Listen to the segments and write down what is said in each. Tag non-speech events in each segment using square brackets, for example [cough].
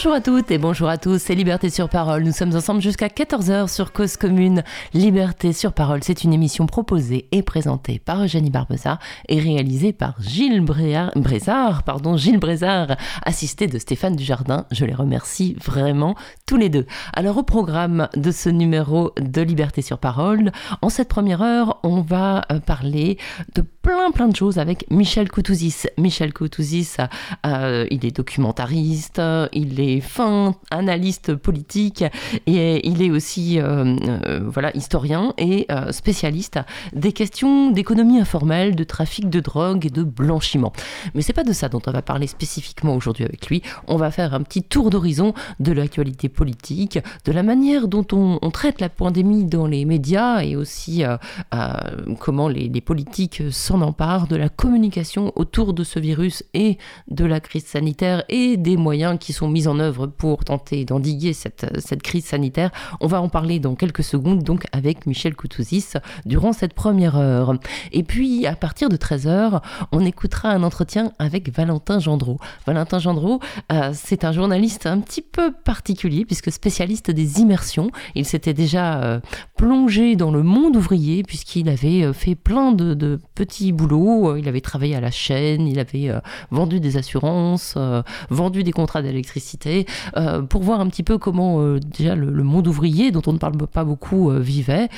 Bonjour à toutes et bonjour à tous, c'est Liberté sur Parole. Nous sommes ensemble jusqu'à 14h sur Cause Commune. Liberté sur Parole, c'est une émission proposée et présentée par Eugénie Barbeza et réalisée par Gilles Brézard, pardon, Gilles Brézard, assisté de Stéphane Dujardin. Je les remercie vraiment tous les deux. Alors au programme de ce numéro de Liberté sur Parole, en cette première heure, on va euh, parler de plein plein de choses avec Michel Koutouzis. Michel Koutouzis, euh, il est documentariste, il est fin analyste politique et il est aussi euh, euh, voilà historien et spécialiste des questions d'économie informelle, de trafic de drogue et de blanchiment. Mais c'est pas de ça dont on va parler spécifiquement aujourd'hui avec lui. On va faire un petit tour d'horizon de l'actualité politique, de la manière dont on, traite la pandémie dans les médias et aussi comment les, les politiques s'en emparent, de la communication autour de ce virus et de la crise sanitaire et des moyens qui sont mis en œuvre pour tenter d'endiguer cette, cette crise sanitaire. On va en parler dans quelques secondes, donc avec Michel Koutouzis, durant cette première heure. Et puis, à partir de 13h, on écoutera un entretien avec Valentin Gendreau. Valentin Gendreau, euh, c'est un journaliste un petit peu particulier, puisque spécialiste des immersions. Il s'était déjà euh, plongé dans le monde ouvrier, puisqu'il avait euh, fait plein de, de, petits boulots. Il avait travaillé à la chaîne, il avait vendu des assurances, vendu des contrats d'électricité, euh, pour voir un petit peu comment euh, déjà le, monde ouvrier, dont on ne parle pas beaucoup, euh, vivait.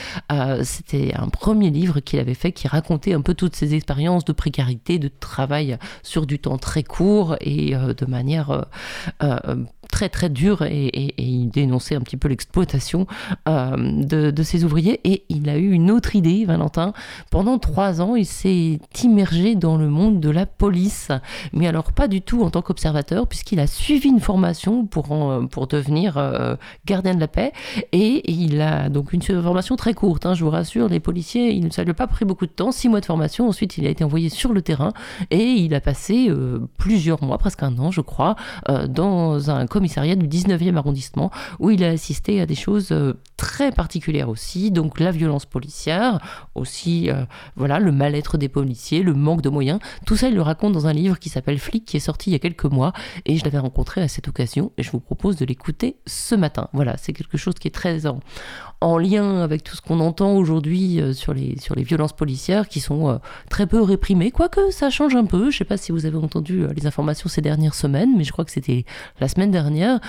C'était un premier livre qu'il avait fait qui racontait un peu toutes ses expériences de précarité, de travail sur du temps très court et de manière très très dur et, il dénonçait un petit peu l'exploitation euh, de, ses ouvriers. Et il a eu une autre idée, Valentin. Pendant trois ans, il s'est immergé dans le monde de la police, mais alors pas du tout en tant qu'observateur, puisqu'il a suivi une formation pour, pour devenir euh, gardien de la paix. Et il a donc une formation très courte, hein, je vous rassure, les policiers, il, ça ne lui a pas pris beaucoup de temps, six mois de formation. Ensuite, il a été envoyé sur le terrain et il a passé euh, plusieurs mois, presque un an, je crois, dans un commissariat du 19e arrondissement où il a assisté à des choses euh, très particulières aussi, donc la violence policière, aussi euh, voilà le mal-être des policiers, le manque de moyens. Tout ça, il le raconte dans un livre qui s'appelle Flic, qui est sorti il y a quelques mois, et je l'avais rencontré à cette occasion, et je vous propose de l'écouter ce matin. Voilà, c'est quelque chose qui est très en, en lien avec tout ce qu'on entend aujourd'hui euh, sur, les, sur les violences policières qui sont euh, très peu réprimées, quoique ça change un peu. Je ne sais pas si vous avez entendu euh, les informations ces dernières semaines, mais je crois que c'était la semaine dernière,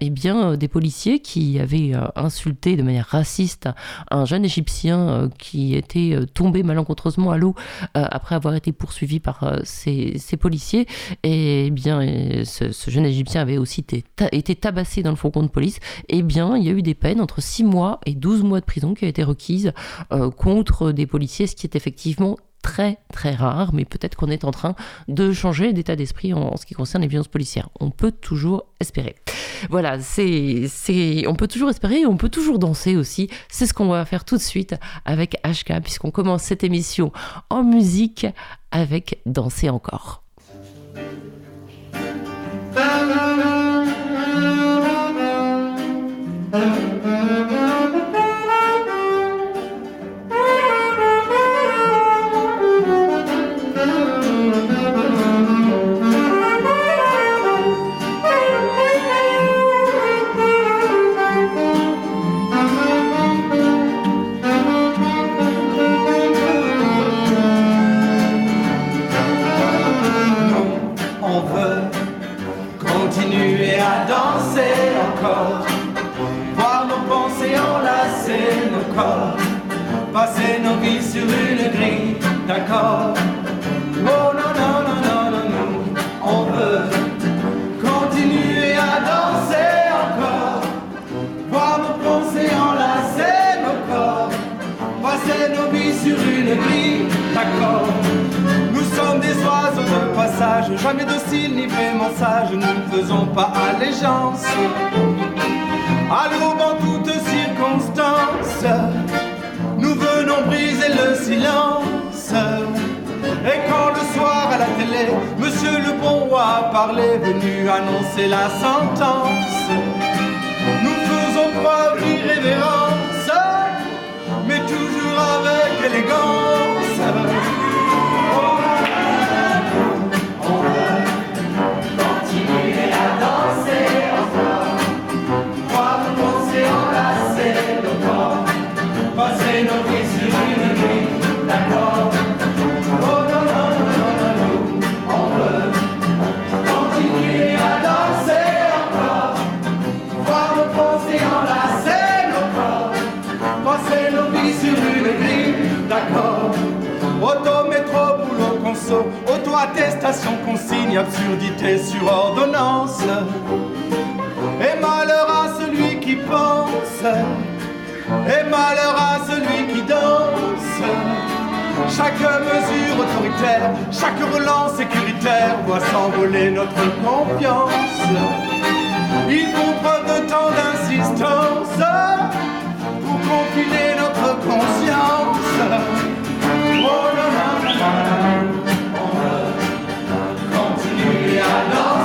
eh bien, des policiers qui avaient insulté de manière raciste un jeune Égyptien qui était tombé malencontreusement à l'eau après avoir été poursuivi par ces, policiers. Et eh bien, ce, jeune Égyptien avait aussi été, tabassé dans le fourgon de police. Eh bien, il y a eu des peines entre 6 mois et 12 mois de prison qui a été requise euh, contre des policiers, ce qui est effectivement très très rare, mais peut-être qu'on est en train de changer d'état d'esprit en, ce qui concerne les violences policières. On peut toujours espérer. Voilà, c'est, c'est, on peut toujours espérer, on peut toujours danser aussi. C'est ce qu'on va faire tout de suite avec HK, puisqu'on commence cette émission en musique avec Danser encore. Passer nos vies sur une grille d'accord. Oh non, non, non, non, non, non, on veut continuer à danser encore, voir nos pensées enlacer nos corps, passer nos vies sur une grille d'accord. Nous sommes des oiseaux de passage, jamais dociles ni vraiment sages, nous ne faisons pas allégeance. À l'aube en toutes circonstances venons briser le silence. Et quand le soir à la télé, Monsieur le bon roi parlait, venu annoncer la sentence, nous faisons preuve d'irrévérence, mais toujours avec élégance. Auto-attestation, consigne, absurdité sur ordonnance. Et malheur à celui qui pense, et malheur à celui qui danse. Chaque mesure autoritaire, chaque relance sécuritaire voit s'envoler notre confiance. Il faut preuve de temps d'insistance pour confiner notre conscience. Oh là là là continuer à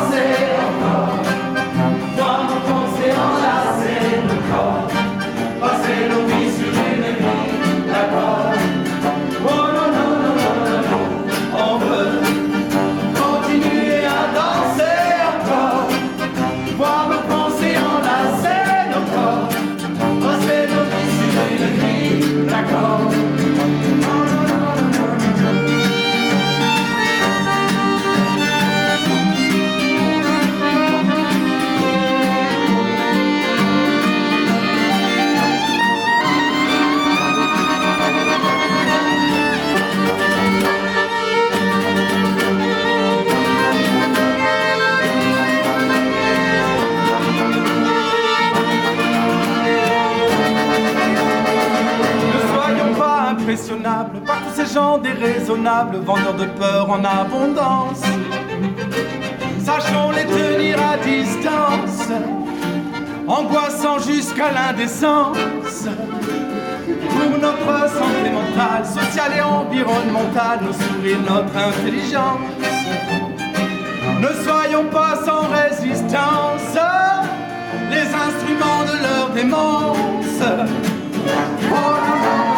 par tous ces gens déraisonnables, vendeurs de peur en abondance. Sachons les tenir à distance, angoissant jusqu'à l'indécence. Pour notre santé mentale, sociale et environnementale, nos sourires, notre intelligence. Ne soyons pas sans résistance, les instruments de leur démence. Continuer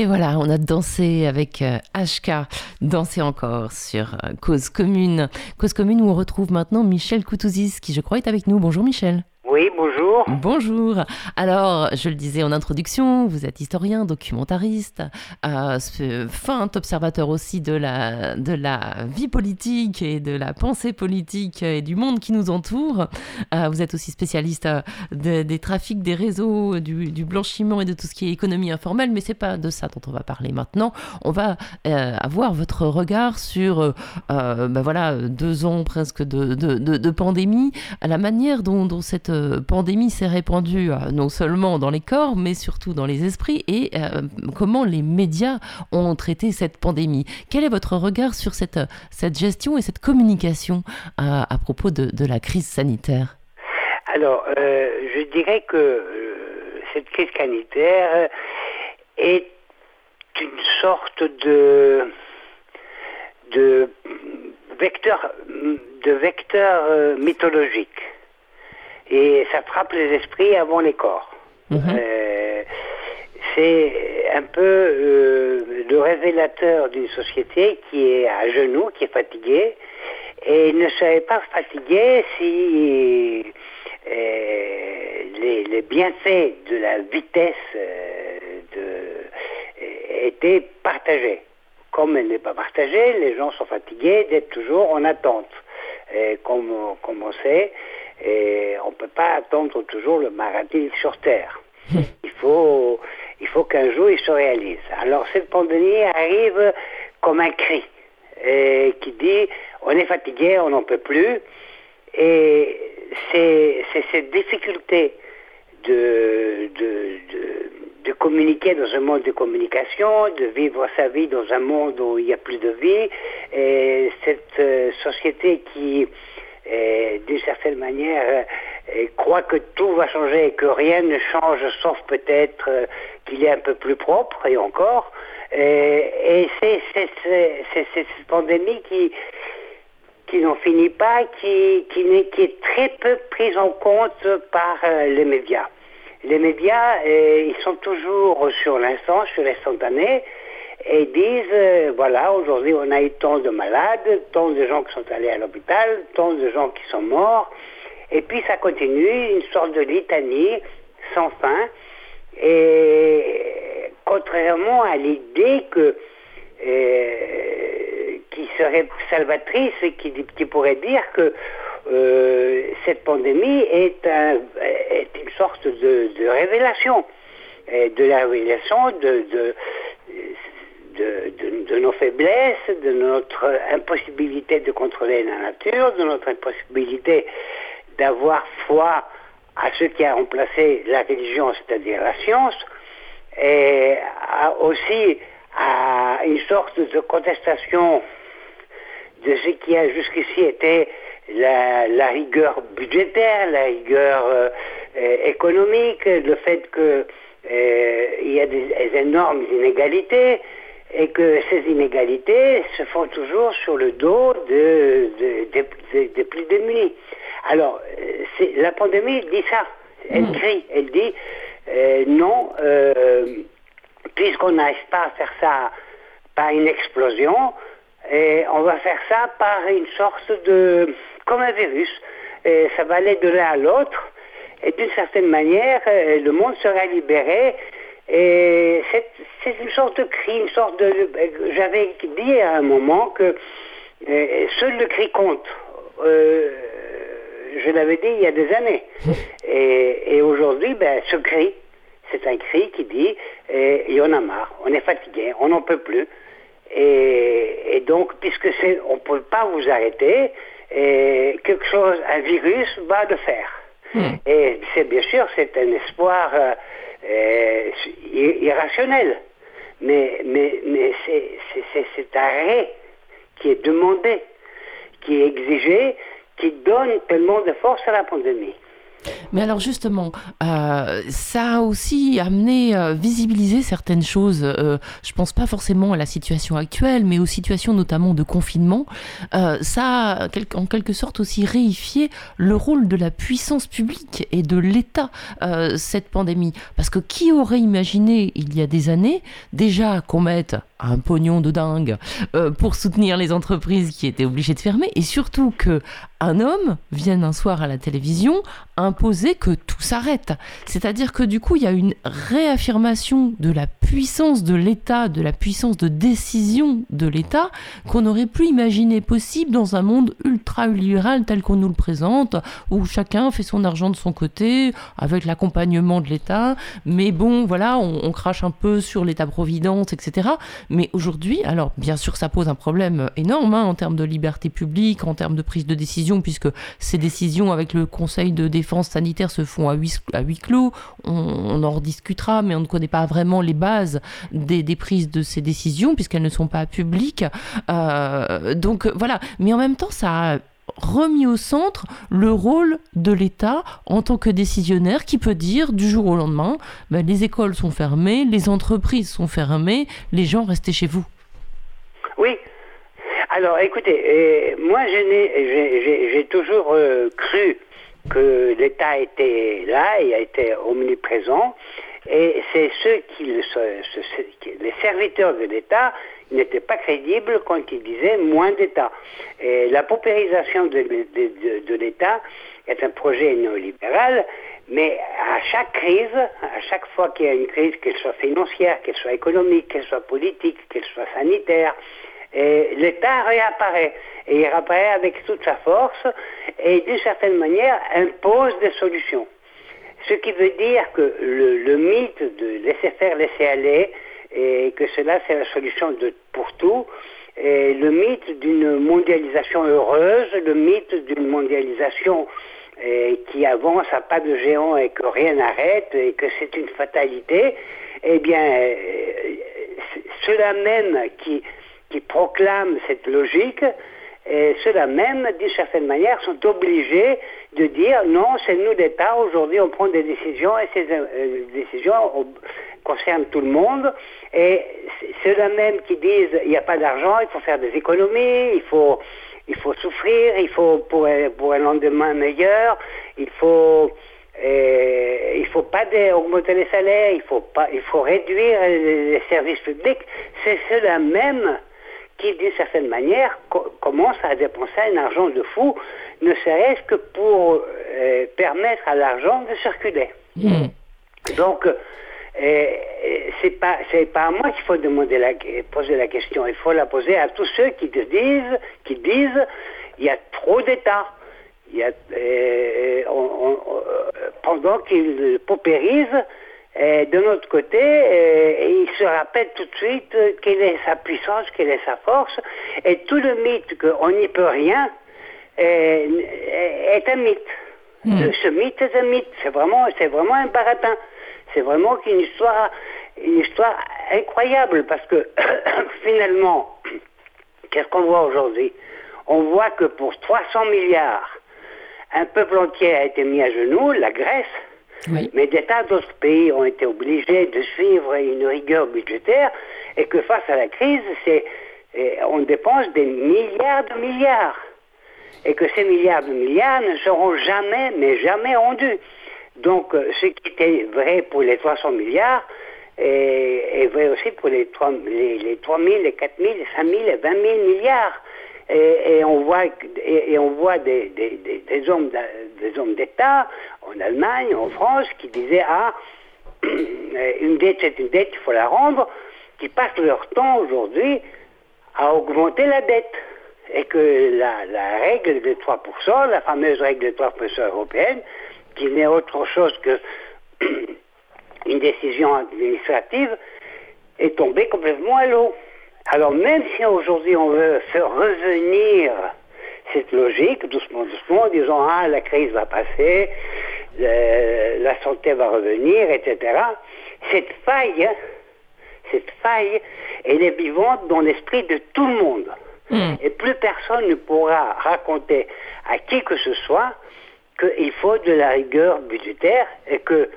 Et voilà, on a dansé avec euh, HK, dansé encore sur euh, Cause Commune. Cause Commune où on retrouve maintenant Michel Koutouzis qui je crois est avec nous. Bonjour Michel. Oui, bonjour. Bonjour. Alors, je le disais en introduction, vous êtes historien, documentariste, euh, fin observateur aussi de la, de la vie politique et de la pensée politique et du monde qui nous entoure. Euh, vous êtes aussi spécialiste euh, de- des trafics, des réseaux, du, blanchiment et de tout ce qui est économie informelle, mais c'est pas de ça dont on va parler maintenant. On va euh, avoir votre regard sur, ben voilà, deux ans presque de- de pandémie, à la manière dont, dont cette euh, pandémie s'est répandue euh, non seulement dans les corps, mais surtout dans les esprits, et euh, comment les médias ont traité cette pandémie? Quel est votre regard sur cette, gestion et cette communication à propos de, la crise sanitaire? Alors, je dirais que cette crise sanitaire est une sorte de de vecteur de vecteur mythologique et ça frappe les esprits avant les corps. Mhm. Euh, c'est un peu euh, le révélateur d'une société qui est à genoux, qui est fatiguée, et ne serait pas fatigué si euh, les, les bienfaits de la vitesse de, été partagée. Comme elle n'est pas partagée, les gens sont fatigués d'être toujours en attente. Et comme, comme on sait, et on ne peut pas attendre toujours le maradie sur Terre. [laughs] Il faut, il faut qu'un jour il se réalise. Alors cette pandémie arrive comme un cri et qui dit on est fatigué, on n'en peut plus. Et c'est cette difficulté de, de, de, communiquer dans un monde de communication, de vivre sa vie dans un monde où il n'y a plus de vie, et cette euh, société qui, euh, d'une certaine manière, euh, croit que tout va changer et que rien ne change, sauf peut-être qu'il est un peu plus propre, et encore. et c'est cette pandémie qui qui n'en finit pas, qui, qui, est très peu prise en compte par euh, les médias. Les médias, euh, ils sont toujours sur l'instant, sur l'instantané, et disent, euh, voilà, aujourd'hui on a eu tant de malades, tant de gens qui sont allés à l'hôpital, tant de gens qui sont morts, et puis ça continue, une sorte de litanie sans fin, et contrairement à l'idée que qui serait salvatrice et qui, pourrait dire que euh, cette pandémie est, un, est, une sorte de, révélation, et de la révélation de, nos faiblesses, de notre impossibilité de contrôler la nature, de notre impossibilité d'avoir foi à ce qui a remplacé la religion, c'est-à-dire la science, et aussi à une sorte de contestation de ce qui a jusqu'ici été la, rigueur budgétaire, la rigueur euh, économique, le fait qu'il euh, y a des, énormes inégalités et que ces inégalités se font toujours sur le dos des de, plus démunis. Alors, la pandémie dit ça. Elle hmm. crie, elle dit non, puisqu'on n'arrive pas à faire ça par une explosion, et on va faire ça par une sorte de... comme un virus. Et ça va aller de l'un à l'autre. Et d'une certaine manière, euh, le monde sera libéré. Et c'est une sorte de cri, une sorte de... J'avais dit à un moment que euh, seul le cri compte. Euh, je l'avais dit il y a des années. [laughs] Et, et aujourd'hui, ben, ce cri, c'est un cri qui dit il y en a marre, on est fatigué, on n'en peut plus. Et, donc, puisque c'est, on ne peut pas vous arrêter, et quelque chose, un virus va le faire. Hmm. Et c'est bien sûr, c'est un espoir euh, euh, irrationnel. Mais, mais, mais c'est, c'est cet arrêt qui est demandé, qui est exigé, qui donne tellement de force à la pandémie. Mais alors justement, euh, ça a aussi amené, euh, visibiliser certaines choses. Euh, je pense pas forcément à la situation actuelle, mais aux situations notamment de confinement. ça a en quelque sorte aussi réifié le rôle de la puissance publique et de l'État cette pandémie. Parce que qui aurait imaginé il y a des années déjà qu'on mette un pognon de dingue pour soutenir les entreprises qui étaient obligées de fermer et surtout que un homme vienne un soir à la télévision imposer que tout s'arrête. C'est-à-dire que du coup, il y a une réaffirmation de la puissance de l'État, de la puissance de décision de l'État qu'on aurait pu imaginer possible dans un monde ultra-libéral tel qu'on nous le présente, où chacun fait son argent de son côté, avec l'accompagnement de l'État. Mais bon, voilà, on, crache un peu sur l'État-providence, etc. Mais aujourd'hui, alors bien sûr, ça pose un problème énorme hein, en termes de liberté publique, en termes de prise de décision puisque ces décisions avec le Conseil de défense sanitaire se font à huis, clos. On, en rediscutera, mais on ne connaît pas vraiment les bases des, prises de ces décisions, puisqu'elles ne sont pas publiques. Euh, donc voilà, mais en même temps, ça a remis au centre le rôle de l'État en tant que décisionnaire qui peut dire du jour au lendemain, ben, les écoles sont fermées, les entreprises sont fermées, les gens restez chez vous. Oui, alors, écoutez, euh, moi, j'ai toujours euh, cru que l'État était là et a été omniprésent. Et c'est ceux qui, les serviteurs de l'État n'étaient pas crédibles quand ils disaient moins d'État. Et la paupérisation de l'État est un projet néolibéral, Mais à chaque crise, à chaque fois qu'il y a une crise, qu'elle soit financière, qu'elle soit économique, qu'elle soit politique, qu'elle soit sanitaire, l'État réapparaît. Et il réapparaît avec toute sa force et d'une certaine manière impose des solutions. Ce qui veut dire que le, mythe de laisser faire, laisser aller, et que cela c'est la solution de, pour tout, et le mythe d'une mondialisation heureuse, le mythe d'une mondialisation qui avance à pas de géant et que rien n'arrête et que c'est une fatalité, eh bien, euh, ceux-là même qui, qui proclament cette logique, ceux-là même, d'une certaine manière, sont obligés de dire non, c'est nous l'État, aujourd'hui on prend des décisions et ces euh, décisions concernent tout le monde. Et ceux-là même qui disent il n'y a pas d'argent, il faut faire des économies, il faut il faut souffrir, il faut pour, pour un lendemain meilleur, il faut euh, il faut pas augmenter les salaires, il faut pas, il faut réduire les, services publics. C'est cela même qui, d'une certaine manière, commence à dépenser un argent de fou, ne serait-ce que pour euh, permettre à l'argent de circuler. Hmm. Donc, c'est pas c'est pas à moi qu'il faut demander la, poser la question. Il faut la poser à tous ceux qui disent qui disent il y a trop d'États. Il y a, euh, pendant qu'ils paupérisent, de notre côté, ils se rappellent tout de suite quelle est sa puissance, quelle est sa force, et tout le mythe qu'on n'y peut rien est un mythe. Hmm. Ce mythe est un mythe, c'est vraiment, c'est vraiment un baratin. C'est vraiment une histoire, une histoire incroyable parce que [coughs] finalement, qu'est-ce qu'on voit aujourd'hui? On voit que pour 300 milliards, un peuple entier a été mis à genoux, la Grèce, mais des tas d'autres pays ont été obligés de suivre une rigueur budgétaire et que face à la crise, c'est, eh, on dépense des milliards de milliards et que ces milliards de milliards ne seront jamais, mais jamais rendus. Donc, euh, ce qui était vrai pour les 300 milliards est, vrai aussi pour les 3, les, les 3 000, les 4 000, les 5 000, les 20 000 milliards. Et, on voit, et, on voit des, des, hommes des hommes d'État en Allemagne, en France, qui disaient ah [clears throat] une dette c'est une dette, il faut la rendre, qui passent leur temps aujourd'hui à augmenter la dette et que la, la règle de 3%, la fameuse règle de 3% européenne, qui n'est autre chose que [clears throat] une décision administrative, est tombée complètement à l'eau. Alors même si aujourd'hui on veut faire revenir cette logique, doucement, doucement, en disant ah la crise va passer, la santé va revenir, etc. Cette faille, cette faille, elle est vivante dans l'esprit de tout le monde. Hmm. Et plus personne ne pourra raconter à qui que ce soit qu'il faut de la rigueur budgétaire et que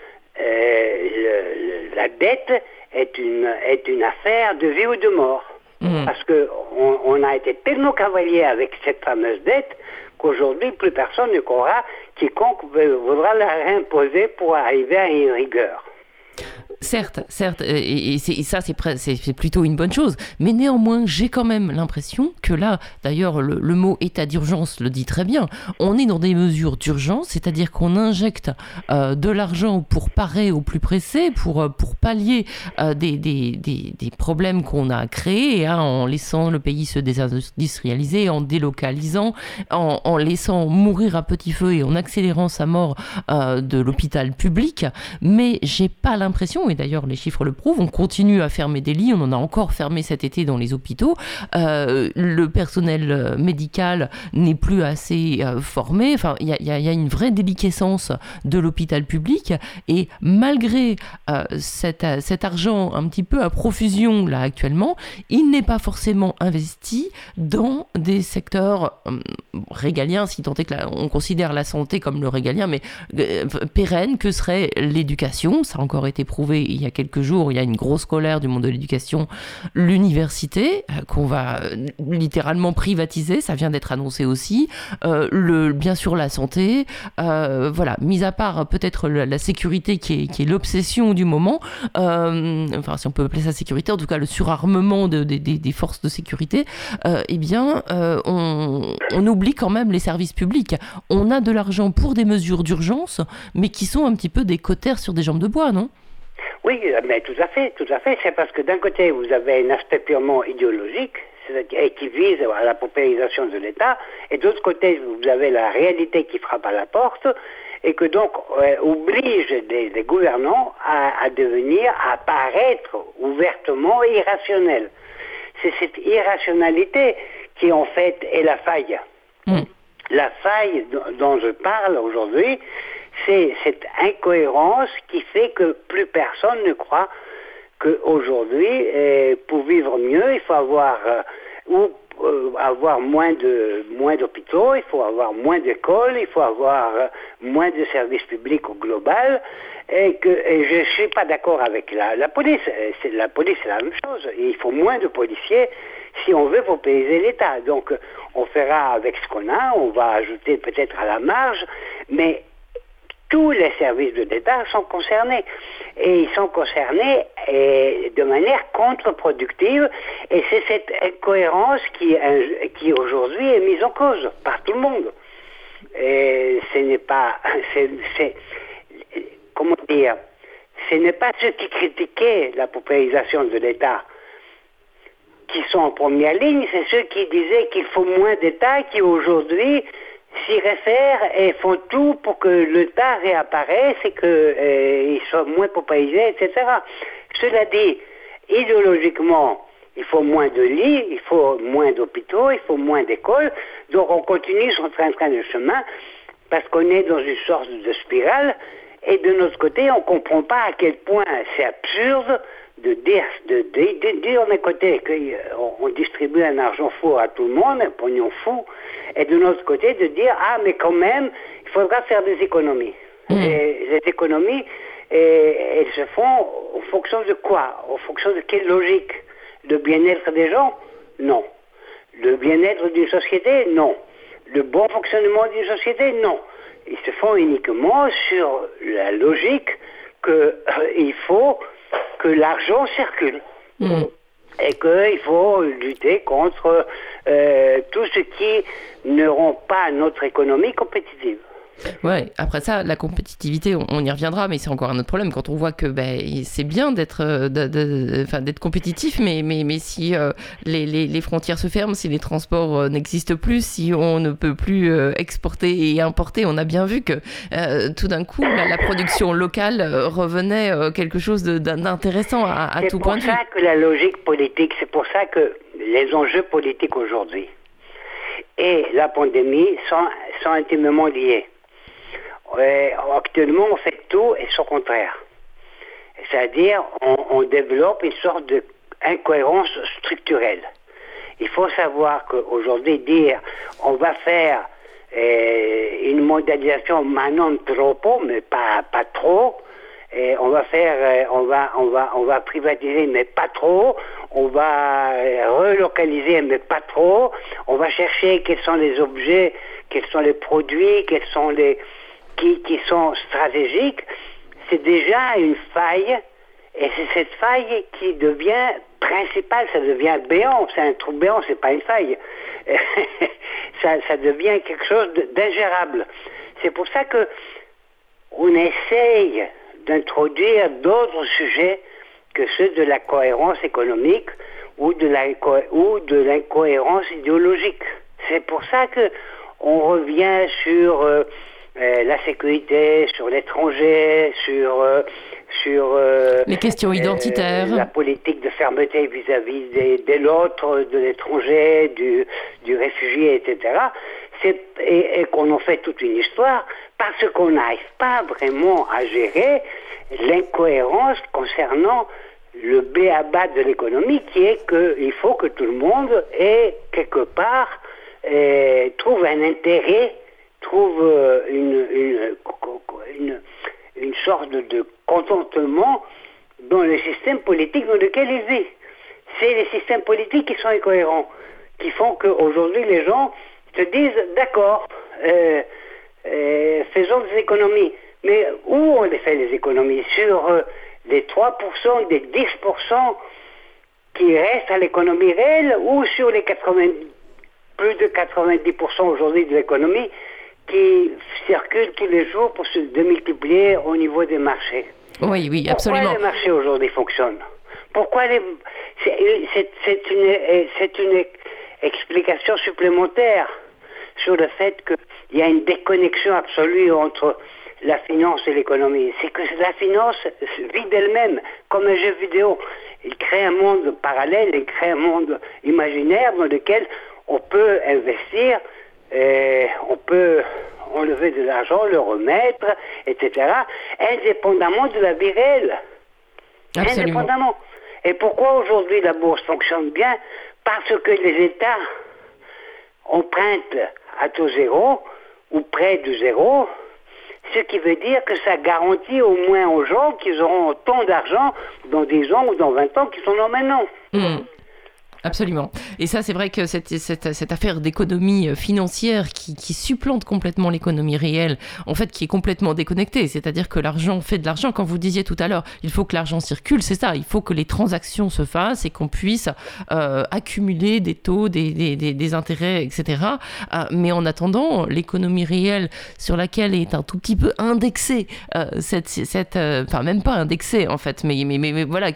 euh, la dette est une, est une affaire de vie ou de mort. Hmm. Parce qu'on on a été tellement cavalier avec cette fameuse dette qu'aujourd'hui, plus personne ne croira quiconque voudra la réimposer pour arriver à une rigueur. Certes, certes, et, ça c'est plutôt une bonne chose, mais néanmoins j'ai quand même l'impression que là, d'ailleurs le, mot état d'urgence le dit très bien, on est dans des mesures d'urgence, c'est-à-dire qu'on injecte euh, de l'argent pour parer au plus pressé, pour, euh, pour pallier euh, des, des, des, problèmes qu'on a créés, hein, en laissant le pays se désindustrialiser, en délocalisant, en, en, laissant mourir à petit feu et en accélérant sa mort de l'hôpital public, mais j'ai pas l'impression, et d'ailleurs les chiffres le prouvent, on continue à fermer des lits, on en a encore fermé cet été dans les hôpitaux, euh, le personnel euh, médical n'est plus assez euh, formé, enfin il y, a, une vraie déliquescence de l'hôpital public, et malgré cet, argent un petit peu à profusion là actuellement, il n'est pas forcément investi dans des secteurs régaliens, si tant est que on considère la santé comme le régalien, mais pérenne que serait l'éducation, ça a encore été été il y a quelques jours. Il y a une grosse colère du monde de l'éducation, l'université qu'on va littéralement privatiser. Ça vient d'être annoncé aussi. le, bien sûr la santé. voilà, mis à part peut-être la, sécurité qui est, qui est l'obsession du moment. enfin, si on peut appeler ça sécurité, en tout cas le surarmement de, des forces de sécurité. eh bien, on, on oublie quand même les services publics. On a de l'argent pour des mesures d'urgence, mais qui sont un petit peu des cotères sur des jambes de bois, non? Oui, mais tout à fait, tout à fait. C'est parce que d'un côté, vous avez un aspect purement idéologique, et qui vise à la paupérisation de l'État, et d'autre côté, vous avez la réalité qui frappe à la porte, et que donc euh, oblige des, gouvernants à, devenir, à paraître ouvertement irrationnels. C'est cette irrationalité qui en fait est la faille. Mm. La faille dont je parle aujourd'hui, c'est cette incohérence qui fait que plus personne ne croit qu'aujourd'hui, eh, pour vivre mieux, il faut avoir euh, ou euh, avoir moins de moins d'hôpitaux, il faut avoir moins d'écoles, il faut avoir euh, moins de services publics au global, et que et suis pas d'accord avec la, police. la police c'est la même chose. Il faut moins de policiers si on veut payer l'État. Donc on fera avec ce qu'on a, on va ajouter peut-être à la marge, mais tous les services de l'État sont concernés. Et ils sont concernés de manière contre-productive. Et c'est cette incohérence qui, qui aujourd'hui est mise en cause par tout le monde. Et ce n'est pas... [laughs] comment dire Ce n'est pas ceux qui critiquaient la paupérisation de l'État qui sont en première ligne, c'est ceux qui disaient qu'il faut moins d'État qui aujourd'hui s'y réfèrent et font tout pour que l'État réapparaisse et qu'il euh, soit moins paupérisé, etc. Cela dit, idéologiquement, il faut moins de lits, il faut moins d'hôpitaux, il faut moins d'écoles, donc on continue son train-train de chemin parce qu'on est dans une sorte de spirale et de notre côté, on ne comprend pas à quel point c'est absurde de dire, de, dire d'un côté qu'on distribue un argent fou à tout le monde, un pognon fou, et de l'autre côté de dire ah mais quand même il faudra faire des économies. Mmh. Et les économies elles se font en fonction de quoi? En fonction de quelle logique? Le bien-être des gens? Non. Le bien-être d'une société? Non. Le bon fonctionnement d'une société? Non. Ils se font uniquement sur la logique qu'il euh, faut que l'argent circule. Mm. Et qu'il faut lutter contre euh, tout ce qui ne rend pas notre économie compétitive. Ouais, après ça, la compétitivité, on, y reviendra, mais c'est encore un autre problème quand on voit que ben, c'est bien d'être euh, d'être compétitif, mais, mais, mais si euh, les, les, frontières se ferment, si les transports euh, n'existent plus, si on ne peut plus exporter et importer, on a bien vu que tout d'un coup, la, production locale revenait quelque chose d'intéressant à, tout point de vue. C'est pour ça que la logique politique, c'est pour ça que les enjeux politiques aujourd'hui et la pandémie sont, sont intimement liés actuellement, on fait tout et son contraire. C'est-à-dire, on, développe une sorte d'incohérence structurelle. Il faut savoir qu'aujourd'hui, dire on va faire eh, une modélisation non trop, mais pas, pas trop, et on va faire, eh, on va, on va, on va privatiser, mais pas trop. On va eh, relocaliser, mais pas trop. On va chercher quels sont les objets, quels sont les produits, quels sont les, qui, qui sont stratégiques, c'est déjà une faille, et c'est cette faille qui devient principale, ça devient béant, c'est un trou béant, c'est pas une faille. [laughs] ça, ça devient quelque chose d'ingérable. C'est pour ça que on essaye d'introduire d'autres sujets que ceux de la cohérence économique ou de la ou de l'incohérence idéologique. C'est pour ça que on revient sur euh, euh, la sécurité, sur l'étranger, sur euh, sur euh, les questions identitaires, la politique de fermeté vis-à-vis de l'autre, de l'étranger, du, du réfugié, etc. Et, et qu'on en fait toute une histoire parce qu'on n'arrive pas vraiment à gérer l'incohérence concernant le béaba de l'économie qui est qu'il faut que tout le monde ait quelque part trouve un intérêt trouve euh, une, une, une sorte de contentement dans le système politique dans lequel il vit. C'est les systèmes politiques qui sont incohérents, qui font qu'aujourd'hui les gens se disent d'accord, euh, euh, faisons des économies. Mais où on les fait les économies? Sur euh, les 3%, des 10% qui restent à l'économie réelle ou sur les 80, plus de 90% aujourd'hui de l'économie qui circulent tous les jours pour se démultiplier au niveau des marchés Oui, oui, absolument. Pourquoi les marchés aujourd'hui fonctionnent? Pourquoi les... C'est une, une explication supplémentaire sur le fait qu'il y a une déconnexion absolue entre la finance et l'économie. C'est que la finance vit d'elle-même, comme un jeu vidéo. Il crée un monde parallèle, il crée un monde imaginaire dans lequel on peut investir, et on peut enlever de l'argent, le remettre, etc., indépendamment de la vie réelle. Indépendamment. Et pourquoi aujourd'hui la bourse fonctionne bien? Parce que les États empruntent à taux zéro ou près de zéro, ce qui veut dire que ça garantit au moins aux gens qu'ils auront autant d'argent dans 10 ans ou dans 20 ans qu'ils en ont maintenant. Hmm. Absolument. Et ça, c'est vrai que cette, cette, affaire d'économie euh, financière qui, supplante complètement l'économie réelle, en fait, qui est complètement déconnectée, c'est-à-dire que l'argent fait de l'argent. Quand vous disiez tout à l'heure, il faut que l'argent circule, c'est ça, il faut que les transactions se fassent et qu'on puisse euh, accumuler des taux, des, des, des, intérêts, etc. Euh, mais en attendant, l'économie réelle sur laquelle est un tout petit peu indexée, cette, cette, enfin même pas indexée en fait, mais, mais, mais, voilà,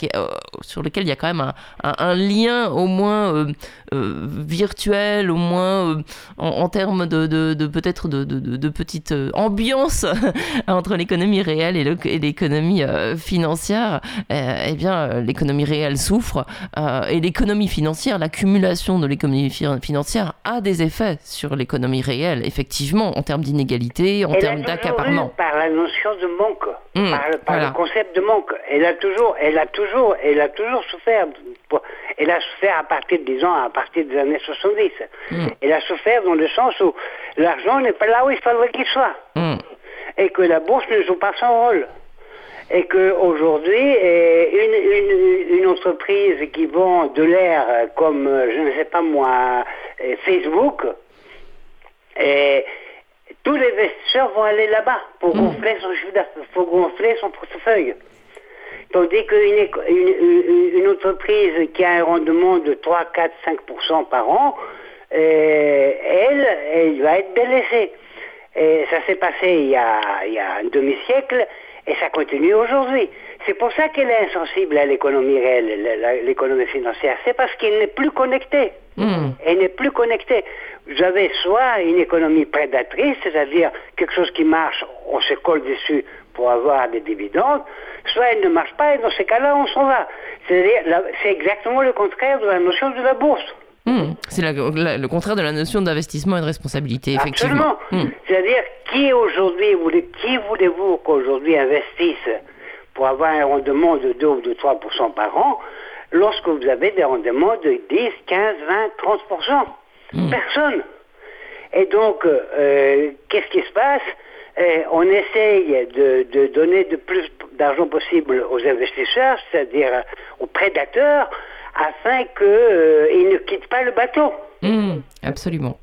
sur lequel il y a quand même un, un lien au moins euh, euh, virtuel, au moins euh, en, termes de, de, peut-être de, de, petite ambiance [laughs] entre l'économie réelle et l'économie financière, eh bien, l'économie réelle souffre et l'économie financière, l'accumulation de l'économie financière a des effets sur l'économie réelle, effectivement, en termes d'inégalité, en termes d'accaparement. Par la notion de manque, mmh, par, le concept de manque. Elle a toujours, elle a toujours, elle a toujours souffert. Elle a souffert partir, disons, à partir des années 70. Mm. Elle a souffert dans le sens où l'argent n'est pas là où il faudrait qu'il soit. Mm. Et que la bourse ne joue pas son rôle. Et qu'aujourd'hui, une, une, une, entreprise qui vend de l'air comme, je ne sais pas moi, Facebook, et tous les investisseurs vont aller là-bas pour mm. gonfler son pour gonfler son portefeuille. Tandis qu'une une, une, entreprise qui a un rendement de 3, 4, 5% par an, euh, elle, elle va être délaissée. Et ça s'est passé il y, a, il y a un demi-siècle et ça continue aujourd'hui. C'est pour ça qu'elle est insensible à l'économie réelle, l'économie financière. C'est parce qu'elle n'est plus connectée. Hmm. Elle n'est plus connectée. Vous avez soit une économie prédatrice, c'est-à-dire quelque chose qui marche, on se colle dessus pour avoir des dividendes, soit elle ne marche pas et dans ces cas-là, on s'en va. C'est-à-dire, c'est exactement le contraire de la notion de la bourse. Hmm. C'est le contraire de la notion d'investissement et de responsabilité, effectivement. Absolument. Hmm. C'est-à-dire, qui aujourd'hui, qui voulez-vous qu'aujourd'hui investisse pour avoir un rendement de 2 ou de 3% par an lorsque vous avez des rendements de 10, 15, 20, 30% Personne. Et donc, euh, qu'est-ce qui se passe? Eh, on essaye de, donner le plus d'argent possible aux investisseurs, c'est-à-dire aux prédateurs, afin qu'ils euh, ne quittent pas le bateau. Mmh, absolument.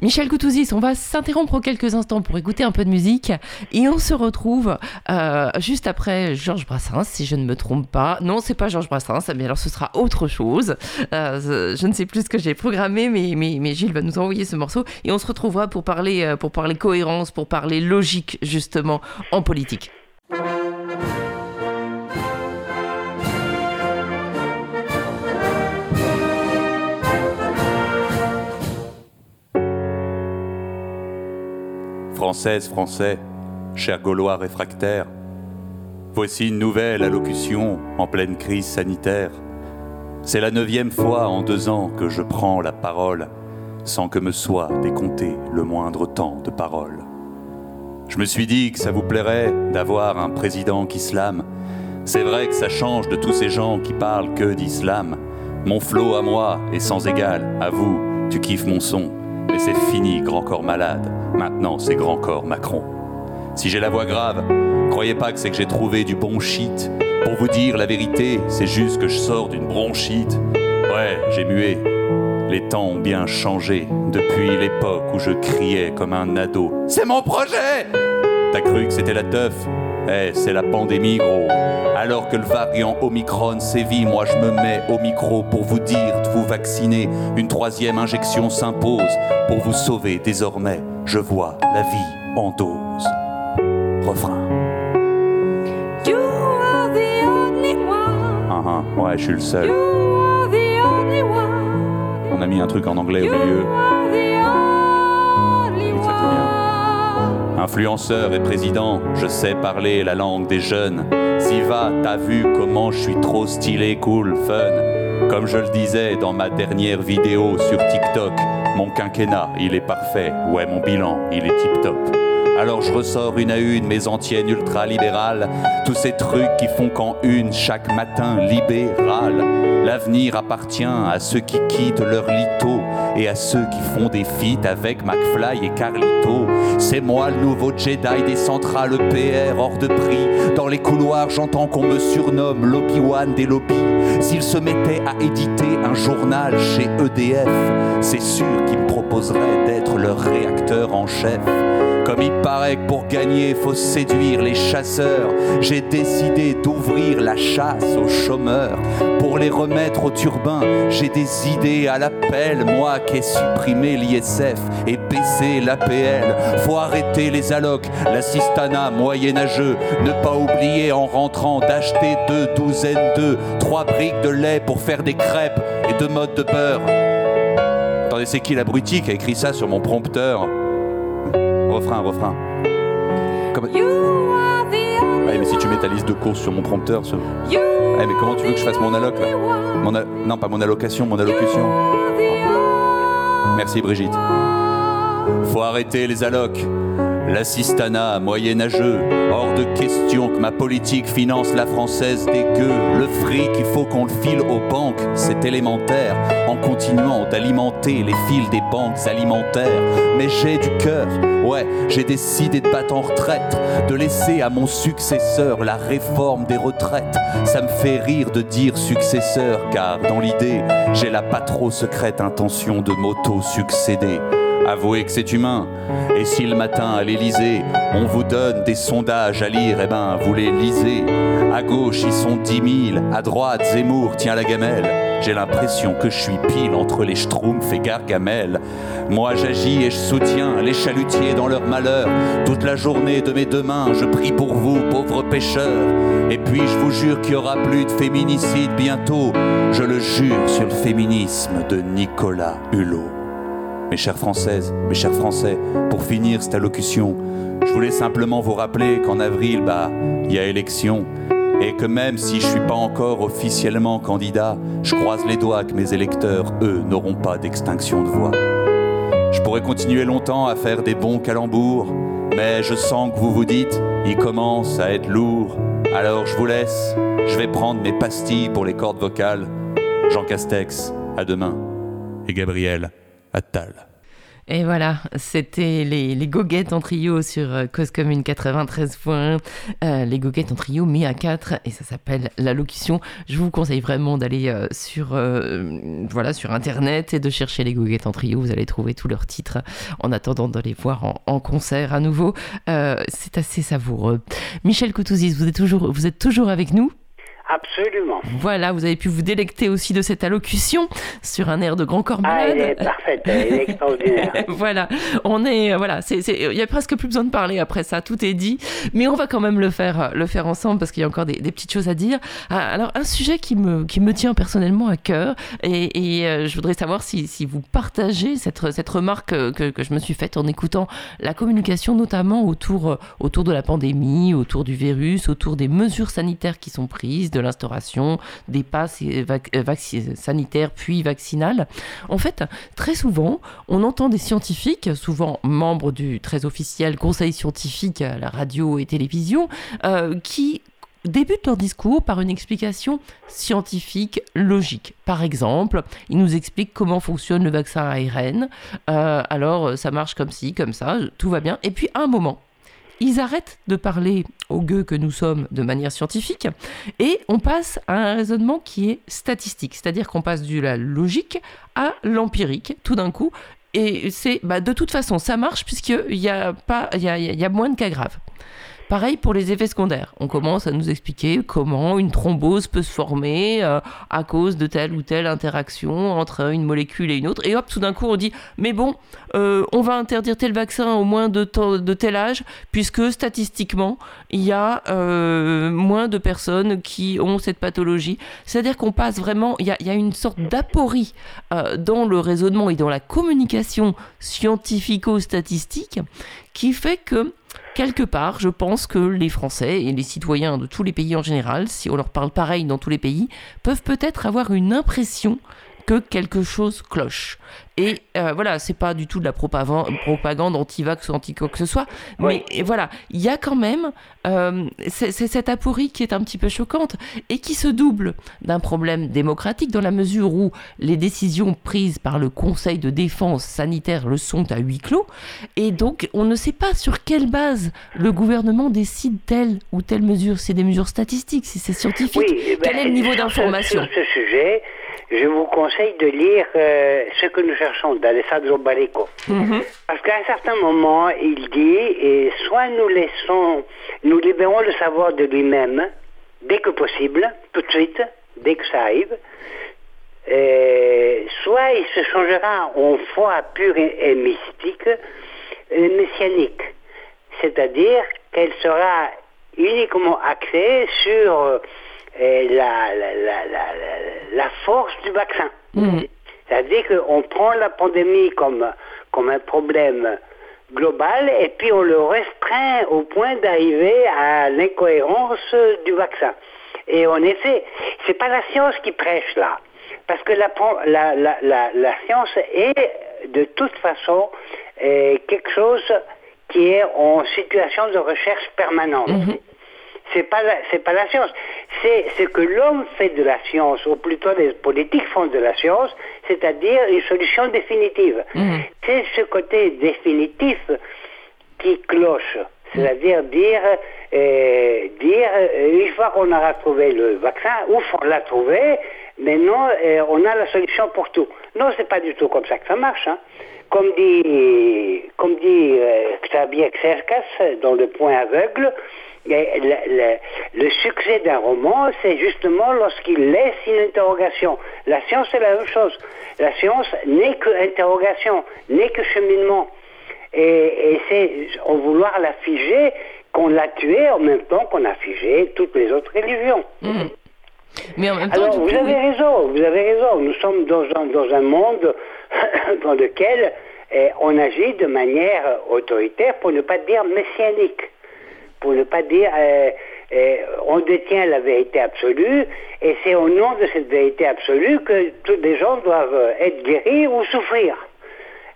Michel Coutouzis, on va s'interrompre quelques instants pour écouter un peu de musique et on se retrouve euh, juste après Georges Brassens, si je ne me trompe pas. Non, c'est pas Georges Brassens, mais alors ce sera autre chose. Euh, je ne sais plus ce que j'ai programmé, mais, mais, mais, Gilles va nous envoyer ce morceau et on se retrouvera pour parler, euh, pour parler cohérence, pour parler logique justement en politique. Française, Français, chers Gaulois réfractaires, voici une nouvelle allocution en pleine crise sanitaire. C'est la neuvième fois en deux ans que je prends la parole sans que me soit décompté le moindre temps de parole. Je me suis dit que ça vous plairait d'avoir un président qui slame. C'est vrai que ça change de tous ces gens qui parlent que d'islam. Mon flot à moi est sans égal, à vous, tu kiffes mon son. Mais c'est fini, grand corps malade. Maintenant, c'est grand corps Macron. Si j'ai la voix grave, Croyez pas que c'est que j'ai trouvé du bon shit. Pour vous dire la vérité, c'est juste que je sors d'une bronchite. Ouais, j'ai mué. Les temps ont bien changé depuis l'époque où je criais comme un ado. C'est mon projet T'as cru que c'était la teuf? Eh, c'est la pandémie, gros. Alors que le variant Omicron sévit, moi je me mets au micro pour vous dire de vous vacciner. Une troisième injection s'impose pour vous sauver désormais. Je vois la vie en dose. Refrain. You are the only one. Ah, ah, ouais, je suis le seul. You are the only one. On a mis un truc en anglais au milieu. are the only Oui, ça, c'est one. Influenceur et président, je sais parler la langue des jeunes. Ziva, t'as vu comment je suis trop stylé, cool, fun. Comme je le disais dans ma dernière vidéo sur TikTok, mon quinquennat, il est parfait. Ouais, mon bilan, il est tip top. Alors je ressors une à une mes antiennes ultra-libérales, tous ces trucs qui font qu'en une chaque matin libéral. L'avenir appartient à ceux qui quittent leur lito et à ceux qui font des feats avec McFly et Carlito. C'est moi le nouveau Jedi des centrales PR hors de prix. Dans les couloirs, j'entends qu'on me surnomme l'Obi-Wan des lobbies. S'ils se mettaient à éditer un journal chez EDF, c'est sûr qu'ils me proposeraient d'être leur réacteur en chef. Comme il paraît que pour gagner, faut séduire les chasseurs, j'ai décidé d'ouvrir la chasse aux chômeurs. Pour les remettre au turbin, j'ai des idées à l'appel. Moi qui ai supprimé l'ISF et baissé l'APL. Faut arrêter les allocs, l'assistanat moyenâgeux. Ne pas oublier en rentrant d'acheter deux douzaines d'œufs, trois briques de lait pour faire des crêpes et deux modes de beurre. Attendez, c'est qui l'abruti qui a écrit ça sur mon prompteur? Refrain, refrain. Comme... You are the only Ouais, mais si tu mets ta liste de courses sur mon prompteur, Ouais, mais comment tu veux que je fasse mon alloc là Mon a- Non, pas mon allocation, mon allocution. Merci Brigitte. Faut arrêter les allocs. L'assistanat moyenâgeux. Hors de question que ma politique finance la française dégueu. Le fric, il faut qu'on le file aux banques, c'est élémentaire. En continuant d'alimenter les fils des banques alimentaires. Mais j'ai du cœur, ouais, j'ai décidé de battre en retraite. De laisser à mon successeur la réforme des retraites. Ça me fait rire de dire successeur, car dans l'idée, j'ai la pas trop secrète intention de m'auto-succéder. Avouez que c'est humain. Et si le matin à l'Élysée, on vous donne des sondages à lire, eh ben vous les lisez. À gauche, ils sont 10 000. À droite, Zemmour tient la gamelle. J'ai l'impression que je suis pile entre les Schtroumpfs et Gargamel. Moi, j'agis et je soutiens les chalutiers dans leur malheur. Toute la journée de mes deux mains, je prie pour vous, pauvres pêcheurs. Et puis, je vous jure qu'il y aura plus de féminicide bientôt. Je le jure sur le féminisme de Nicolas Hulot. Mes chères Françaises, mes chers Français, pour finir cette allocution, je voulais simplement vous rappeler qu'en avril, bah, il y a élection. Et que même si je suis pas encore officiellement candidat, je croise les doigts que mes électeurs, eux, n'auront pas d'extinction de voix. Je pourrais continuer longtemps à faire des bons calembours, mais je sens que vous vous dites, il commence à être lourd. Alors je vous laisse, je vais prendre mes pastilles pour les cordes vocales. Jean Castex, à demain. Et Gabriel, Et voilà, c'était les, les goguettes en trio sur euh, Cause Commune 93.1. Euh, les goguettes en trio mis à 4 et ça s'appelle l'allocution. Je vous conseille vraiment d'aller euh, sur, voilà, sur Internet et de chercher les goguettes en trio. Vous allez trouver tous leurs titres en attendant de les voir en, en concert à nouveau. C'est assez savoureux. Michel Coutouzis, vous êtes toujours, vous êtes toujours avec nous? Absolument. Voilà, vous avez pu vous délecter aussi de cette allocution sur un air de grand corps Ah, malade. elle est parfaite, elle est extraordinaire. [laughs] voilà, on est, voilà, il y a presque plus besoin de parler après ça, tout est dit, mais on va quand même le faire, le faire ensemble parce qu'il y a encore des, des petites choses à dire. Ah, alors, un sujet qui me, qui me tient personnellement à cœur et, et, euh, je voudrais savoir si, si vous partagez cette, cette remarque que, que je me suis faite en écoutant la communication, notamment autour, autour de la pandémie, autour du virus, autour des mesures sanitaires qui sont prises, de l'instauration des passes euh, sanitaires puis vaccinales. En fait, très souvent, on entend des scientifiques, souvent membres du très officiel conseil scientifique à la radio et télévision, euh, qui débutent leur discours par une explication scientifique logique. Par exemple, ils nous expliquent comment fonctionne le vaccin ARN. Euh, alors, ça marche comme ci, comme ça, tout va bien. Et puis, à un moment, ils arrêtent de parler aux gueux que nous sommes de manière scientifique et on passe à un raisonnement qui est statistique, c'est-à-dire qu'on passe de la logique à l'empirique tout d'un coup. Et c'est bah, de toute façon ça marche puisqu'il y a y a moins de cas graves. Pareil pour les effets secondaires. On commence à nous expliquer comment une thrombose peut se former euh, à cause de telle ou telle interaction entre une molécule et une autre. Et hop, tout d'un coup, on dit mais bon, euh, on va interdire tel vaccin au moins de, tel âge, puisque statistiquement, il y a euh, moins de personnes qui ont cette pathologie. C'est-à-dire qu'on passe vraiment, il y y a une sorte d'aporie dans le raisonnement et dans la communication scientifico-statistique qui fait que quelque part, je pense que les Français et les citoyens de tous les pays en général, si on leur parle pareil dans tous les pays, peuvent peut-être avoir une impression que quelque chose cloche. Et euh, voilà, c'est pas du tout de la propagande, anti-vax ou anti quoi que ce soit, mais voilà, il y a quand même euh, c'est cette aporie qui est un petit peu choquante et qui se double d'un problème démocratique dans la mesure où les décisions prises par le Conseil de défense sanitaire le sont à huis clos et donc on ne sait pas sur quelle base le gouvernement décide telle ou telle mesure. C'est des mesures statistiques, si c'est scientifique. eh Quel ben, est le niveau d'information? Sur ce sujet, je vous conseille de lire euh, ce que nous cherchons d'Alessandro Barrico. Mhm. Parce qu'à un certain moment, il dit, et soit nous laissons, nous libérons le savoir de lui-même, dès que possible, tout de suite, dès que ça arrive, euh, soit il se changera en foi pure et, et mystique, et messianique. C'est-à-dire qu'elle sera uniquement axée sur euh, la, la, la, la, la- la force du vaccin. Mhm. C'est-à-dire qu'on prend la pandémie comme, comme un problème global et puis on le restreint au point d'arriver à l'incohérence du vaccin. Et en effet, c'est pas la science qui prêche là. Parce que la, la, la, la, science est de toute façon euh, quelque chose qui est en situation de recherche permanente. C'est pas la, c'est pas la science. C'est ce que l'homme fait de la science, ou plutôt les politiques font de la science, c'est-à-dire une solution définitive. C'est ce côté définitif qui cloche. C'est-à-dire dire, euh, dire euh, une fois qu'on aura trouvé le vaccin, ouf, on l'a trouvé, maintenant euh, on a la solution pour tout. Non, c'est pas du tout comme ça que ça marche. hein. Comme dit, comme dit Xavier Xercas dans Le Point aveugle, le, le- le succès d'un roman, c'est justement lorsqu'il laisse une interrogation. La science, c'est la même chose. La science n'est que interrogation, n'est que cheminement. Et, et c'est en vouloir la figer qu'on l'a tué en même temps qu'on a figé toutes les autres religions. Mais en même temps, Alors, vous coup, avez oui. raison, vous avez raison. Nous sommes dans un, dans un monde [coughs] dans lequel eh, on agit de manière autoritaire, pour ne pas dire messianique, pour ne pas dire euh, eh, on détient la vérité absolue, et c'est au nom de cette vérité absolue que tous les gens doivent être guéris ou souffrir.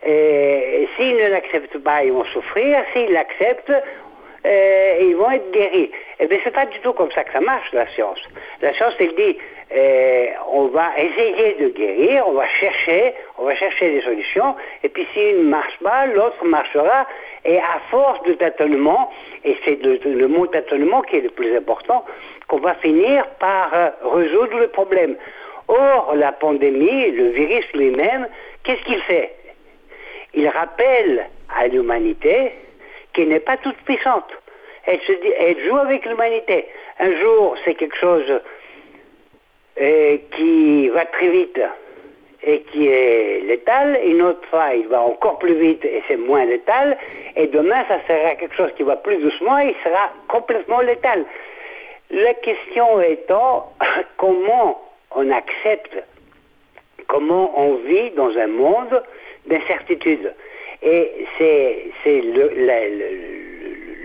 Et s'ils ne l'acceptent pas, ils vont souffrir. S'ils l'acceptent, euh, ils vont être guéris. Eh bien, c'est pas du tout comme ça que ça marche, la science. La science, elle dit, euh, on va essayer de guérir, on va chercher, on va chercher des solutions, et puis s'il ne marche pas, l'autre marchera, et à force de tâtonnement, et c'est le, mot tâtonnement qui est le plus important, qu'on va finir par euh, résoudre le problème. Or, la pandémie, le virus lui-même, qu'est-ce qu'il fait? Il rappelle à l'humanité qu'elle n'est pas toute puissante. Elle, se dit, elle joue avec l'humanité. Un jour, c'est quelque chose euh, qui va très vite et qui est létal. Une autre fois, il va encore plus vite et c'est moins létal. Et demain, ça sera quelque chose qui va plus doucement et il sera complètement létal. La question étant [coughs] comment on accepte comment on vit dans un monde d'incertitude. Et c'est le, le-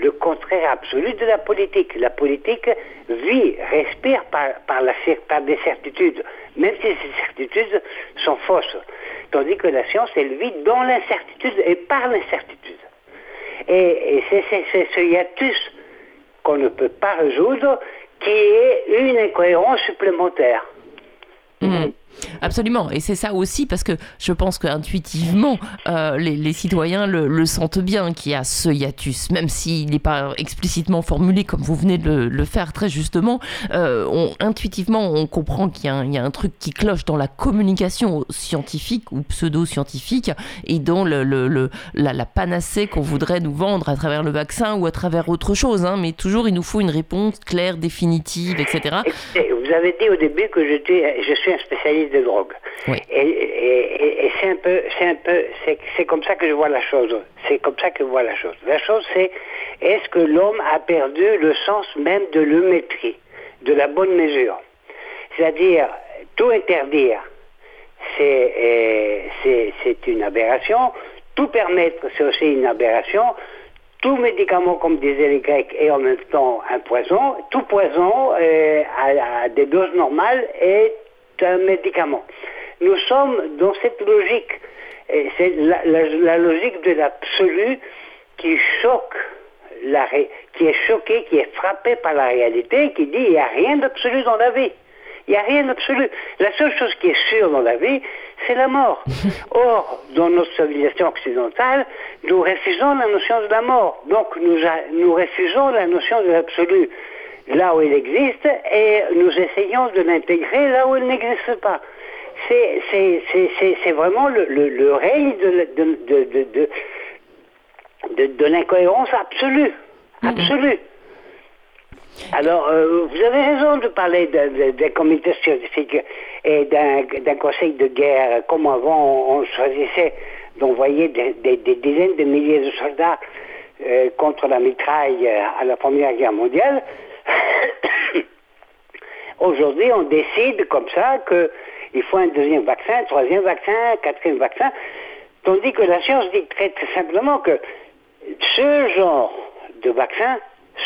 le contraire absolu de la politique. La politique vit, respire par, par, des certitudes, même si ces certitudes sont fausses. Tandis que la science, elle vit dans l'incertitude et par l'incertitude. Et, c'est ce hiatus qu'on ne peut pas résoudre qui est une incohérence supplémentaire. Mhm. Absolument, et c'est ça aussi parce que je pense qu'intuitivement, euh, les, citoyens le, sentent bien qu'il y a ce hiatus, même s'il n'est pas explicitement formulé comme vous venez de le, faire très justement. euh, intuitivement, on comprend qu'il y, a un- truc qui cloche dans la communication scientifique ou pseudo-scientifique et dans la, panacée qu'on voudrait nous vendre à travers le vaccin ou à travers autre chose. hein, mais toujours, il nous faut une réponse claire, définitive, etc. Vous avez dit au début que je suis un spécialiste de drogue. Oui. Et, et- et- et c'est un peu, c'est un peu, c'est, comme ça que je vois la chose. C'est comme ça que je vois la chose. La chose, c'est est-ce que l'homme a perdu le sens même de l'eumétrie, de la bonne mesure? C'est-à-dire, tout interdire, c'est, euh, c'est, c'est une aberration. Tout permettre, c'est aussi une aberration. Tout médicament, comme disaient les Grecs, est en même temps un poison. Tout poison, euh, à, à des doses normales, est un médicament. Nous sommes dans cette logique. Et c'est la, la- la logique de l'absolu qui choque, la ré- qui est choqué, qui est frappé par la réalité, qui dit il n'y a rien d'absolu dans la vie. Il n'y a rien d'absolu. La seule chose qui est sûre dans la vie, c'est la mort. [laughs] Or, dans notre civilisation occidentale, nous refusons la notion de la mort. Donc, nous, a- nous refusons la notion de l'absolu là où il existe et nous essayons de l'intégrer là où il n'existe pas. C'est, vraiment le, le, le règne de, de, de, de, l'incohérence absolue. Absolue. Alors, euh, vous avez raison de parler d'un comité scientifique et d'un conseil de guerre. Comme avant, on, on choisissait d'envoyer des, des- des dizaines de milliers de soldats euh, contre la mitraille euh, à la Première Guerre mondiale. [coughs] Aujourd'hui, on décide comme ça qu'il faut un deuxième vaccin, un troisième vaccin, un quatrième vaccin, tandis que la science dit très, simplement que ce genre de vaccin,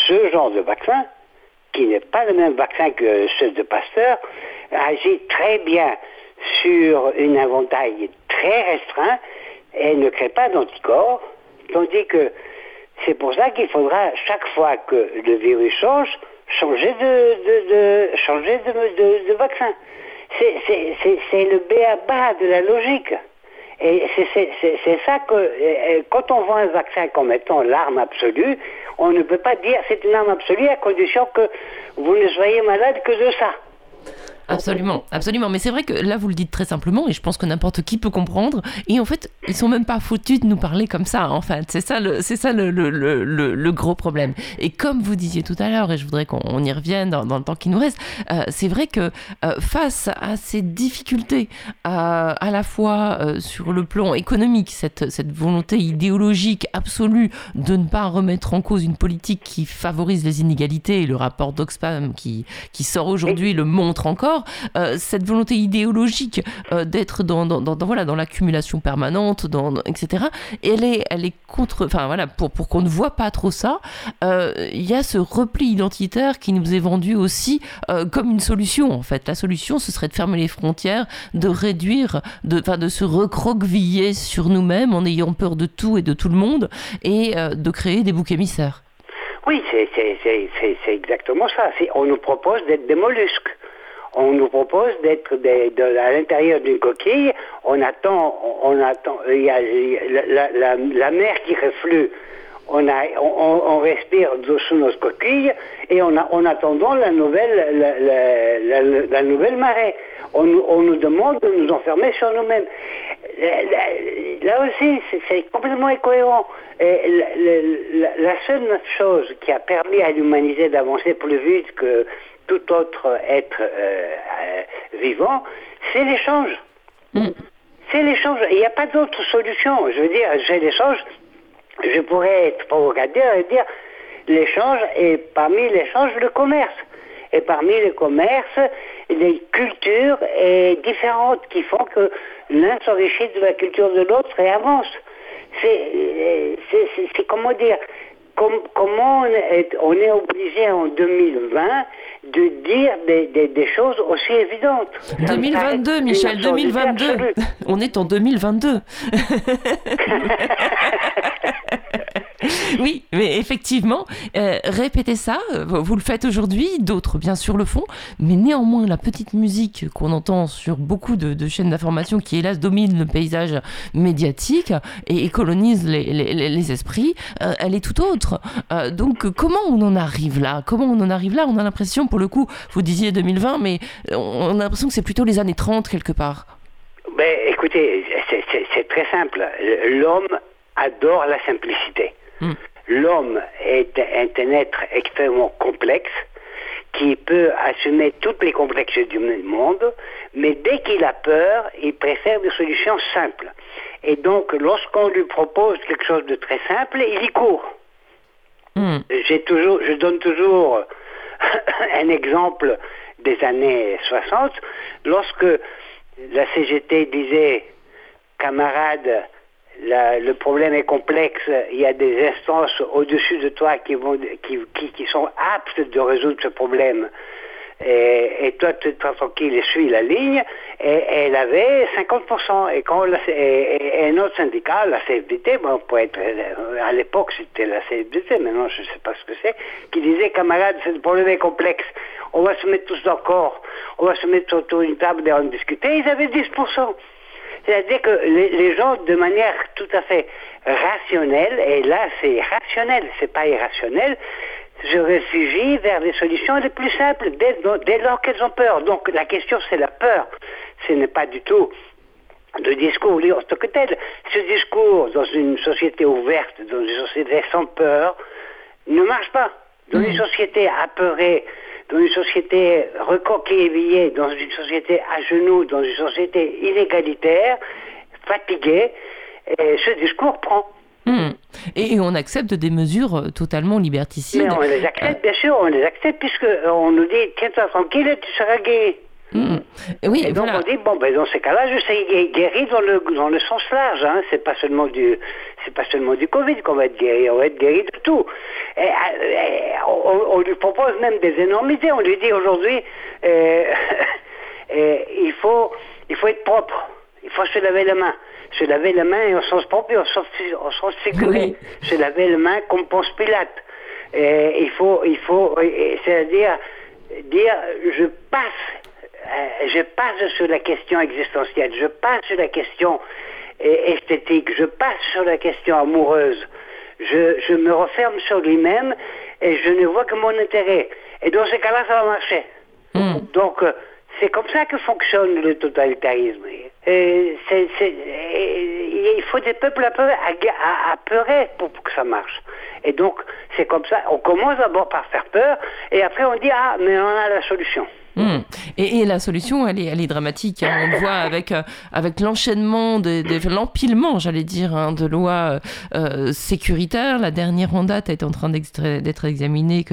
ce genre de vaccin, qui n'est pas le même vaccin que ceux de Pasteur, agit très bien sur un inventaire très restreint et ne crée pas d'anticorps, tandis que c'est pour ça qu'il faudra, chaque fois que le virus change, changer de, de, de- changer de, vaccin. C'est- le B à bas de la logique. Et c'est- ça que, euh, quand on voit un vaccin comme étant l'arme absolue, on ne peut pas dire c'est une arme absolue à condition que vous ne soyez malade que de ça. Absolument, absolument. Mais c'est vrai que là, vous le dites très simplement, et je pense que n'importe qui peut comprendre. Et en fait, ils sont même pas foutus de nous parler comme ça. En fait, c'est ça, le, c'est ça le, le, le, le- gros problème. Et comme vous disiez tout à l'heure, et je voudrais qu'on on y revienne dans, dans le temps qui nous reste, euh, c'est vrai que euh, face à ces difficultés, euh, à la fois euh, sur le plan économique, cette, cette volonté idéologique absolue de ne pas remettre en cause une politique qui favorise les inégalités, et le rapport d'Oxfam qui, qui sort aujourd'hui le montre encore, euh, cette volonté idéologique euh, d'être dans, dans, dans- voilà, dans l'accumulation permanente, dans, etc. Et elle est, elle est contre, enfin voilà, pour, pour qu'on ne voit pas trop ça, euh, il y a ce repli identitaire qui nous est vendu aussi comme une solution en fait. La solution, ce serait de fermer les frontières, de réduire, de, de se recroqueviller sur nous-mêmes en ayant peur de tout et de tout le monde et de créer des boucs émissaires. Oui, c'est exactement ça. On nous propose d'être des mollusques. On nous propose d'être à l'intérieur d'une coquille. On attend, on, attend. Il y a, la, la- la- mer qui reflue. On, a, on, on- respire sous nos coquilles et on a, en attendant la nouvelle, la, la- la- nouvelle marée. On, nous- on nous demande de nous enfermer sur nous-mêmes. Là, aussi, c'est- complètement incohérent. Et la seule chose qui a permis à l'humanité d'avancer plus vite que tout autre être euh, euh, vivant, c'est l'échange. C'est l'échange. Il n'y a pas d'autre solution. Je veux dire, c'est l'échange. Je pourrais être provocateur et dire l'échange est parmi l'échange le commerce. Et parmi les commerces, les cultures est différentes qui font que l'un s'enrichit de la culture de l'autre et avance. C'est, euh, c'est comment dire, com- comment on est, on est obligé en 2020 de dire des, des- des choses aussi évidentes. Ça me paraît 2022, une Michel, absurdité 2022. absolue. On est en 2022. [laughs] Oui, mais effectivement, euh, répétez ça, vous le faites aujourd'hui, d'autres bien sûr le font, mais néanmoins la petite musique qu'on entend sur beaucoup de, chaînes d'information qui hélas domine le paysage médiatique et, et colonise les, esprits, euh, elle est tout autre. Euh, donc comment on en arrive là? Comment on en arrive là? On a l'impression, pour le coup, vous disiez 2020, mais on a l'impression que c'est plutôt les années 30 quelque part. Ben, écoutez, c'est très simple. L'homme adore la simplicité. Mm. L'homme est, est un être extrêmement complexe qui peut assumer toutes les complexes du monde, mais dès qu'il a peur, il préfère des solutions simples. Et donc, lorsqu'on lui propose quelque chose de très simple, il y court. Hmm. J'ai toujours, je donne toujours [coughs] un exemple des années 60, lorsque la CGT disait, camarades, la- le problème est complexe, il y a des instances au-dessus de toi qui, vont, qui, qui, qui sont aptes de résoudre ce problème. Et, et toi, tu es tranquille et suis la ligne. Et, elle avait 50%. Et quand la- et, et un autre syndicat, la CFDT, bon, pour être, euh, à l'époque c'était la CFDT, maintenant je ne sais pas ce que c'est, qui disait, camarades, ce problème est complexe. On va se mettre tous d'accord. On va se mettre autour d'une table et en discuter. Ils avaient 10%. C'est-à-dire que les, les gens, de manière tout à fait rationnelle, et là c'est rationnel, c'est pas irrationnel, se réfugient vers les solutions les plus simples dès, dès lors qu'elles ont peur. Donc la question c'est la peur. Ce n'est pas du tout le discours lié en tant que tel. Ce discours dans une société ouverte, dans une société sans peur, ne marche pas. Dans une société apeurée, dans une société recoquillée, dans une société à genoux, dans une société inégalitaire, fatiguée, et ce discours prend. Hmm. Et, et on accepte des mesures euh, totalement liberticides. Mais on les accepte, bien sûr, on les accepte, puisque on nous dit, tiens-toi tranquille, tu seras gay. Oui, Et donc voilà. on dit bon ben dans ces cas-là je gué- guéri dans le dans le sens large hein. c'est pas seulement du c'est pas seulement du Covid qu'on va être guéri on va être guéri de tout et, euh, et on, on lui propose même des énormités on lui dit aujourd'hui euh, [laughs] euh, il faut il faut être propre il faut se laver la main se laver la main et au sens propre et au sens, au sens Oui. se laver la main comme pense Pilate et il faut il faut c'est-à-dire dire je passe je passe sur la question existentielle, je passe sur la question euh, esthétique, je passe sur la question amoureuse. Je, je me referme sur lui-même et je ne vois que mon intérêt. Et dans ces cas-là, ça va marcher. Hmm. Donc, euh, c'est comme ça que fonctionne le totalitarisme. Et et il faut des peuples apeurés, apeurés pour que ça marche. Et donc, c'est comme ça. On commence d'abord par faire peur et après on dit, ah, mais on a la solution. Hmm. Et, la solution, elle est, dramatique. hein. On le voit avec, euh, avec l'enchaînement, l'empilement, j'allais dire, hein, de lois euh, euh, sécuritaires. La dernière en date est en train d'être examinée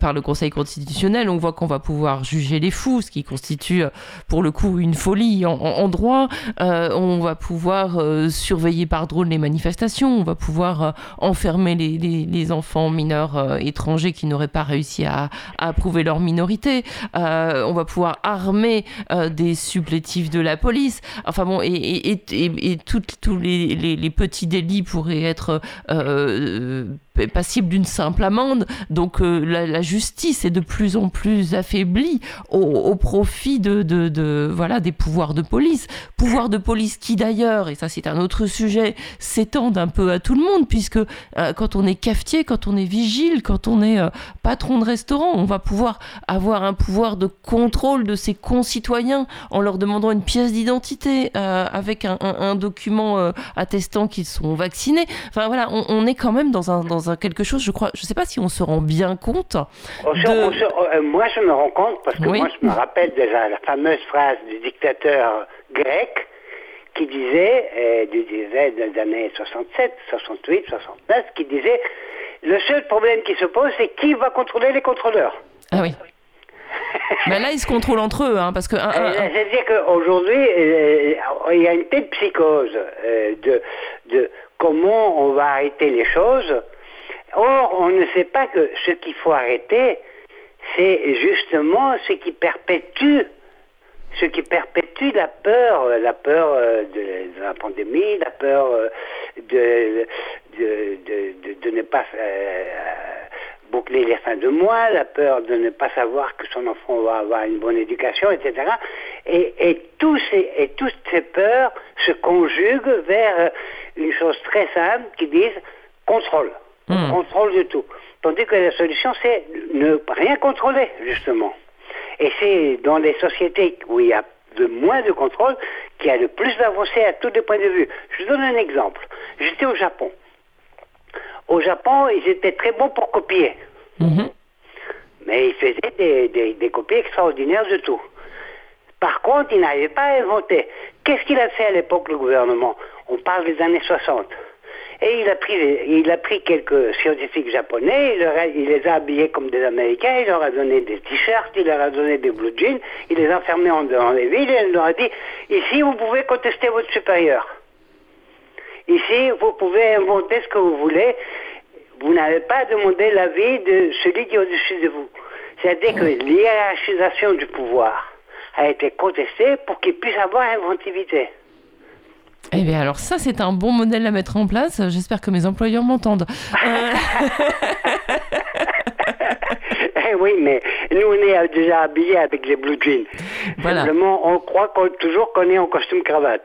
par le Conseil constitutionnel. On voit qu'on va pouvoir juger les fous, ce qui constitue, pour le coup, une folie en, droit. On va pouvoir surveiller par drone les manifestations. On va pouvoir enfermer les, enfants mineurs étrangers qui n'auraient pas réussi à, à prouver leur minorité. On va pouvoir armer euh, des supplétifs de la police. Enfin bon, et, et, et, tous les, petits délits pourraient être passibles d'une simple amende. Donc euh, la, justice est de plus en plus affaiblie au, profit de, de, voilà des pouvoirs de police. Pouvoirs de police qui d'ailleurs, et ça c'est un autre sujet, s'étendent un peu à tout le monde puisque euh, quand on est cafetier, quand on est vigile, quand on est euh, patron de restaurant, on va pouvoir avoir un pouvoir de contrôle de ses concitoyens en leur demandant une pièce d'identité avec un, document attestant qu'ils sont vaccinés. Enfin voilà, on, est quand même dans un, quelque chose, je crois, je sais pas si on se rend bien compte. On se- de- on se- euh, moi, je me rends compte, parce que Oui. moi, je me rappelle déjà la fameuse phrase du dictateur grec qui disait, euh, du disait des années 67, 68, 69, qui disait le seul problème qui se pose, c'est qui va contrôler les contrôleurs. Ah oui. [laughs] Mais là, ils se contrôlent entre eux, hein, parce que un- Euh, C'est-à-dire qu'aujourd'hui, euh, il y a une telle psychose euh, de, de comment on va arrêter les choses. Or, on ne sait pas que ce qu'il faut arrêter, c'est justement ce qui perpétue ce qui perpétue la peur, euh, la peur euh, de, la pandémie, la peur euh, de, de, de, ne pas boucler les fins de mois, la peur de ne pas savoir que son enfant va avoir une bonne éducation, etc. Et, et, et toutes ces peurs se conjuguent vers une chose très simple qui disent contrôle, Hmm. contrôle de tout. Tandis que la solution, c'est ne rien contrôler, justement. Et c'est dans les sociétés où il y a de moins de contrôle qu'il y a le plus d'avancées à tous les points de vue. Je vous donne un exemple. J'étais au Japon. Au Japon, ils étaient très bons pour copier. Mhm. Mais ils faisaient des, des, des copies extraordinaires de tout. Par contre, ils n'arrivaient pas à inventer. Qu'est-ce qu'il a fait à l'époque, le gouvernement? On parle des années 60. Et il a pris, il a pris quelques scientifiques japonais, il, les a habillés comme des Américains, il leur a donné des t-shirts, il leur a donné des blue jeans, il les a enfermés en, dans les villes et il leur a dit, ici vous pouvez contester votre supérieur. Ici, vous pouvez inventer ce que vous voulez. Vous n'avez pas à demander l'avis de celui qui est au-dessus de vous. C'est-à-dire que l'hiérarchisation du pouvoir a été contestée pour qu'il puisse avoir inventivité. Eh bien, alors ça, c'est un bon modèle à mettre en place. J'espère que mes employeurs m'entendent. Euh, [laughs] oui, mais nous, on est déjà habillés avec les blue jeans. Voilà. Simplement, on croit toujours qu'on est en costume cravate.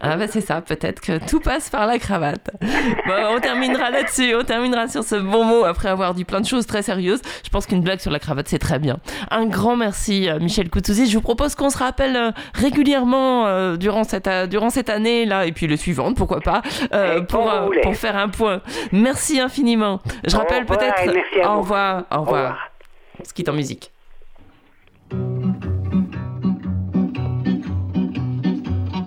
Ah bah c'est ça, peut-être que tout passe par la cravate. Bon, on terminera là-dessus, on terminera sur ce bon mot après avoir dit plein de choses très sérieuses. Je pense qu'une blague sur la cravate, c'est très bien. Un grand merci, euh, Michel Coutouzi. Je vous propose qu'on se rappelle euh, régulièrement euh, durant, cette, durant cette année-là, et puis les suivantes, pourquoi pas, pour, pour faire un point. Merci infiniment. Je rappelle revoir peut-être... Au revoir, au Au revoir. Quitte en musique.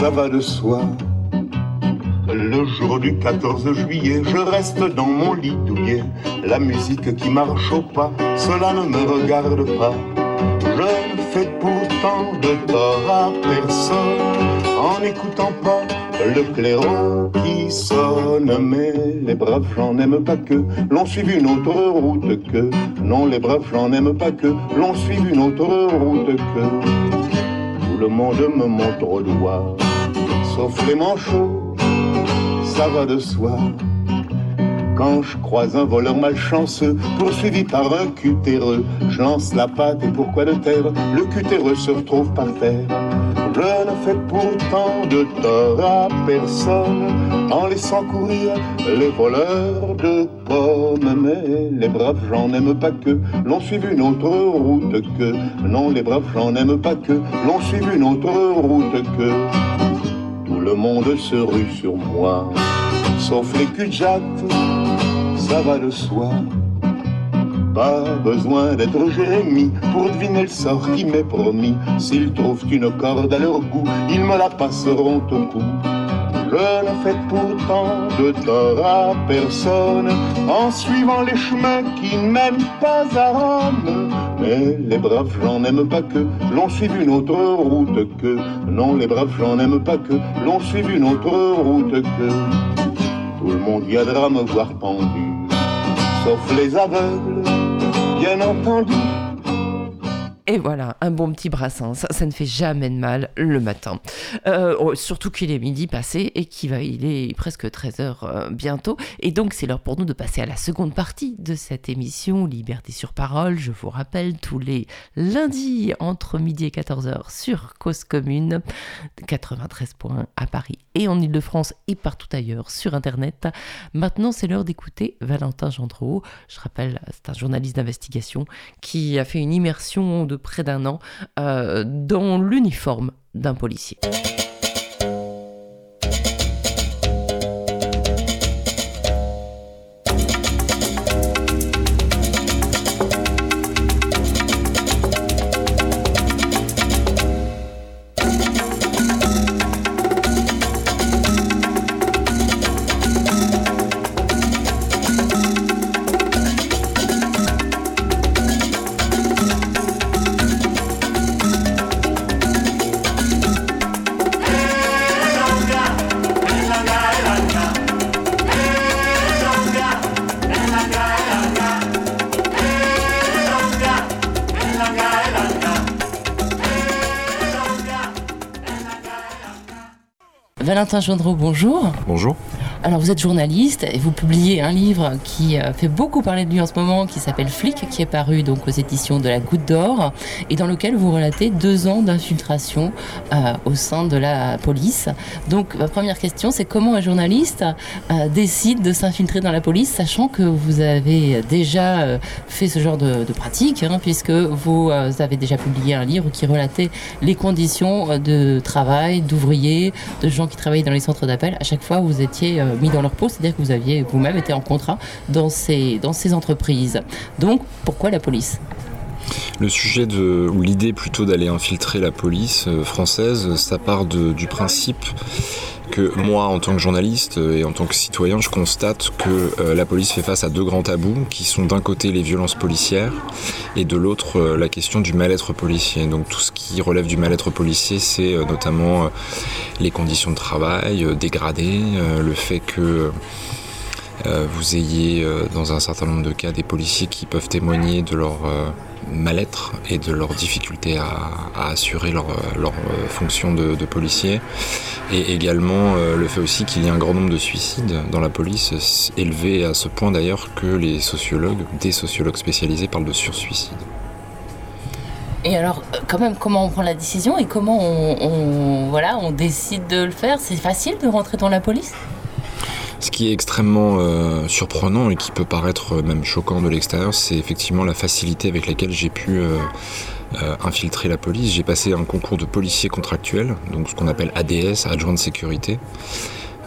ça va de soi. Le jour du 14 juillet, je reste dans mon lit douillet. La musique qui marche au pas, cela ne me regarde pas. Je ne fais pourtant de tort à personne en n'écoutant pas le clairon qui sonne. Mais les braves, j'en aime pas que l'on suive une autre route que. Non, les braves, j'en aime pas que l'on suive une autre route que. Le monde me montre au doigt, sauf les manchots, ça va de soi. Quand je croise un voleur malchanceux, poursuivi par un cutéreux, je lance la patte et pourquoi de terre, le cutéreux se retrouve par terre. Je ne fais pourtant de tort à personne en laissant courir les voleurs de pommes. Mais les braves, j'en aime pas que l'on suive une autre route que. Non, les braves, j'en aime pas que l'on suive une autre route que. Tout le monde se rue sur moi, sauf les cul ça va de soi. Pas besoin d'être Jérémie pour deviner le sort qui m'est promis. S'ils trouvent une corde à leur goût, ils me la passeront au cou. Je ne fais pourtant de tort à personne en suivant les chemins qui ne pas à Rome. Mais les braves, j'en aime pas que l'on suive une autre route que. Non, les braves, j'en aime pas que l'on suive une autre route que. Tout le monde viendra me voir pendu, sauf les aveugles, bien entendu. Et voilà, un bon petit brassin, ça, ne fait jamais de mal le matin. Euh, oh, surtout qu'il est midi passé et qu'il va, est presque 13h bientôt. Et donc c'est l'heure pour nous de passer à la seconde partie de cette émission Liberté sur parole. Je vous rappelle tous les lundis entre midi et 14h sur Cause Commune, 93 points à Paris et en Ile-de-France et partout ailleurs sur Internet. Maintenant c'est l'heure d'écouter Valentin Gendreau. Je rappelle, c'est un journaliste d'investigation qui a fait une immersion de près d'un an euh, dans l'uniforme d'un policier. Valentin Gendreau, bonjour. Bonjour. Alors vous êtes journaliste et vous publiez un livre qui euh, fait beaucoup parler de lui en ce moment, qui s'appelle Flic, qui est paru donc aux éditions de la Goutte d'Or, et dans lequel vous relatez deux ans d'infiltration euh, au sein de la police. Donc ma première question, c'est comment un journaliste euh, décide de s'infiltrer dans la police, sachant que vous avez déjà fait ce genre de, pratique, hein, puisque vous avez déjà publié un livre qui relatait les conditions de travail d'ouvriers, de gens qui travaillaient dans les centres d'appel. À chaque fois, vous étiez mis dans leur peau, c'est-à-dire que vous aviez vous-même été en contrat dans ces, dans ces entreprises. Donc, pourquoi la police? Le sujet de, ou l'idée plutôt d'aller infiltrer la police euh, française, ça part de- du principe que moi, en tant que journaliste euh, et en tant que citoyen, je constate que euh, la police fait face à deux grands tabous, qui sont d'un côté les violences policières et de l'autre euh, la question du mal-être policier. Donc tout ce qui relève du mal-être policier, c'est notamment les conditions de travail dégradées, le fait que vous ayez euh, dans un certain nombre de cas des policiers qui peuvent témoigner de leur euh, mal-être et de leur difficulté à, assurer leur, euh, leur euh, fonction de, de policier. Et également euh, le fait aussi qu'il y a un grand nombre de suicides dans la police, élevé à ce point d'ailleurs que les sociologues, des sociologues spécialisés parlent de sursuicide. Et alors, euh, quand même, comment on prend la décision et comment on- voilà, on décide de le faire? C'est facile de rentrer dans la police? Ce qui est extrêmement euh, surprenant et qui peut paraître même choquant de l'extérieur, c'est effectivement la facilité avec laquelle j'ai pu euh, euh, infiltrer la police. J'ai passé un concours de policier contractuel, donc ce qu'on appelle ADS, adjoint de sécurité.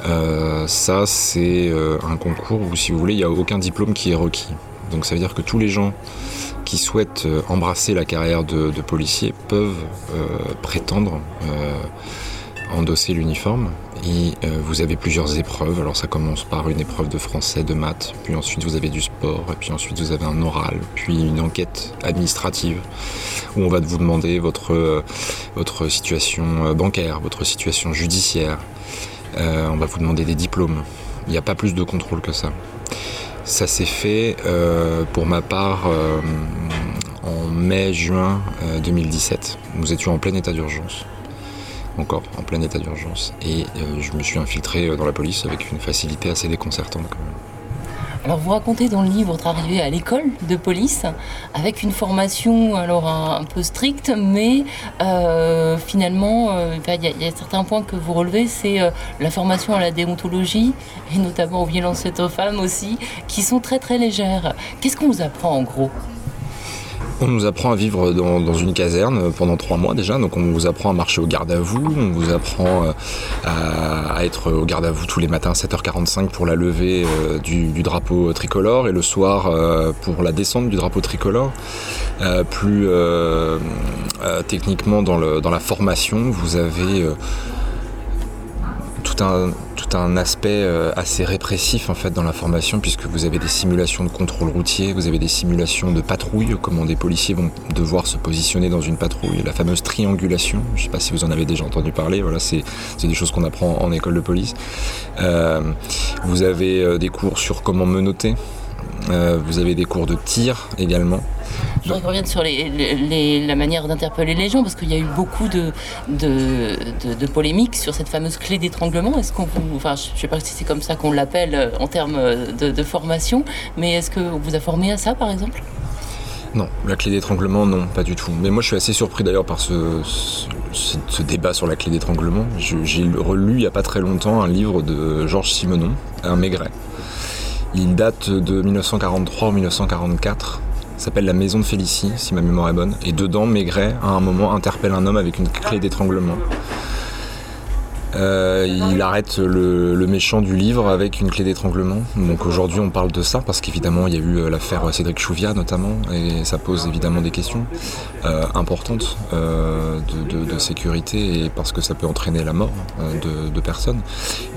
Euh, ça, c'est euh, un concours où, si vous voulez, il n'y a aucun diplôme qui est requis. Donc ça veut dire que tous les gens qui souhaitent euh, embrasser la carrière de, policier peuvent euh, prétendre euh, endosser l'uniforme. Et euh, vous avez plusieurs épreuves. Alors ça commence par une épreuve de français, de maths, puis ensuite vous avez du sport, et puis ensuite vous avez un oral, puis une enquête administrative où on va vous demander votre, euh, votre situation euh, bancaire, votre situation judiciaire. On va vous demander des diplômes. Il n'y a pas plus de contrôle que ça. Ça s'est fait pour ma part en mai-juin euh, 2017. Nous étions en plein état d'urgence encore en plein état d'urgence. Et euh, je me suis infiltré euh, dans la police avec une facilité assez déconcertante quand même. Alors vous racontez dans le livre votre arrivée à l'école de police avec une formation alors un, peu stricte, mais euh, finalement il y, a- certains points que vous relevez, c'est la formation à la déontologie et notamment aux violences faites aux femmes aussi, qui sont très très légères. Qu'est-ce qu'on vous apprend en gros? On nous apprend à vivre dans, une caserne pendant trois mois déjà, donc on vous apprend à marcher au garde à vous, on vous apprend euh, à, être au garde à vous tous les matins à 7h45 pour la levée euh, du, drapeau tricolore. Et le soir euh, pour la descente du drapeau tricolore. Plus techniquement dans, la formation, vous avez tout un, aspect euh, assez répressif en fait dans la formation puisque vous avez des simulations de contrôle routier, vous avez des simulations de patrouille, comment des policiers vont devoir se positionner dans une patrouille, la fameuse triangulation, je ne sais pas si vous en avez déjà entendu parler, voilà, c'est des choses qu'on apprend en école de police. Euh, vous avez euh, des cours sur comment menotter, euh, vous avez des cours de tir également. Je voudrais qu'on revienne sur les, les- les- la manière d'interpeller les gens, parce qu'il y a eu beaucoup de, de, de- de polémiques sur cette fameuse clé d'étranglement. Est-ce qu'on vous, enfin, je ne sais pas si c'est comme ça qu'on l'appelle euh, en termes euh, de, formation, mais est-ce qu'on vous a formé à ça, par exemple? Non, la clé d'étranglement, non, pas du tout. Mais moi, je suis assez surpris d'ailleurs par ce, ce, ce débat sur la clé d'étranglement. J'ai relu il n'y a pas très longtemps un livre de Georges Simenon, Un Maigret. Il date de 1943 ou 1944. Il s'appelle La Maison de Félicie, si ma mémoire est bonne. Et dedans, Maigret, à un moment, interpelle un homme avec une clé d'étranglement. Euh, il arrête le, méchant du livre avec une clé d'étranglement. Donc aujourd'hui on parle de ça parce qu'évidemment il y a eu euh, l'affaire Cédric Chouviat notamment et ça pose évidemment des questions euh, importantes de, sécurité et parce que ça peut entraîner la mort de, personnes.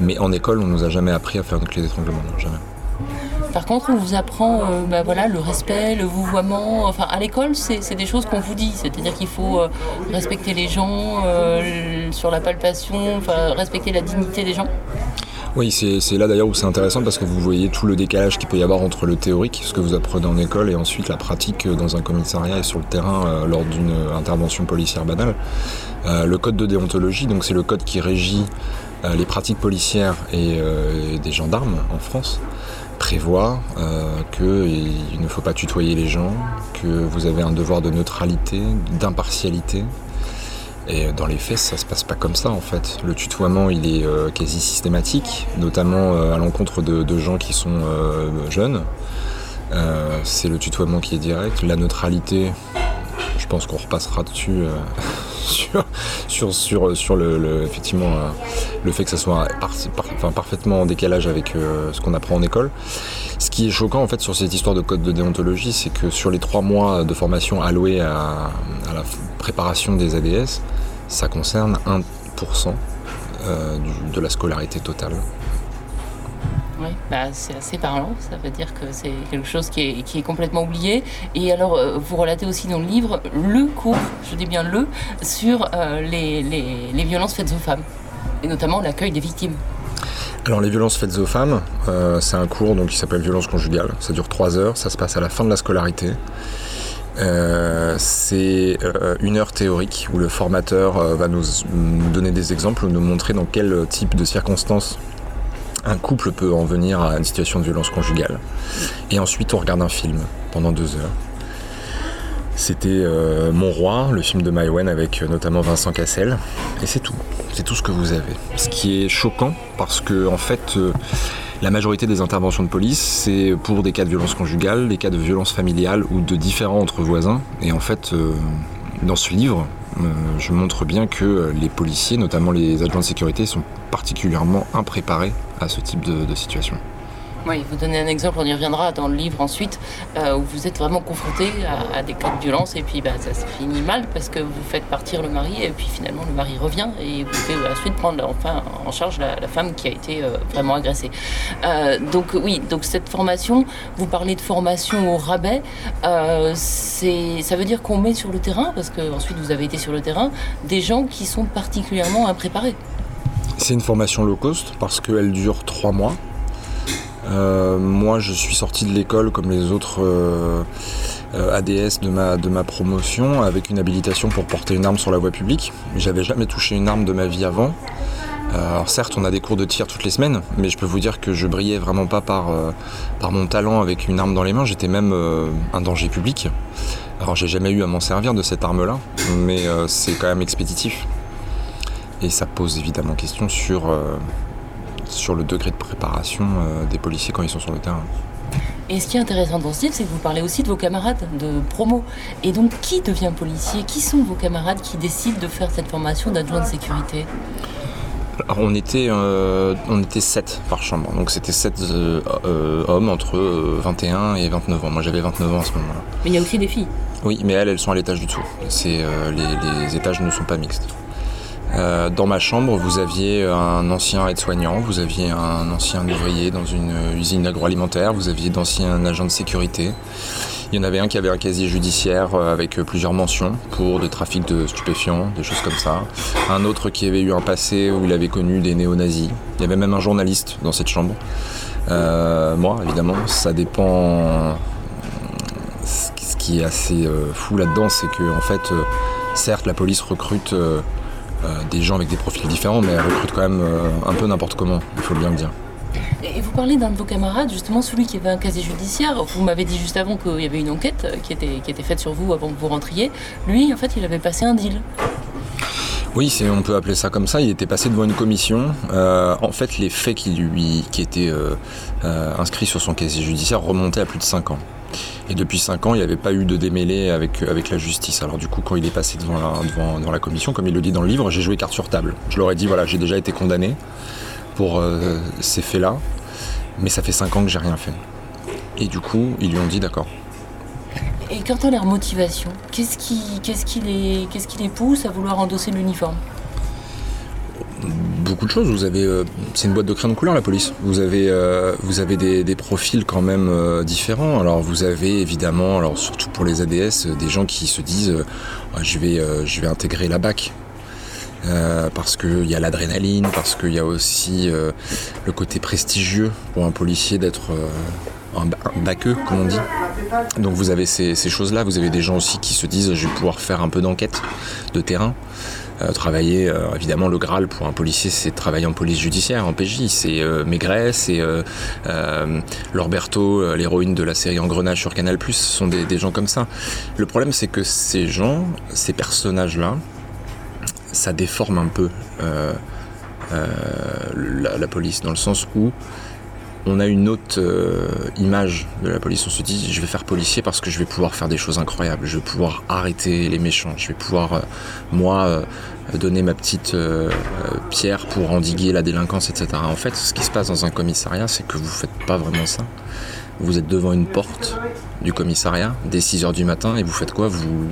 Mais en école on nous a jamais appris à faire une clé d'étranglement, jamais. Par contre, on vous apprend euh, bah, voilà, le respect, le vouvoiement. Enfin, à l'école, c'est des choses qu'on vous dit. C'est-à-dire qu'il faut euh, respecter les gens euh, sur la palpation, respecter la dignité des gens. Oui, c'est là d'ailleurs où c'est intéressant parce que vous voyez tout le décalage qu'il peut y avoir entre le théorique, ce que vous apprenez en école, et ensuite la pratique dans un commissariat et sur le terrain lors d'une intervention policière banale. Le code de déontologie, donc c'est le code qui régit les pratiques policières et des gendarmes en France, prévoit euh, qu'il ne faut pas tutoyer les gens, que vous avez un devoir de neutralité, d'impartialité. Et dans les faits, ça se passe pas comme ça en fait. Le tutoiement, il est euh, quasi systématique, notamment euh, à l'encontre de, gens qui sont jeunes. C'est le tutoiement qui est direct. La neutralité, je pense qu'on repassera dessus euh, [laughs] sur, sur, sur, sur le, effectivement, euh, le fait que ça soit parfaitement en décalage avec euh, ce qu'on apprend en école. Ce qui est choquant en fait sur cette histoire de code de déontologie, c'est que sur les trois mois de formation alloués à, la préparation des ADS, ça concerne 1% euh, du- de la scolarité totale. Oui, bah, c'est assez parlant. Ça veut dire que c'est quelque chose qui est, complètement oublié. Et alors, euh, vous relatez aussi dans le livre le cours, je dis bien le, sur euh, les, violences faites aux femmes, et notamment l'accueil des victimes. Alors les violences faites aux femmes, euh, c'est un cours qui s'appelle violence conjugale. Ça dure 3 heures, ça se passe à la fin de la scolarité. C'est une heure théorique où le formateur va nous, donner des exemples ou nous montrer dans quel type de circonstances un couple peut en venir à une situation de violence conjugale. Et ensuite on regarde un film pendant deux heures. C'était euh, Mon Roi, le film de Maïwen avec euh, notamment Vincent Cassel. Et c'est tout. C'est tout ce que vous avez. Ce qui est choquant parce que en fait, euh, la majorité des interventions de police, c'est pour des cas de violence conjugale, des cas de violence familiale ou de différends entre voisins. Et en fait, dans ce livre, je montre bien que euh, les policiers, notamment les agents de sécurité, sont particulièrement impréparés à ce type de, de situation. Oui, vous donnez un exemple, on y reviendra dans le livre ensuite, euh, où vous êtes vraiment confronté à, des cas de violence et puis bah, ça se finit mal parce que vous faites partir le mari et puis finalement le mari revient et vous devez ensuite prendre enfin en charge la, femme qui a été euh, vraiment agressée. Euh, donc oui, donc cette formation, vous parlez de formation au rabais, euh, c'est, ça veut dire qu'on met sur le terrain, parce que ensuite vous avez été sur le terrain, des gens qui sont particulièrement impréparés. C'est une formation low cost parce qu'elle dure trois mois. Euh, moi, je suis sorti de l'école comme les autres euh, euh, ADS de ma, promotion avec une habilitation pour porter une arme sur la voie publique. J'avais jamais touché une arme de ma vie avant. Alors certes, on a des cours de tir toutes les semaines, mais je peux vous dire que je brillais vraiment pas par, par mon talent avec une arme dans les mains. J'étais même un danger public. Alors j'ai jamais eu à m'en servir de cette arme-là, mais c'est quand même expéditif. Et ça pose évidemment question sur, sur le degré de préparation euh, des policiers quand ils sont sur le terrain. Et ce qui est intéressant dans ce livre, c'est que vous parlez aussi de vos camarades de promo. Et donc, qui devient policier? Qui sont vos camarades qui décident de faire cette formation d'adjoint de sécurité? Alors, on était, euh, on était 7 par chambre, donc c'était 7 euh, euh, hommes entre euh, 21 et 29 ans. Moi j'avais 29 ans à ce moment-là. Mais il y a aussi des filles. Oui, mais elles, elles sont à l'étage du dessous. C'est, euh, les, les étages ne sont pas mixtes. Euh, dans ma chambre, vous aviez un ancien aide-soignant, vous aviez un ancien ouvrier dans une usine agroalimentaire, vous aviez d'anciens agents de sécurité. Il y en avait un qui avait un casier judiciaire euh, avec euh, plusieurs mentions pour des trafics de stupéfiants, des choses comme ça. Un autre qui avait eu un passé où il avait connu des néo-nazis. Il y avait même un journaliste dans cette chambre. Euh, moi, évidemment, ça dépend. Ce qui- est assez euh, fou là-dedans, c'est que en fait, euh, certes, la police recrute euh, euh, des gens avec des profils différents, mais elle recrute quand même euh, un peu n'importe comment. Il faut bien le dire. Et vous parlez d'un de vos camarades, justement celui qui avait un casier judiciaire. Vous m'avez dit juste avant qu'il y avait une enquête euh, qui était, qui était faite sur vous avant que vous rentriez. Lui, en fait, il avait passé un deal. Oui, on peut appeler ça comme ça. Il était passé devant une commission. Euh, en fait, les faits qui lui, qui étaient euh, euh, inscrits sur son casier judiciaire remontaient à plus de 5 ans. Et depuis 5 ans, il n'y avait pas eu de démêlé avec, la justice. Alors du coup, quand il est passé devant la, devant, la commission, comme il le dit dans le livre, j'ai joué carte sur table. Je leur ai dit, voilà, j'ai déjà été condamné pour ces faits-là, mais ça fait 5 ans que j'ai rien fait. Et du coup, ils lui ont dit, d'accord. Et quant à leur motivation, qu'est-ce qui, qu'est-ce qui, les, qu'est-ce qui les pousse à vouloir endosser l'uniforme? Beaucoup de choses. Vous avez, euh, c'est une boîte de crayons de couleur la police. Vous avez, euh, vous avez des, profils quand même euh, différents. Alors vous avez évidemment, alors surtout pour les ADS, des gens qui se disent, Ah, je vais, je vais intégrer la BAC. parce qu'il y a l'adrénaline, parce qu'il y a aussi le côté prestigieux pour un policier d'être un, un baqueux, comme on dit. Donc vous avez ces, choses-là, vous avez des gens aussi qui se disent je vais pouvoir faire un peu d'enquête de terrain. Euh, travailler, euh, évidemment, le Graal pour un policier, c'est travailler en police judiciaire, en PJ. C'est euh, Maigret, c'est euh, euh, l'héroïne de la série Engrenage sur Canal+, ce sont des, gens comme ça. Le problème, c'est que ces gens, ces personnages-là, ça déforme un peu la police, dans le sens où on a une autre euh, image de la police. On se dit, je vais faire policier parce que je vais pouvoir faire des choses incroyables. Je vais pouvoir arrêter les méchants. Je vais pouvoir, euh, moi, euh, donner ma petite euh, euh, pierre pour endiguer la délinquance, etc. En fait, ce qui se passe dans un commissariat, c'est que vous faites pas vraiment ça. Vous êtes devant une porte du commissariat dès 6h du matin et vous faites quoi? Vous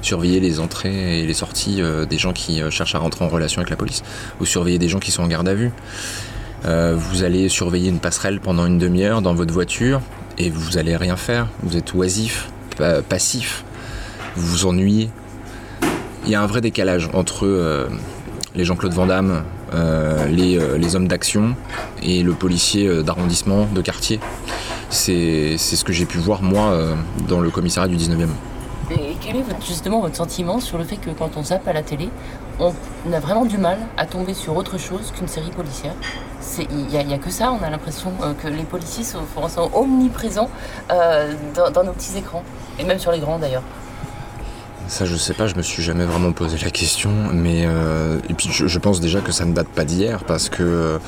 surveillez les entrées et les sorties euh, des gens qui cherchent à rentrer en relation avec la police. Vous surveillez des gens qui sont en garde à vue. Euh, vous allez surveiller une passerelle pendant une demi-heure dans votre voiture et vous allez rien faire. Vous êtes oisif, pa- passif, vous vous ennuyez. Il y a un vrai décalage entre euh, les Jean-Claude Van Damme, euh, les, les hommes d'action et le policier d'arrondissement, de quartier. C'est ce que j'ai pu voir moi dans le commissariat du 19e. Et quel est votre- justement votre sentiment sur le fait que quand on zappe à la télé, on a vraiment du mal à tomber sur autre chose qu'une série policière? Il n'y a, que ça, on a l'impression euh, que les policiers sont, omniprésents euh, dans nos petits écrans, et même sur les grands d'ailleurs. Ça, je sais pas, je me suis jamais vraiment posé la question, mais euh, et puis je, je pense déjà que ça ne date pas d'hier parce que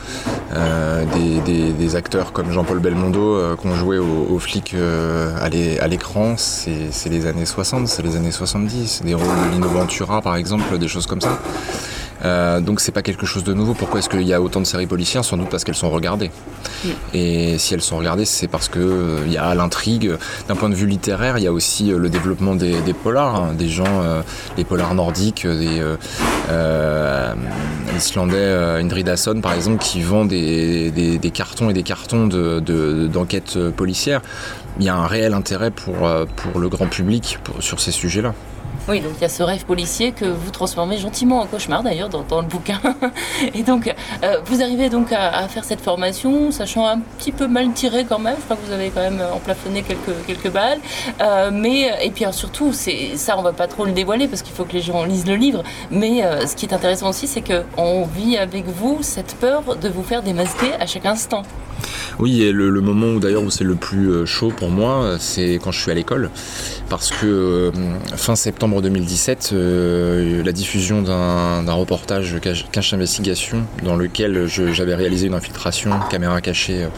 euh, des, des- des acteurs comme Jean-Paul Belmondo euh, qui ont joué aux, aux flics euh, à l'é- à l'écran, c'est c'est les années 60, c'est les années 70, des rôles de Lino Ventura par exemple, des choses comme ça. Euh, donc c'est pas quelque chose de nouveau. Pourquoi est-ce qu'il y a autant de séries policières? Sans doute parce qu'elles sont regardées. Et si elles sont regardées, c'est parce que euh, il y a l'intrigue. D'un point de vue littéraire, il y a aussi euh, le développement des, des polars, hein, des gens, euh, les polars nordiques, euh, des euh, euh, islandais, euh, Indridason par exemple, qui vend des, des- des cartons et des cartons de- de- d'enquêtes euh, policières. Il y a un réel intérêt pour, euh, pour le grand public pour- sur ces sujets-là. Oui, donc il y a ce rêve policier que vous transformez gentiment en cauchemar d'ailleurs dans, le bouquin. [laughs] Et donc euh, vous arrivez donc à, faire cette formation, sachant un petit peu mal tiré quand même. Je crois que vous avez quand même emplafonné quelques, quelques balles. Euh, mais et puis alors, surtout, ça, on va pas trop le dévoiler parce qu'il faut que les gens lisent le livre. Mais euh, ce qui est intéressant aussi, c'est que on vit avec vous cette peur de vous faire démasquer à chaque instant. Oui, et le, le moment où d'ailleurs c'est le plus euh, chaud pour moi, euh, c'est quand je suis à l'école, parce que euh, fin septembre 2017, euh, la diffusion d'un reportage cache, investigation dans lequel j'avais réalisé une infiltration caméra cachée euh,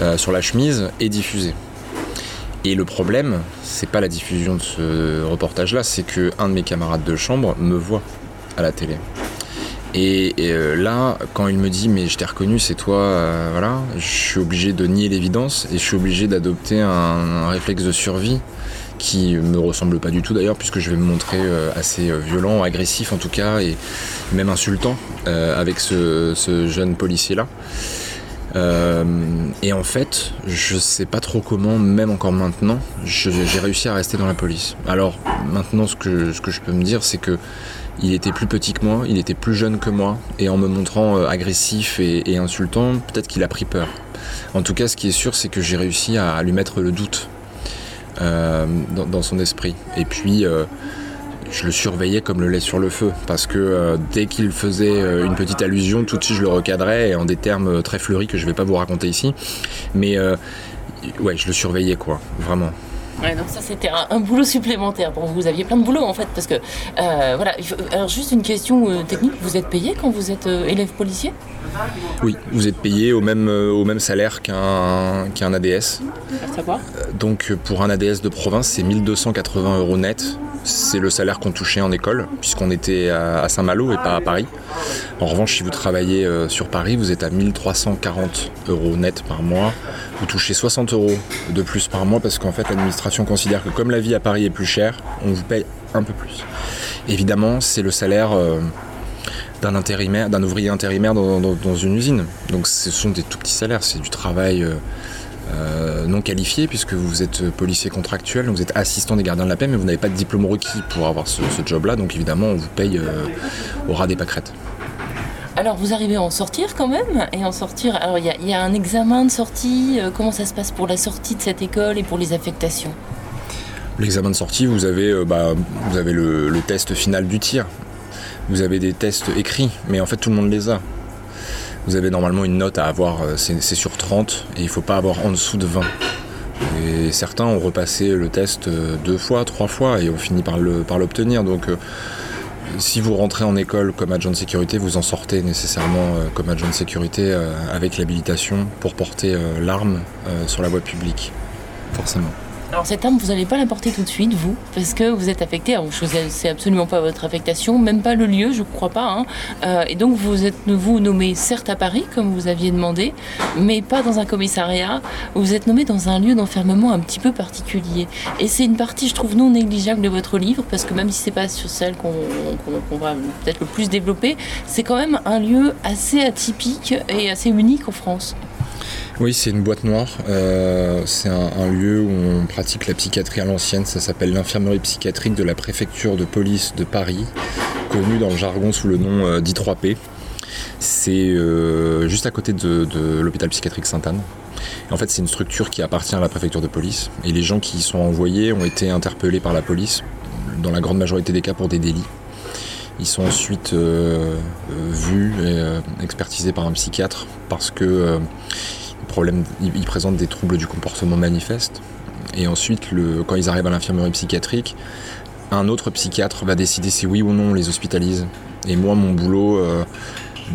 euh, sur la chemise est diffusée. Et le problème, c'est pas la diffusion de ce reportage-là, c'est que un de mes camarades de chambre me voit à la télé. Et, là, quand il me dit mais je t'ai reconnu, c'est toi, voilà, je suis obligé de nier l'évidence et je suis obligé d'adopter un réflexe de survie qui me ressemble pas du tout d'ailleurs puisque je vais me montrer euh, assez euh, violent, agressif en tout cas et même insultant euh, avec ce, jeune policier là. Euh, et en fait, je sais pas trop comment, même encore maintenant, j'ai réussi à rester dans la police. Alors maintenant, ce que, je peux me dire, c'est que il était plus petit que moi, il était plus jeune que moi, et en me montrant agressif et insultant, peut-être qu'il a pris peur. En tout cas, ce qui est sûr, c'est que j'ai réussi à, lui mettre le doute euh, dans, son esprit. Et puis, euh, je le surveillais comme le lait sur le feu, parce que euh, dès qu'il faisait une petite allusion, tout de suite je le recadrais en des termes très fleuris que je vais pas vous raconter ici. Mais ouais, je le surveillais quoi, vraiment. Ouais, donc ça c'était un, un boulot supplémentaire pour vous. Aviez plein de boulot en fait parce que euh, voilà. Alors juste une question euh, technique. Vous êtes payé quand vous êtes euh, élève policier? Oui, vous êtes payé au même, au même salaire qu'un qu'un ADS. À savoir? Donc pour un ADS de province, c'est 1280 euros net. C'est le salaire qu'on touchait en école, puisqu'on était à Saint-Malo et pas à Paris. En revanche, si vous travaillez euh, sur Paris, vous êtes à 1340 euros net par mois. Vous touchez 60 euros de plus par mois, parce qu'en fait, l'administration considère que comme la vie à Paris est plus chère, on vous paye un peu plus. Évidemment, c'est le salaire euh, d'un intérimaire, d'un ouvrier intérimaire dans, une usine. Donc ce sont des tout petits salaires, c'est du travail. Euh, non qualifié puisque vous êtes policier contractuel, donc vous êtes assistant des gardiens de la paix, mais vous n'avez pas de diplôme requis pour avoir ce, ce job-là, donc évidemment on vous paye euh, au ras des pâquerettes. Alors vous arrivez à en sortir quand même et en sortir. Alors il y, a- il y a un examen de sortie. euh, comment ça se passe pour la sortie de cette école et pour les affectations? L'examen de sortie, vous avez, bah, vous avez le, le test final du tir. Vous avez des tests écrits, mais en fait tout le monde les a. Vous avez normalement une note à avoir, euh, c'est sur 30, et il ne faut pas avoir en dessous de 20. Et certains ont repassé le test euh, deux fois, trois fois, et ont fini par le- par l'obtenir. Donc euh, si vous rentrez en école comme agent de sécurité, vous en sortez nécessairement comme agent de sécurité avec l'habilitation pour porter l'arme sur la voie publique. Forcément. Alors cette arme, vous n'allez pas la porter tout de suite, vous, parce que vous êtes affecté. Alors, je sais absolument pas votre affectation, même pas le lieu, je crois pas. hein. Euh, et donc vous êtes vous nommé certes à Paris, comme vous aviez demandé, mais pas dans un commissariat. Vous êtes nommé dans un lieu d'enfermement un petit peu particulier. Et c'est une partie, je trouve, non négligeable de votre livre, parce que même si c'est pas sur celle qu'on va peut-être le plus développer, c'est quand même un lieu assez atypique et assez unique en France. Oui, c'est une boîte noire. Euh, c'est un, lieu où on pratique la psychiatrie à l'ancienne. Ça s'appelle l'infirmerie psychiatrique de la préfecture de police de Paris, connue dans le jargon sous le nom euh, d'I3P. C'est euh, juste à côté de, l'hôpital psychiatrique Sainte-Anne. En fait, c'est une structure qui appartient à la préfecture de police. Et les gens qui y sont envoyés ont été interpellés par la police, dans la grande majorité des cas pour des délits. Ils sont ensuite vus et expertisés par un psychiatre parce que ils, présentent des troubles du comportement manifeste. Et ensuite, quand ils arrivent à l'infirmerie psychiatrique, un autre psychiatre va décider si oui ou non on les hospitalise. Et moi, mon boulot euh,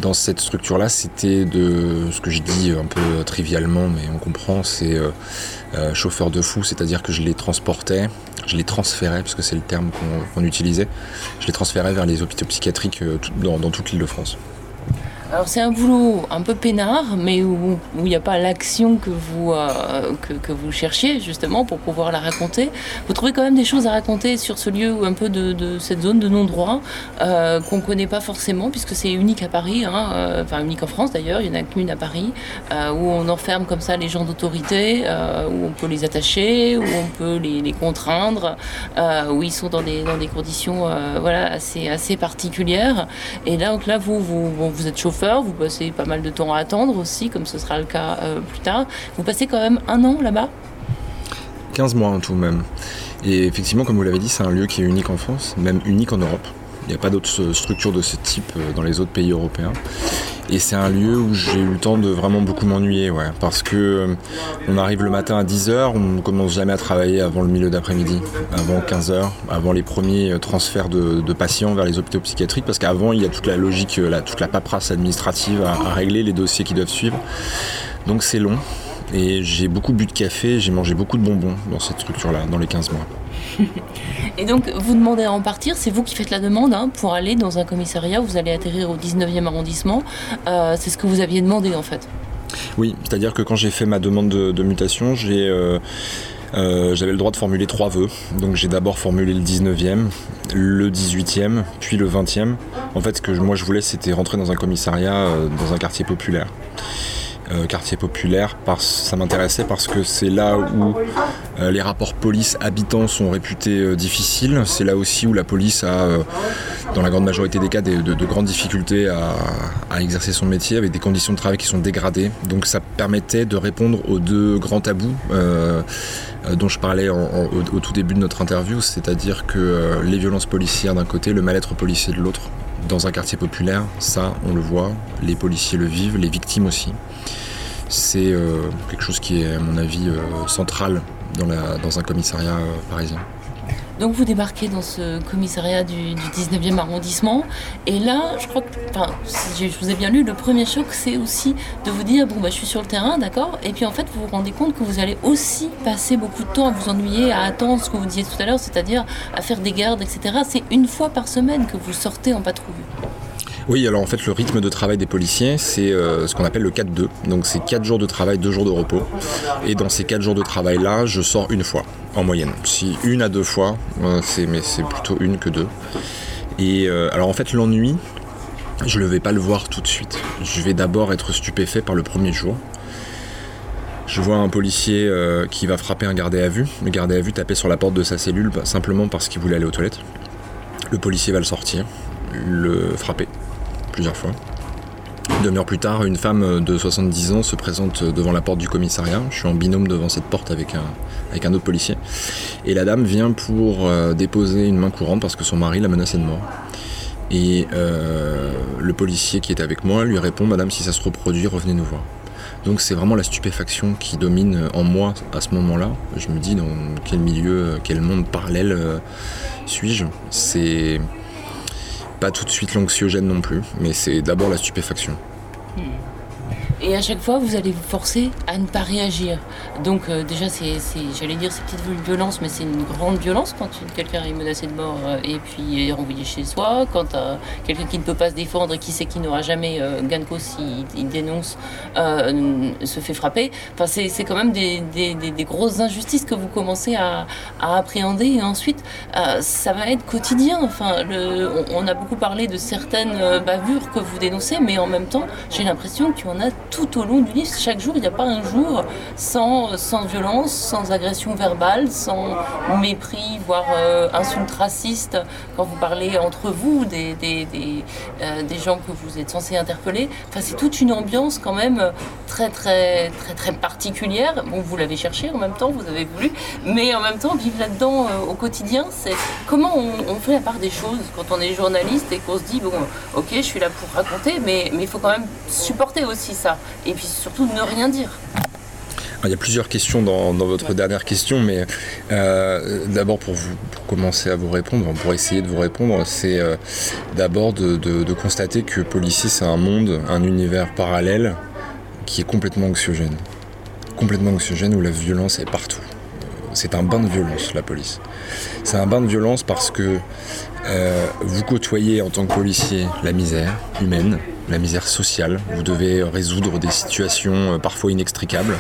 dans cette structure-là, c'était de ce que je dis un peu trivialement, mais on comprend, c'est euh, euh, chauffeur de fou, c'est-à-dire que je les transportais, je les transférais, parce que c'est le terme qu'on utilisait, je les transférais vers les hôpitaux psychiatriques dans toute l'île de France. Alors c'est un boulot un peu peinard, mais où il n'y a pas l'action que vous euh, que, vous cherchiez justement pour pouvoir la raconter. Vous trouvez quand même des choses à raconter sur ce lieu ou un peu de, cette zone de non-droit euh, qu'on ne connaît pas forcément puisque c'est unique à Paris, hein, euh, enfin unique en France d'ailleurs, il y en a qu'une à Paris, où on enferme comme ça les gens d'autorité, où on peut les attacher, où on peut les, contraindre, où ils sont dans des, dans des conditions voilà, assez, assez particulières. Et là, donc là vous, vous, vous êtes vous passez pas mal de temps à attendre aussi, comme ce sera le cas euh, plus tard. Vous passez quand même un an là-bas? 15 mois en tout même. Et effectivement, comme vous l'avez dit, c'est un lieu qui est unique en France, même unique en Europe. Il n'y a pas d'autres structures de ce type euh, dans les autres pays européens. Et c'est un lieu où j'ai eu le temps de vraiment beaucoup m'ennuyer. Parce que euh, on arrive le matin à 10h, on ne commence jamais à travailler avant le milieu d'après-midi, avant 15h, avant les premiers euh, transferts de, patients vers les hôpitaux psychiatriques, parce qu'avant il y a toute la logique, toute la paperasse administrative à régler, les dossiers qui doivent suivre. Donc c'est long. Et j'ai beaucoup bu de café, j'ai mangé beaucoup de bonbons dans cette structure-là, dans les 15 mois. [laughs] Et donc, vous demandez à en partir, c'est vous qui faites la demande hein, pour aller dans un commissariat, vous allez atterrir au 19e arrondissement. Euh, c'est ce que vous aviez demandé en fait. Oui, c'est-à-dire que quand j'ai fait ma demande de, mutation, euh, euh, j'avais le droit de formuler trois vœux. Donc j'ai d'abord formulé le 19e, le 18e, puis le 20e. En fait, ce que moi je voulais, c'était rentrer dans un commissariat, dans un quartier populaire. Euh, quartier populaire, parce, ça m'intéressait parce que c'est là où euh, les rapports police-habitants sont réputés euh, difficiles. C'est là aussi où la police a, dans la grande majorité des cas, de, de grandes difficultés à, exercer son métier avec des conditions de travail qui sont dégradées. Donc ça permettait de répondre aux deux grands tabous dont je parlais au, tout début de notre interview, c'est-à-dire que les violences policières d'un côté, le mal-être policier de l'autre. Dans un quartier populaire, ça, on le voit, les policiers le vivent, les victimes aussi. C'est euh, quelque chose qui est, à mon avis, euh, central dans, un commissariat euh, parisien. Donc vous débarquez dans ce commissariat du, du 19e arrondissement et là, je crois que, enfin, si je vous ai bien lu, le premier choc c'est aussi de vous dire, bon bah je suis sur le terrain, d'accord, et puis en fait vous vous rendez compte que vous allez aussi passer beaucoup de temps à vous ennuyer, à attendre ce que vous disiez tout à l'heure, c'est-à-dire à faire des gardes, etc. C'est une fois par semaine que vous sortez en patrouille. Oui, alors en fait, le rythme de travail des policiers, c'est euh, ce qu'on appelle le 4-2. Donc c'est 4 jours de travail, 2 jours de repos. Et dans ces 4 jours de travail-là, je sors une fois, en moyenne. Si une à deux fois, euh, c'est, mais c'est plutôt une que deux. Et euh, alors en fait, l'ennui, je ne vais pas le voir tout de suite. Je vais d'abord être stupéfait par le premier jour. Je vois un policier euh, qui va frapper un gardé à vue. Le gardé à vue tapait sur la porte de sa cellule bah, simplement parce qu'il voulait aller aux toilettes. Le policier va le sortir, le frapper plusieurs fois. Une demi-heure plus tard, une femme de 70 ans se présente devant la porte du commissariat. Je suis en binôme devant cette porte avec un, avec un autre policier. Et la dame vient pour euh, déposer une main courante parce que son mari la menaçait de mort. Et euh, le policier qui était avec moi lui répond Madame, si ça se reproduit, revenez nous voir. Donc c'est vraiment la stupéfaction qui domine en moi à ce moment-là. Je me dis dans quel milieu, quel monde parallèle euh, suis-je? C'est pas tout de suite l'anxiogène non plus, mais c'est d'abord la stupéfaction. Et à chaque fois, vous allez vous forcer à ne pas réagir. Donc euh, déjà, c'est, j'allais dire, c'est petite violence, mais c'est une grande violence quand quelqu'un est menacé de mort euh, et puis est renvoyé chez soi. Quand euh, quelqu'un qui ne peut pas se défendre et qui sait qu'il n'aura jamais gain de cause s'il il dénonce, se fait frapper. Enfin, c'est, quand même des, des- grosses injustices que vous commencez à, appréhender. Et ensuite, ça va être quotidien. Enfin, le- on, on a beaucoup parlé de certaines bavures que vous dénoncez, mais en même temps, j'ai l'impression qu'il y en a tout au long du livre. Chaque jour, il n'y a pas un jour sans, sans violence, sans agression verbale, sans mépris, voire euh, insulte raciste. Quand vous parlez entre vous des, des, des, euh, des gens que vous êtes censés interpeller, enfin, c'est toute une ambiance quand même très, très, très, très particulière. Bon, vous l'avez cherché en même temps, vous avez voulu, mais en même temps, vivre là-dedans euh, au quotidien, c'est comment on, fait la part des choses quand on est journaliste et qu'on se dit, bon, ok, je suis là pour raconter, mais il faut quand même supporter aussi ça. Et puis surtout ne rien dire. Alors, Il y a plusieurs questions dans, dans votre dernière question, mais euh, d'abord pour vous pour commencer à vous répondre, pour essayer de vous répondre, c'est euh, d'abord de, de- de constater que policier c'est un monde, un univers parallèle qui est complètement anxiogène, complètement anxiogène où la violence est partout. C'est un bain de violence la police. C'est un bain de violence parce que euh, vous côtoyez en tant que policier la misère humaine, la misère sociale. Vous devez résoudre des situations euh, parfois inextricables.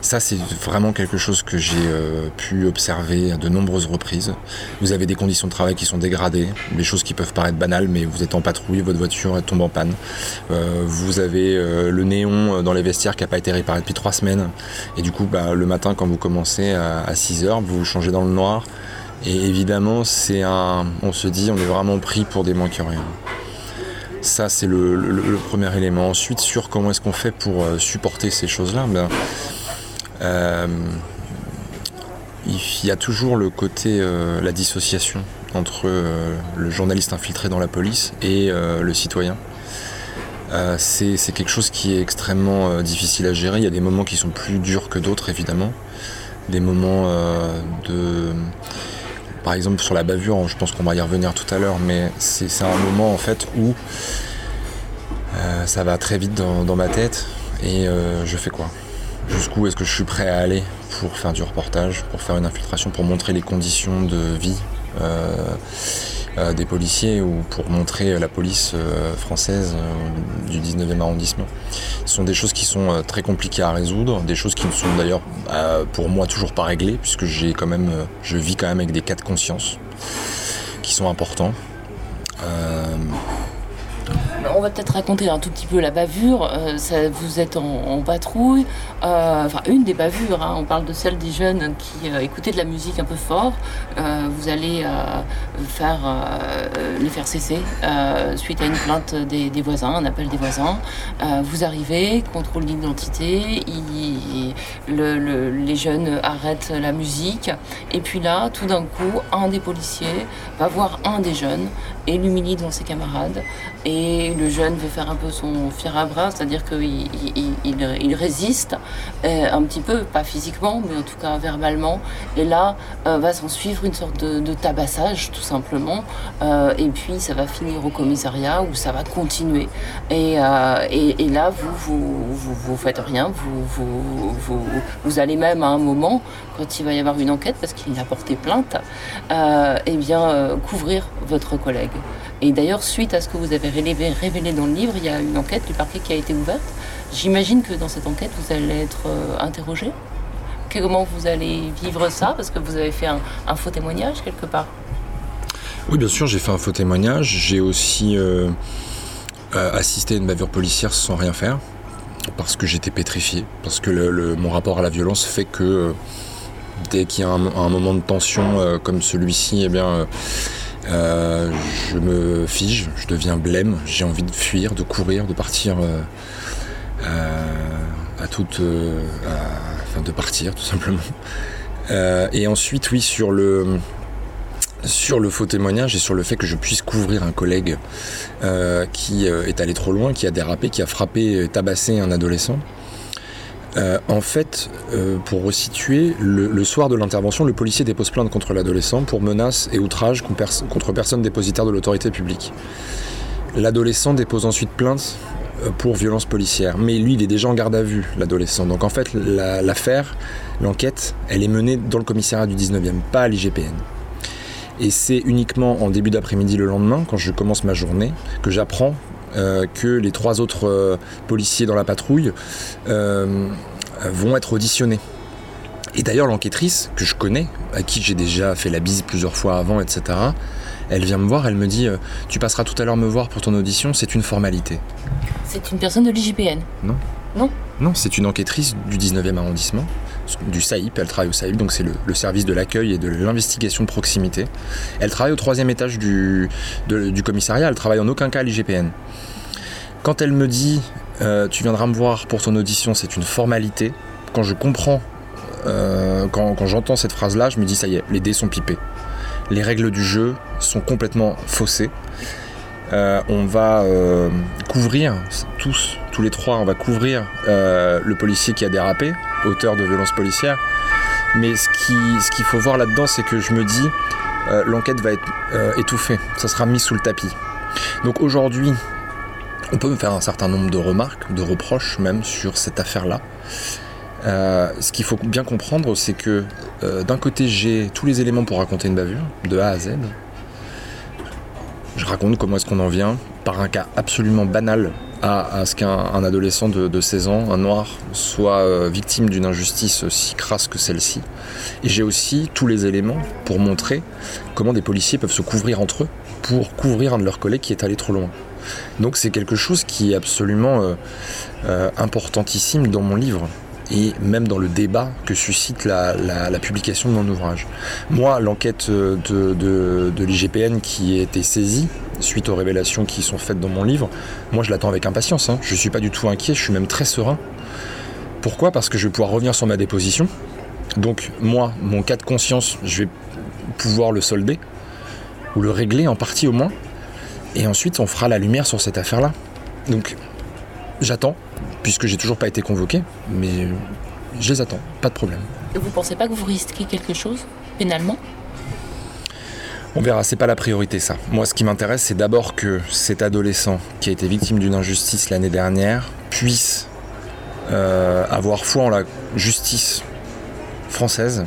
Ça, c'est vraiment quelque chose que j'ai euh, pu observer à de nombreuses reprises. Vous avez des conditions de travail qui sont dégradées, des choses qui peuvent paraître banales, mais vous êtes en patrouille, votre voiture tombe en panne. Euh, vous avez le néon dans les vestiaires qui n'a pas été réparé depuis trois semaines. Et du coup, bah, le matin, quand vous commencez à, à 6 heures, vous changez dans le noir. Et évidemment, c'est un. On se dit, on est vraiment pris pour des rien. Ça, c'est le, premier élément. Ensuite, sur comment est-ce qu'on fait pour euh, supporter ces choses-là, ben, euh, il y a toujours le côté, euh, la dissociation entre le journaliste infiltré dans la police et le citoyen. C'est quelque chose qui est extrêmement difficile à gérer. Il y a des moments qui sont plus durs que d'autres, évidemment. Des moments de. Par exemple, sur la bavure, je pense qu'on va y revenir tout à l'heure, mais c'est un moment en fait où euh, ça va très vite dans, ma tête et euh, je fais quoi? Jusqu'où est-ce que je suis prêt à aller pour faire du reportage, pour faire une infiltration, pour montrer les conditions de vie euh, des policiers ou pour montrer la police euh, française euh, du 19e arrondissement. Ce sont des choses qui sont euh, très compliquées à résoudre, des choses qui ne sont d'ailleurs euh, pour moi toujours pas réglées puisque j'ai quand même, euh, je vis quand même avec des cas de conscience qui sont importants. Euh, On va peut-être raconter un tout petit peu la bavure. Euh, ça, vous êtes en, patrouille, euh, enfin une des bavures. hein. On parle de celle des jeunes qui euh, écoutaient de la musique un peu fort. Euh, vous allez faire les faire cesser suite à une plainte des, voisins, un appel des voisins. Vous arrivez, contrôle d'identité. le- le- les jeunes arrêtent la musique et puis là, tout d'un coup, un des policiers va voir un des jeunes et l'humilie devant ses camarades. Et le jeune veut faire un peu son fier à bras, c'est-à-dire qu'il il, résiste euh, un petit peu, pas physiquement, mais en tout cas verbalement. Et là, euh, va s'en suivre une sorte de, tabassage, tout simplement. Euh, et puis, ça va finir au commissariat où ça va continuer. Et, et, là, vous, vous, vous, faites rien. Vous, allez même à un moment, quand il va y avoir une enquête, parce qu'il a porté plainte, eh bien, couvrir votre collègue. Et d'ailleurs, suite à ce que vous avez révélé, dans le livre, il y a une enquête du parquet qui a été ouverte. J'imagine que dans cette enquête, vous allez être euh, interrogé. Comment vous allez vivre ça? Parce que vous avez fait un, faux témoignage quelque part. Oui, bien sûr, j'ai fait un faux témoignage. J'ai aussi euh, euh, assisté à une bavure policière sans rien faire. parce que j'étais pétrifié, parce que le- mon rapport à la violence fait que dès qu'il y a un, moment de tension comme celui-ci, eh bien, euh, euh, je me fige, je deviens blême, j'ai envie de fuir, de courir, de partir, euh, à, à toute, euh, enfin de partir tout simplement. Euh, et ensuite, oui, sur le sur le faux témoignage et sur le fait que je puisse couvrir un collègue euh, qui euh, est allé trop loin, qui a dérapé, qui a frappé, tabassé un adolescent. Euh, en fait, euh, pour resituer, le, soir de l'intervention, le policier dépose plainte contre l'adolescent pour menaces et outrages contre, pers- contre personne dépositaire de l'autorité publique. L'adolescent dépose ensuite plainte euh, pour violence policière, mais lui, il est déjà en garde à vue, l'adolescent. Donc en fait, la- l'affaire, l'enquête, elle est menée dans le commissariat du 19e, pas à l'IGPN. Et c'est uniquement en début d'après-midi le lendemain, quand je commence ma journée, que j'apprends que les trois autres euh, policiers dans la patrouille euh, vont être auditionnés. Et d'ailleurs, l'enquêtrice, que je connais, à qui j'ai déjà fait la bise plusieurs fois avant, etc., elle vient me voir, elle me dit euh, Tu passeras tout à l'heure me voir pour ton audition, c'est une formalité. C'est une personne de l'IGPN. Non, c'est une enquêtrice du 19e arrondissement, du SAIP, elle travaille au SAIP, donc c'est le, service de l'accueil et de l'investigation de proximité. Elle travaille au troisième étage du, commissariat, elle travaille en aucun cas à l'IGPN. Quand elle me dit euh, tu viendras me voir pour ton audition, c'est une formalité, quand je comprends, euh, quand j'entends cette phrase-là, je me dis ça y est, les dés sont pipés. Les règles du jeu sont complètement faussées. Euh, on va euh, couvrir, tous, tous les trois, on va couvrir euh, le policier qui a dérapé, auteur de violences policières. Mais ce qui- ce qu'il faut voir là-dedans, c'est que je me dis, l'enquête va être étouffée, ça sera mis sous le tapis. Donc aujourd'hui, on peut me faire un certain nombre de remarques, de reproches même sur cette affaire-là. Ce qu'il faut bien comprendre, c'est que d'un côté, j'ai tous les éléments pour raconter une bavure, de A à Z. Raconte comment est-ce qu'on en vient, par un cas absolument banal, à, ce qu'un un adolescent de, de 16 ans, un noir, soit euh, victime d'une injustice si crasse que celle-ci. Et j'ai aussi tous les éléments pour montrer comment des policiers peuvent se couvrir entre eux pour couvrir un de leurs collègues qui est allé trop loin. Donc c'est quelque chose qui est absolument euh, euh, importantissime dans mon livre et même dans le débat que suscite la, publication de mon ouvrage. Moi, l'enquête euh, de, l'IGPN qui a été saisie suite aux révélations qui sont faites dans mon livre, moi je l'attends avec impatience. hein. Je suis pas du tout inquiet, je suis même très serein. Pourquoi? Parce que je vais pouvoir revenir sur ma déposition. Donc moi, mon cas de conscience, je vais pouvoir le solder ou le régler en partie au moins. Et ensuite, on fera la lumière sur cette affaire-là. Donc, j'attends, puisque j'ai toujours pas été convoqué, mais je les attends, pas de problème. Et vous pensez pas que vous risquez quelque chose pénalement? On verra, c'est pas la priorité ça. Moi, ce qui m'intéresse, c'est d'abord que cet adolescent qui a été victime d'une injustice l'année dernière puisse euh, avoir foi en la justice française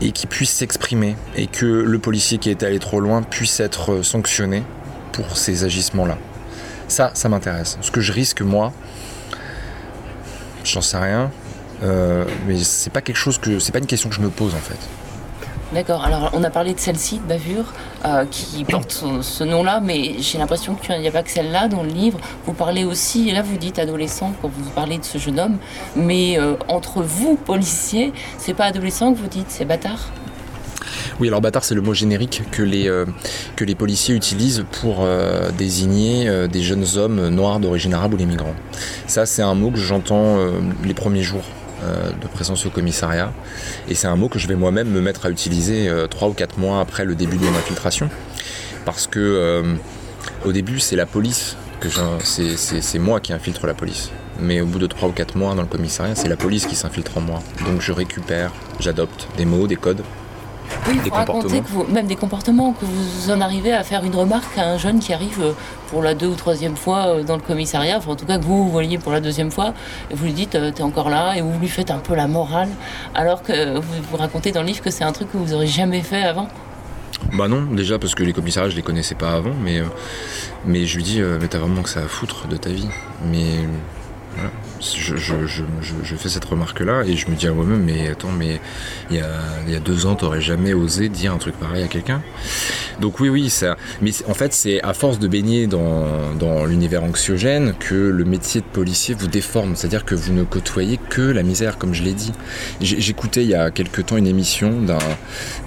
et qui puisse s'exprimer et que le policier qui est allé trop loin puisse être sanctionné pour ces agissements-là. Ça, ça m'intéresse. Ce que je risque, moi, j'en sais rien, euh, mais c'est pas quelque chose que, c'est pas une question que je me pose en fait. D'accord, alors on a parlé de celle-ci, de Bavure, euh, qui porte ce, nom-là, mais j'ai l'impression qu'il n'y a pas que celle-là dans le livre. Vous parlez aussi, là vous dites adolescent quand vous parlez de ce jeune homme, mais euh, entre vous, policiers, c'est pas adolescent que vous dites, c'est bâtard? Oui, alors bâtard, c'est le mot générique que les, euh, policiers utilisent pour euh, désigner euh, des jeunes hommes noirs d'origine arabe ou les migrants. Ça, c'est un mot que j'entends les premiers jours de présence au commissariat. Et c'est un mot que je vais moi-même me mettre à utiliser trois ou quatre mois après le début de mon infiltration. Parce que au début, c'est la police, que c'est moi qui infiltre la police. Mais au bout de trois ou quatre mois dans le commissariat, c'est la police qui s'infiltre en moi. Donc je récupère, j'adopte des mots, des codes, Oui, Des vous racontez comportements. que vous, même des comportements, que vous en arrivez à faire une remarque à un jeune qui arrive euh, pour la deux ou troisième fois euh, dans le commissariat, enfin en tout cas que vous, vous voyez pour la deuxième fois, et vous lui dites euh, t'es encore là, et vous lui faites un peu la morale, alors que vous, vous racontez dans le livre que c'est un truc que vous aurez jamais fait avant. Bah non, déjà parce que les commissariats je les connaissais pas avant, mais, mais je lui dis mais t'as vraiment que ça à foutre de ta vie. Mais Je, fais cette remarque-là et je me dis à moi-même, mais attends, mais il y a, deux ans, t'aurais jamais osé dire un truc pareil à quelqu'un? Donc oui, oui, ça. Mais en fait, c'est à force de baigner dans, l'univers anxiogène que le métier de policier vous déforme. C'est-à-dire que vous ne côtoyez que la misère, comme je l'ai dit. J'écoutais il y a quelque temps une émission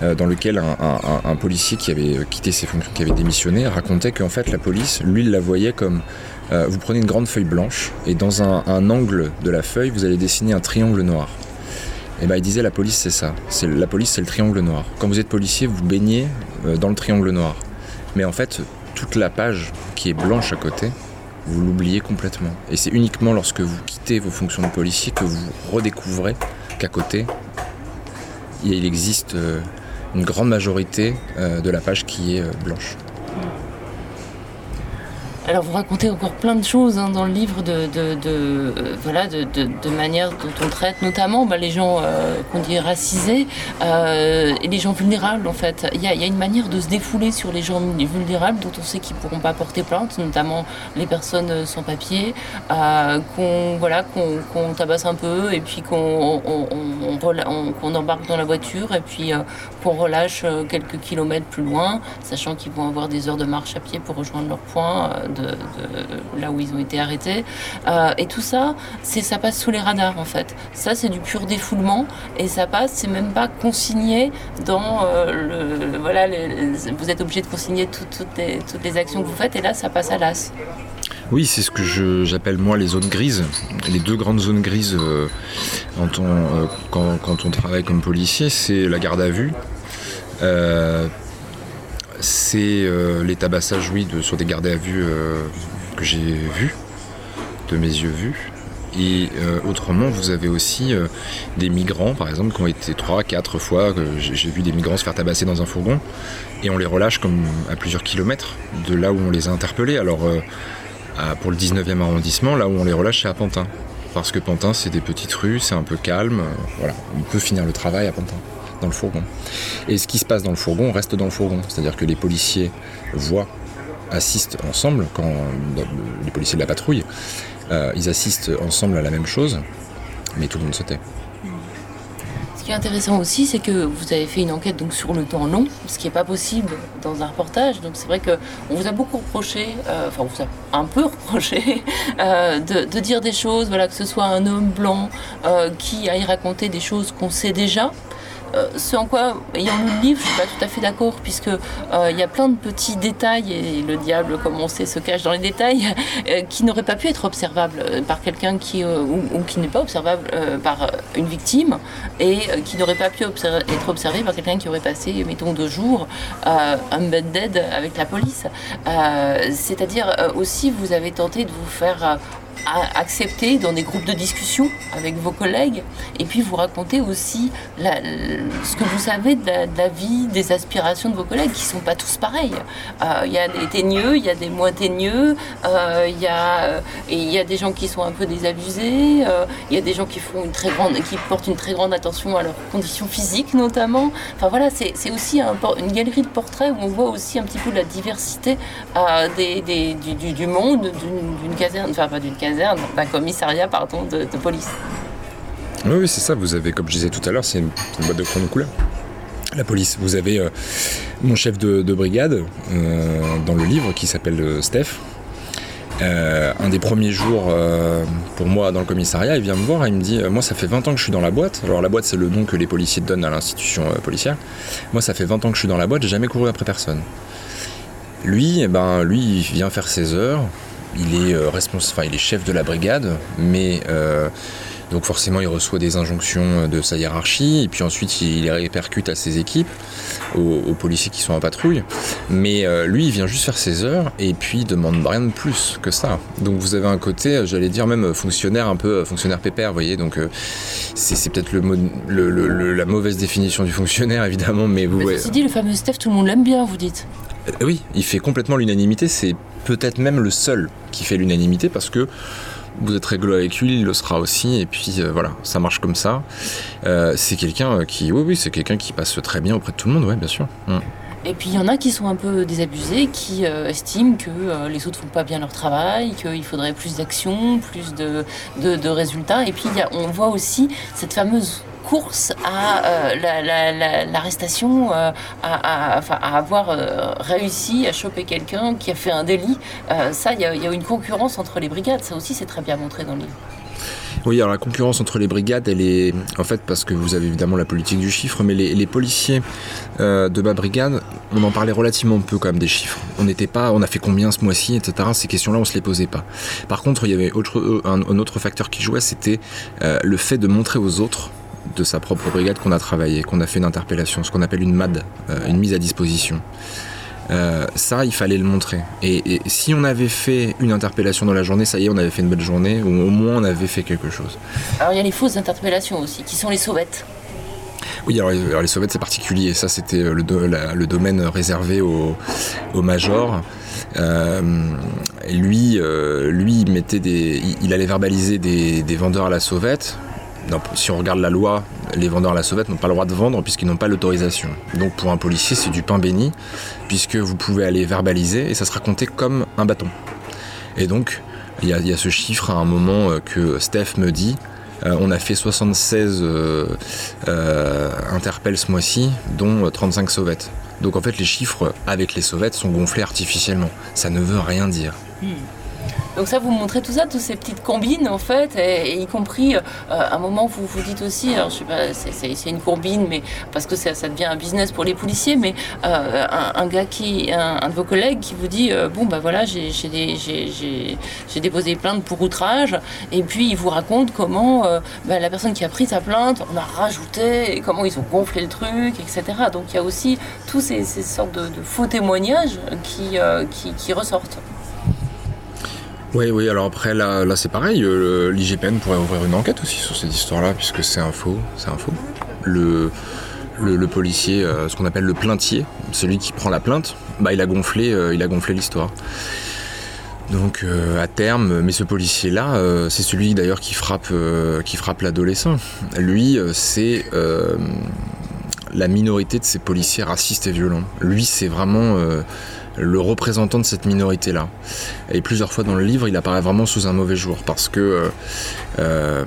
euh, dans lequel un, policier qui avait quitté ses fonctions, qui avait démissionné, racontait qu'en fait la police, lui, la voyait comme euh, vous prenez une grande feuille blanche et dans un, angle de la feuille, vous allez dessiner un triangle noir. Et ben il disait la police c'est ça. C'est la police c'est le triangle noir. Quand vous êtes policier, vous baignez euh, dans le triangle noir. Mais en fait, toute la page qui est blanche à côté, vous l'oubliez complètement. Et c'est uniquement lorsque vous quittez vos fonctions de policier que vous redécouvrez qu'à côté, il existe euh, une grande majorité de la page qui est blanche. Alors vous racontez encore plein de choses hein, dans le livre de, de, euh, voilà, de, de, manière dont on traite notamment bah, les gens euh, qu'on dit racisés euh, et les gens vulnérables en fait. Il y, a, y a une manière de se défouler sur les gens vulnérables dont on sait qu'ils ne pourront pas porter plainte, notamment les personnes sans papier, qu'on voilà, tabasse un peu et puis qu'on embarque dans la voiture et puis qu'on relâche quelques kilomètres plus loin, sachant qu'ils vont avoir des heures de marche à pied pour rejoindre leur point de, là où ils ont été arrêtés. Euh, et tout ça, c'est ça passe sous les radars en fait. Ça, c'est du pur défoulement et ça passe, c'est même pas consigné dans euh, le. Voilà, vous êtes obligé de consigner tout- toutes, les, actions que vous faites et là, ça passe à l'as. Oui, c'est ce que j'appelle moi les zones grises. Les deux grandes zones grises euh, quand, on, travaille comme policier, c'est la garde à vue. C'est euh, les tabassages, oui, de- sur des gardes à vue euh, que j'ai vus, de mes yeux vus. Et euh, autrement, vous avez aussi des migrants, par exemple, qui ont été trois, quatre fois. que J'ai vu des migrants se faire tabasser dans un fourgon et on les relâche comme à plusieurs kilomètres de là où on les a interpellés. Alors, pour le 19e arrondissement, là où on les relâche, c'est à Pantin. Parce que Pantin, c'est des petites rues, c'est un peu calme. Voilà, on peut finir le travail à Pantin, dans le fourgon. Et ce qui se passe dans le fourgon reste dans le fourgon. C'est-à-dire que les policiers voient, assistent ensemble, quand les policiers de la patrouille, euh, ils assistent ensemble à la même chose, mais tout le monde se tait. Ce qui est intéressant aussi, c'est que vous avez fait une enquête donc sur le temps long, ce qui n'est pas possible dans un reportage. Donc c'est vrai que on vous a beaucoup reproché, euh, enfin on vous a un peu [laughs] reproché euh, de, dire des choses, voilà, que ce soit un homme blanc qui aille raconter des choses qu'on sait déjà. Euh, ce en quoi, ayant lu le livre, je suis pas tout à fait d'accord, puisque euh, il y a plein de petits détails, et le diable, comme on sait, se cache dans les détails, [laughs] euh, qui n'auraient pas pu être observables par quelqu'un qui, ou, qui n'est pas observable par une victime, et qui n'aurait pas pu être observé par quelqu'un qui aurait passé, mettons, deux jours euh, embedded avec la police. C'est-à-dire aussi, vous avez tenté de vous faire accepter dans des groupes de discussion avec vos collègues et puis vous raconter aussi ce que vous savez de la, vie, des aspirations de vos collègues qui sont pas tous pareils. Euh, Il y a des teigneux, il y a des moins teigneux, euh, il y, a, y a des gens qui sont un peu désabusés, euh, il y a des gens qui, font une très grande, qui portent une très grande attention à leurs conditions physiques notamment. Enfin voilà, c'est aussi un une galerie de portraits où on voit aussi un petit peu la diversité des, du, monde, d'une caserne, enfin pas d'une caserne, d'un commissariat pardon, de, police. Oui, c'est ça. Vous avez, comme je disais tout à l'heure, c'est une, boîte de chrono couleur. La police. Vous avez euh, mon chef de, de brigade euh, dans le livre qui s'appelle euh, Steph. Un des premiers jours pour moi dans le commissariat, il vient me voir et il me dit Moi, ça fait 20 ans que je suis dans la boîte. Alors, la boîte, c'est le nom que les policiers donnent à l'institution policière. Moi, ça fait 20 ans que je suis dans la boîte, j'ai jamais couru après personne. Lui, eh ben, lui, il vient faire ses heures. Il est, euh, respons- enfin, il est chef de la brigade, mais euh, donc forcément, il reçoit des injonctions de sa hiérarchie, et puis ensuite, il les répercute à ses équipes, aux, aux policiers qui sont en patrouille. Mais euh, lui, il vient juste faire ses heures, et puis il demande rien de plus que ça. Donc vous avez un côté, euh, j'allais dire même fonctionnaire, un peu euh, fonctionnaire pépère, vous voyez. Donc euh, c'est peut-être le, la mauvaise définition du fonctionnaire, [laughs] évidemment, mais vous. Mais ouais. dit, le fameux Steph, tout le monde l'aime bien, vous dites. Euh, Oui, il fait complètement l'unanimité. C'est peut-être même le seul qui fait l'unanimité parce que vous êtes rigolo avec lui, il le sera aussi. Et puis euh, voilà, ça marche comme ça. Euh, c'est quelqu'un qui, oui, oui, c'est quelqu'un qui passe très bien auprès de tout le monde, bien sûr. Mm. Et puis il y en a qui sont un peu désabusés, qui estiment que les autres font pas bien leur travail, qu'il faudrait plus d'action, plus de, résultats. Et puis on voit aussi cette fameuse course à euh, la- la- la- l'arrestation, euh, à, à- à avoir euh, réussi à choper quelqu'un qui a fait un délit. Ça, il y, y a une concurrence entre les brigades. Ça aussi, c'est très bien montré dans le livre. Oui, alors la concurrence entre les brigades, elle est en fait parce que vous avez évidemment la politique du chiffre, mais les, policiers de ma brigade, on en parlait relativement peu quand même des chiffres. On n'était pas, on a fait combien ce mois-ci, etc. Ces questions-là, on se les posait pas. Par contre, il y avait un, autre facteur qui jouait, c'était le fait de montrer aux autres de sa propre brigade qu'on a travaillé, qu'on a fait une interpellation, ce qu'on appelle une MAD, euh, une mise à disposition. Euh, ça, il fallait le montrer. Et, et si on avait fait une interpellation dans la journée, ça y est, on avait fait une belle journée, ou au moins on avait fait quelque chose. Alors il y a les fausses interpellations aussi, qui sont les sauvettes. Oui, alors, les- alors les soviets c'est particulier. Ça, c'était le, do- la- le domaine réservé au, au major. Euh, lui, euh, lui, il mettait des, il, il allait verbaliser des, des vendeurs à la sauvette. Si on regarde la loi, les vendeurs à la sauvette n'ont pas le droit de vendre puisqu'ils n'ont pas l'autorisation. Donc pour un policier, c'est du pain béni puisque vous pouvez aller verbaliser et ça sera compté comme un bâton. Et donc, il y a, ce chiffre à un moment euh, que Steph me dit. Euh, on a fait 76 euh, euh, interpelles ce mois-ci, dont euh, 35 sauvettes. Donc en fait, les chiffres avec les sauvettes sont gonflés artificiellement. Ça ne veut rien dire. Donc ça, vous montrez tout ça, toutes ces petites combines en fait, et, y compris, euh, à un moment, vous vous dites aussi, alors je sais pas, c'est- une combine, mais parce que ça, devient un business pour les policiers, mais euh, un, gars qui, un, de vos collègues qui vous dit, euh, bon bah voilà, j'ai déposé plainte pour outrage, et puis il vous raconte comment bah, la personne qui a pris sa plainte, on a rajouté, et comment ils ont gonflé le truc, etc. Donc il y a aussi tous ces, sortes de, faux témoignages qui ressortent. Oui, oui, alors après, là, là c'est pareil. euh, L'IGPN pourrait ouvrir une enquête aussi sur cette histoire-là, puisque c'est un faux. C'est un faux. Le, policier, euh, ce qu'on appelle le plaintier, celui qui prend la plainte, bah, il a gonflé, euh, l'histoire. Donc à terme, mais ce policier-là, c'est celui d'ailleurs qui frappe, qui frappe l'adolescent. Lui, c'est la minorité de ces policiers racistes et violents. Lui, c'est vraiment le représentant de cette minorité-là. Et plusieurs fois dans le livre, il apparaît vraiment sous un mauvais jour parce que euh, euh,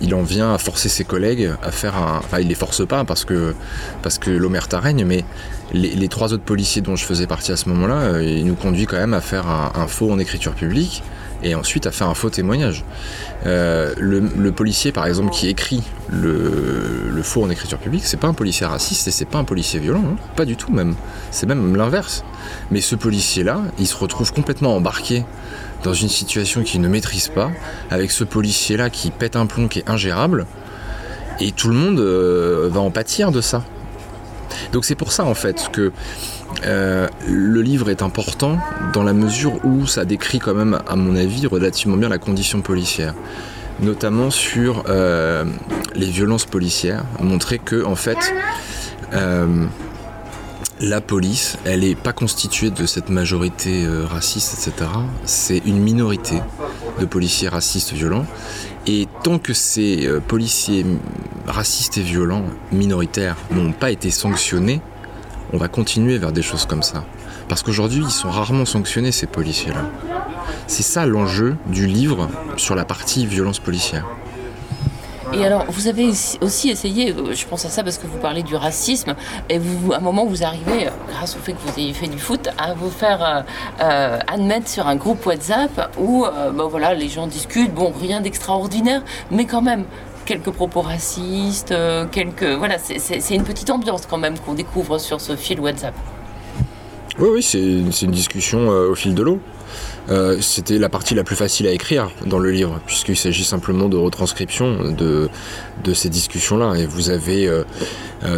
il en vient à forcer ses collègues à faire un. Enfin, il les force pas parce que parce que l'omerta règne, mais les, trois autres policiers dont je faisais partie à ce moment-là, euh, il nous conduit quand même à faire un faux en écriture publique et ensuite à faire un faux témoignage. Euh, le, policier, par exemple, qui écrit le, le faux en écriture publique, c'est pas un policier raciste et c'est pas un policier violent, hein. pas du tout même. C'est même l'inverse. Mais ce policier-là, il se retrouve complètement embarqué dans une situation qu'il ne maîtrise pas, avec ce policier-là qui pète un plomb qui est ingérable, et tout le monde euh, va en pâtir de ça. Donc c'est pour ça en fait que euh, le livre est important dans la mesure où ça décrit quand même, à mon avis, relativement bien la condition policière. Notamment sur euh, les violences policières, montrer que en fait euh, la police, elle n'est pas constituée de cette majorité raciste, etc. C'est une minorité de policiers racistes violents. Et tant que ces policiers racistes et violents, minoritaires, n'ont pas été sanctionnés, on va continuer vers des choses comme ça. Parce qu'aujourd'hui, ils sont rarement sanctionnés, ces policiers-là. C'est ça l'enjeu du livre sur la partie violence policière. Et alors, vous avez aussi- essayé, euh, je pense à ça parce que vous parlez du racisme, et à un moment, vous arrivez, euh, grâce au fait que vous ayez fait du foot, à vous faire euh, admettre sur un groupe WhatsApp où ben voilà, les gens discutent, bon, rien d'extraordinaire, mais quand même, quelques propos racistes, euh, quelques. Voilà, c'est- une petite ambiance quand même qu'on découvre sur ce fil WhatsApp. Oui, oui, c'est une discussion euh, au fil de l'eau. Euh, C'était la partie la plus facile à écrire dans le livre, puisqu'il s'agit simplement de retranscription de, de ces discussions-là. Et vous avez euh,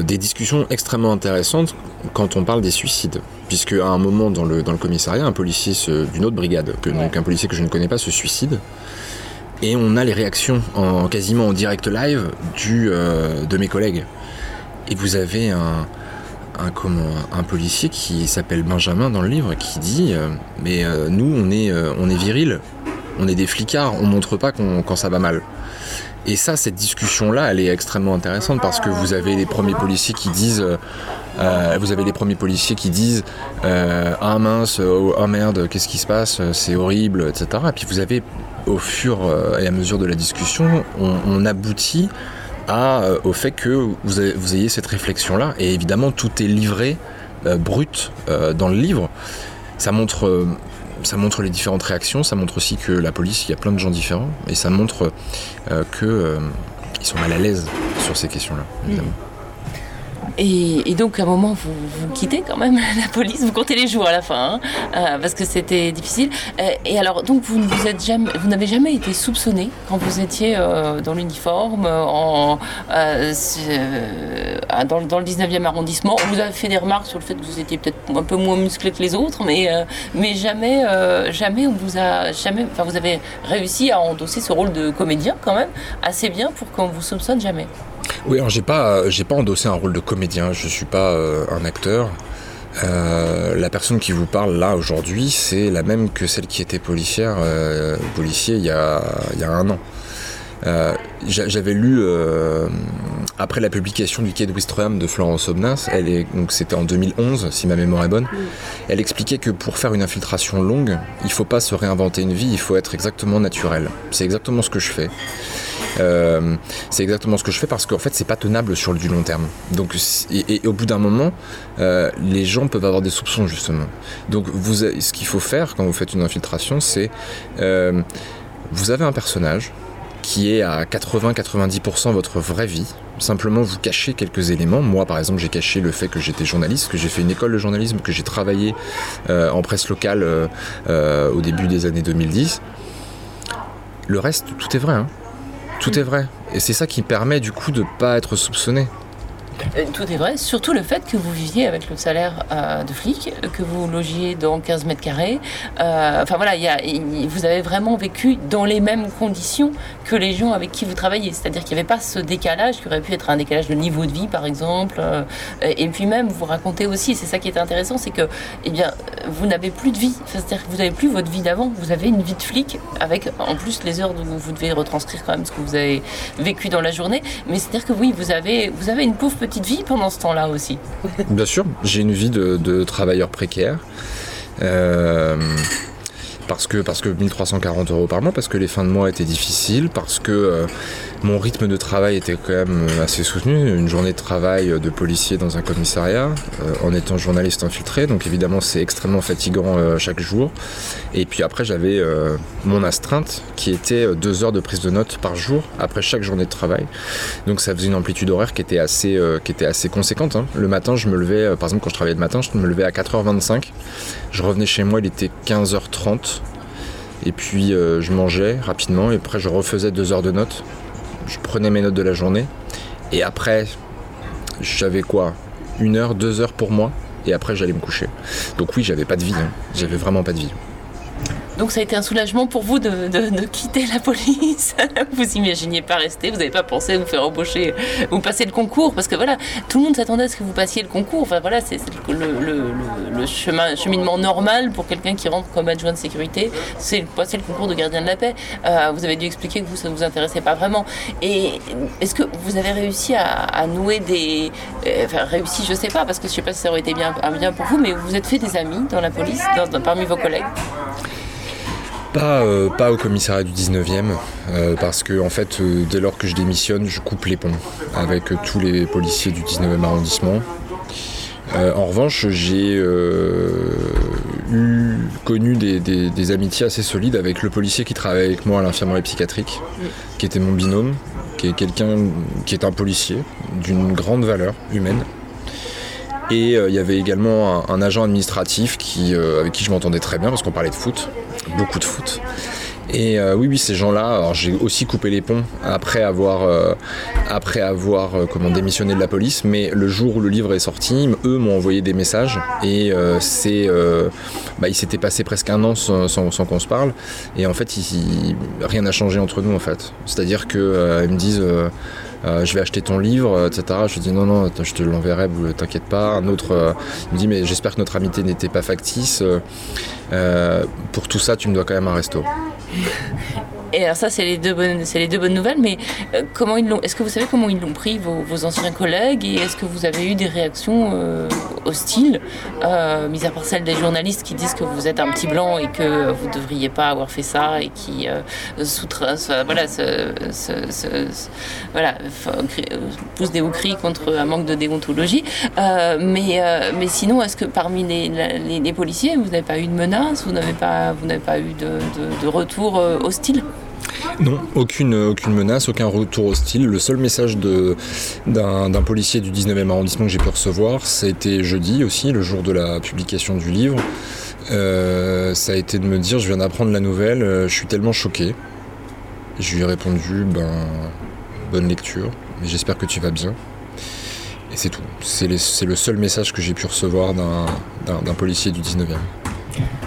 des discussions extrêmement intéressantes quand on parle des suicides. Puisque à un moment dans le, dans le commissariat, un policier d'une autre brigade, que, donc un policier que je ne connais pas, se suicide. Et on a les réactions en, quasiment en direct live euh, de mes collègues. Et vous avez un, policier qui s'appelle Benjamin dans le livre qui dit euh, Mais euh, nous, on est, viril, on est des flicards, on montre pas quand ça va mal. Et ça, cette discussion-là, elle est extrêmement intéressante parce que vous avez les premiers policiers qui disent vous avez les premiers policiers qui disent Ah mince, oh, oh merde, qu'est-ce qui se passe? C'est horrible, etc. Et puis vous avez, au fur euh, et à mesure de la discussion, on, aboutit euh, au fait que vous, ayez cette réflexion-là. Et évidemment, tout est livré euh, brut dans le livre. Ça montre, les différentes réactions, ça montre aussi que la police, il y a plein de gens différents, et ça montre euh, que euh, ils sont mal à l'aise sur ces questions-là, évidemment. Et, donc, à un moment, vous, quittez quand même [laughs] la police, vous comptez les jours à la fin, hein, euh, parce que c'était difficile. Euh, et alors, donc, vous n'avez jamais été soupçonné quand vous étiez euh, dans l'uniforme, dans, le- dans le 19e arrondissement. On vous a fait des remarques sur le fait que vous étiez peut-être un peu moins musclé que les autres, mais, mais jamais, jamais on vous a, jamais, enfin, vous avez réussi à endosser ce rôle de comédien quand même assez bien pour qu'on vous soupçonne jamais. Oui, alors j'ai pas, j'ai pas endossé un rôle de comédien, je suis pas euh, un acteur. Euh, la personne qui vous parle là aujourd'hui, c'est la même que celle qui était policière, euh, policier il y a, il y a un an. J'a- J'avais lu après la publication du Quai de Ouistreham de Florence Obnas, elle est donc c'était en 2011 si ma mémoire est bonne. Elle expliquait que pour faire une infiltration longue, il faut pas se réinventer une vie, il faut être exactement naturel. C'est exactement ce que je fais. Euh, c'est exactement ce que je fais parce qu'en fait c'est pas tenable sur du long terme. Donc et, au bout d'un moment, euh, les gens peuvent avoir des soupçons justement. Donc ce qu'il faut faire quand vous faites une infiltration, c'est euh, vous avez un personnage qui est à 80-90% votre vraie vie. Simplement, vous cachez quelques éléments. Moi, par exemple, j'ai caché le fait que j'étais journaliste, que j'ai fait une école de journalisme, que j'ai travaillé en presse locale au début des années 2010. Le reste, tout est vrai. hein. Tout est vrai. Et c'est ça qui permet du coup de pas être soupçonné. Euh, Tout est vrai, surtout le fait que vous viviez avec le salaire euh, de flic, que vous logiez dans 15 mètres carrés. Euh, Enfin voilà, vous avez vraiment vécu dans les mêmes conditions que les gens avec qui vous travaillez. C'est-à-dire qu'il n'y avait pas ce décalage qui aurait pu être un décalage de niveau de vie, par exemple. Et puis même, vous racontez aussi, c'est ça qui est intéressant, c'est que eh bien, vous n'avez plus de vie. C'est-à-dire que vous n'avez plus votre vie d'avant. Vous avez une vie de flic avec en plus les heures où vous devez retranscrire quand même ce que vous avez vécu dans la journée. Mais c'est-à-dire que oui, vous avez, vous avez une pauvre petite vie pendant ce temps-là aussi. Bien sûr, j'ai une vie de, travailleur précaire. Euh, parce que, parce que 1340 euros par mois, parce que les fins de mois étaient difficiles, parce que euh, mon rythme de travail était quand même assez soutenu. Une journée de travail de policier dans un commissariat, euh, en étant journaliste infiltré, donc évidemment c'est extrêmement fatigant euh, chaque jour. Et puis après j'avais euh, mon astreinte qui était euh, deux heures de prise de notes par jour après chaque journée de travail. Donc ça faisait une amplitude horaire qui était assez, euh, qui était assez conséquente. hein. Le matin, je me levais, euh, par exemple quand je travaillais le matin, je me levais à 4h25. Je revenais chez moi, il était 15h30. Et puis euh, je mangeais rapidement et après je refaisais deux heures de notes. Je prenais mes notes de la journée. Et après, j'avais quoi? Une heure, deux heures pour moi. Et après j'allais me coucher. Donc oui, j'avais pas de vie. hein. J'avais vraiment pas de vie. Donc ça a été un soulagement pour vous de, quitter la police. [laughs] vous imaginiez pas rester, vous n'avez pas pensé vous faire embaucher ou passer le concours parce que voilà, tout le monde s'attendait à ce que vous passiez le concours. Enfin voilà, c'est le, le- le- le chemin, cheminement normal pour quelqu'un qui rentre comme adjoint de sécurité, c'est passer le concours de gardien de la paix. Euh, vous avez dû expliquer que vous ça ne vous intéressait pas vraiment. Et est-ce que vous avez réussi à, nouer des, euh, enfin réussi, je sais pas parce que je sais pas si ça aurait été bien, pour vous, mais vous vous êtes fait des amis dans la police, parmi vos collègues. Pas, euh, pas au commissariat du 19e, euh, parce que en fait, euh, dès lors que je démissionne, je coupe les ponts avec tous les policiers du 19e arrondissement. En revanche, j'ai eu connu des, des- des amitiés assez solides avec le policier qui travaillait avec moi à l'infirmerie psychiatrique, qui était mon binôme, qui est quelqu'un qui est un policier d'une grande valeur humaine. Et il y avait également un, un agent administratif qui, avec qui je m'entendais très bien parce qu'on parlait de foot, beaucoup de foot. Et euh, oui, oui, ces gens-là, j'ai aussi coupé les ponts après avoir, euh, euh, comment, démissionné de la police, mais le jour où le livre est sorti, eux m'ont envoyé des messages et c'est, bah, il s'était passé presque un an sans, qu'on se parle. Et en fait, rien n'a changé entre nous en fait. C'est-à-dire qu'ils me disent. Euh, je vais acheter ton livre, euh, etc. Je lui dis non, non, je te l'enverrai, t'inquiète pas. Un autre euh, me dit mais j'espère que notre amitié n'était pas factice. Pour tout ça, tu me dois quand même un resto. [laughs] Et alors ça, c'est les deux bonnes, nouvelles. Mais euh, comment ils l'ont Est-ce que vous savez comment ils l'ont pris vos, anciens collègues Et est-ce que vous avez eu des réactions euh, hostiles, euh, mis à part celles des journalistes qui disent que vous êtes un petit blanc et que vous devriez pas avoir fait ça et qui euh, voilà, voilà, euh, poussent des hauts cris contre un manque de déontologie. Mais, sinon, est-ce que parmi les, policiers, vous n'avez pas eu de menaces Vous n'avez pas, vous n'avez pas eu de, de, de retour hostile Non, aucune, menace, aucun retour hostile. Le seul message d'un policier du 19e arrondissement que j'ai pu recevoir, ça a été jeudi aussi, le jour de la publication du livre. Euh, ça a été de me dire, je viens d'apprendre la nouvelle, euh, je suis tellement choqué. Je lui ai répondu, ben, bonne lecture, mais j'espère que tu vas bien. Et c'est tout. C'est le seul message que j'ai pu recevoir d'un policier du 19e.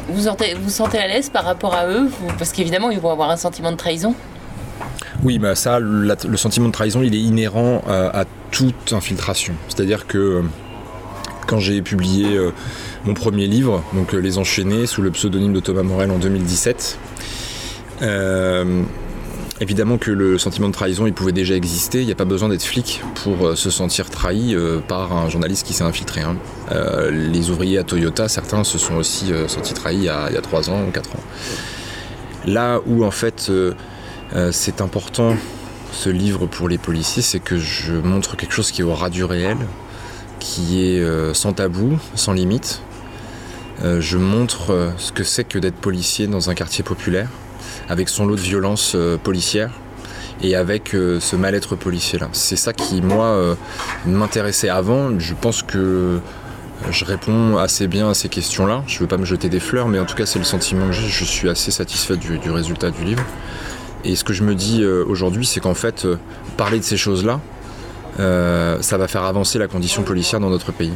Vous sentez, vous sentez à l'aise par rapport à eux Parce qu'évidemment, ils vont avoir un sentiment de trahison. Oui, bah ça, le sentiment de trahison, il est inhérent euh, à toute infiltration. C'est-à-dire que euh, quand j'ai publié euh, mon premier livre, donc Les Enchaînés, sous le pseudonyme de Thomas Morel en 2017, euh, évidemment que le sentiment de trahison, il pouvait déjà exister. Il n'y a pas besoin d'être flic pour euh, se sentir trahi euh, par un journaliste qui s'est infiltré. hein. Euh, les ouvriers à Toyota, certains se sont aussi sentis trahis il y, a, 3 ans ou 4 ans. Là où en fait c'est important ce livre pour les policiers, c'est que je montre quelque chose qui est au ras du réel, qui est sans tabou, sans limite. Je montre ce que c'est que d'être policier dans un quartier populaire, avec son lot de violence euh, policière et avec euh, ce mal-être policier-là. C'est ça qui, moi, euh, m'intéressait avant. Je pense que je réponds assez bien à ces questions-là. Je ne veux pas me jeter des fleurs, mais en tout cas, c'est le sentiment que j'ai. Je suis assez satisfait du, résultat du livre. Et ce que je me dis aujourd'hui, c'est qu'en fait, parler de ces choses-là, ça va faire avancer la condition policière dans notre pays.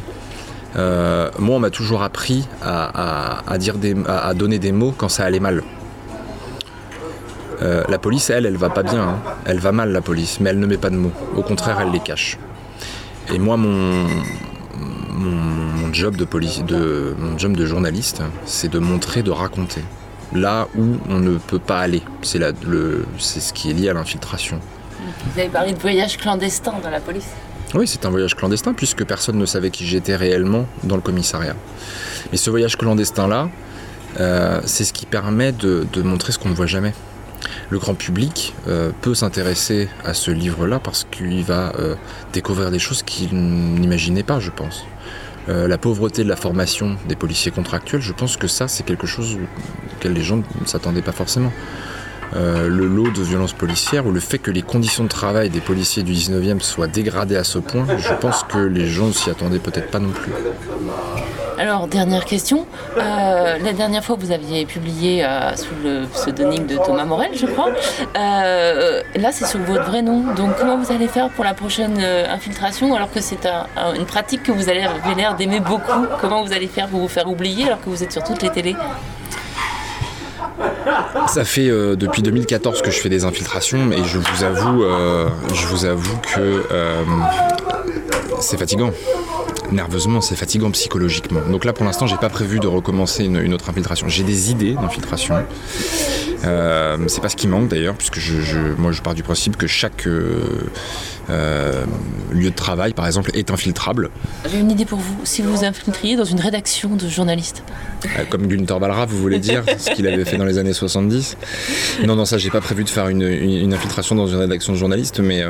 Moi, on m'a toujours appris à, dire des, à donner des mots quand ça allait mal. Euh, la police, elle, elle va pas bien. hein. Elle va mal, la police, mais elle ne met pas de mots. Au contraire, elle les cache. Et moi, mon, mon, mon job de, police, de, mon job de journaliste, c'est de montrer, de raconter. Là où on ne peut pas aller. C'est ce qui est lié à l'infiltration. Vous avez parlé de voyage clandestin dans la police. Oui, c'est un voyage clandestin puisque personne ne savait qui j'étais réellement dans le commissariat. Mais ce voyage clandestin-là, euh, c'est ce qui permet de, de montrer ce qu'on ne voit jamais. Le grand public euh, peut s'intéresser à ce livre-là parce qu'il va euh, découvrir des choses qu'il n'imaginait pas, je pense. Euh, la pauvreté de la formation des policiers contractuels, je pense que ça, c'est quelque chose auquel les gens ne s'attendaient pas forcément. Le lot de violences policières ou le fait que les conditions de travail des policiers du 19e soient dégradées à ce point, je pense que les gens ne s'y attendaient peut-être pas non plus. Alors, dernière question. Euh, la dernière fois, vous aviez publié euh, sous le pseudonyme de Thomas Morel, je crois. Euh, là, c'est sur votre vrai nom. Donc, comment vous allez faire pour la prochaine infiltration alors que c'est un- un- une pratique que vous avez l'air d'aimer beaucoup? Comment vous allez faire pour vous faire oublier alors que vous êtes sur toutes les télés? Ça fait depuis 2014 que je fais des infiltrations et je vous avoue, je vous avoue que c'est fatigant. Nerveusement, c'est fatigant psychologiquement. Donc là, pour l'instant, j'ai pas prévu de recommencer une, une autre infiltration. J'ai des idées d'infiltration. Euh, c'est pas ce qui manque d'ailleurs, puisque je, je- moi, je pars du principe que chaque euh, euh, lieu de travail, par exemple, est infiltrable. J'ai une idée pour vous. Si vous vous infiltriez dans une rédaction de journalistes. Euh, Comme Gunther Balra, vous voulez dire, ce qu'il avait fait dans les années 70 Non, non, ça, j'ai pas prévu de faire une, une- une infiltration dans une rédaction de journaliste, mais,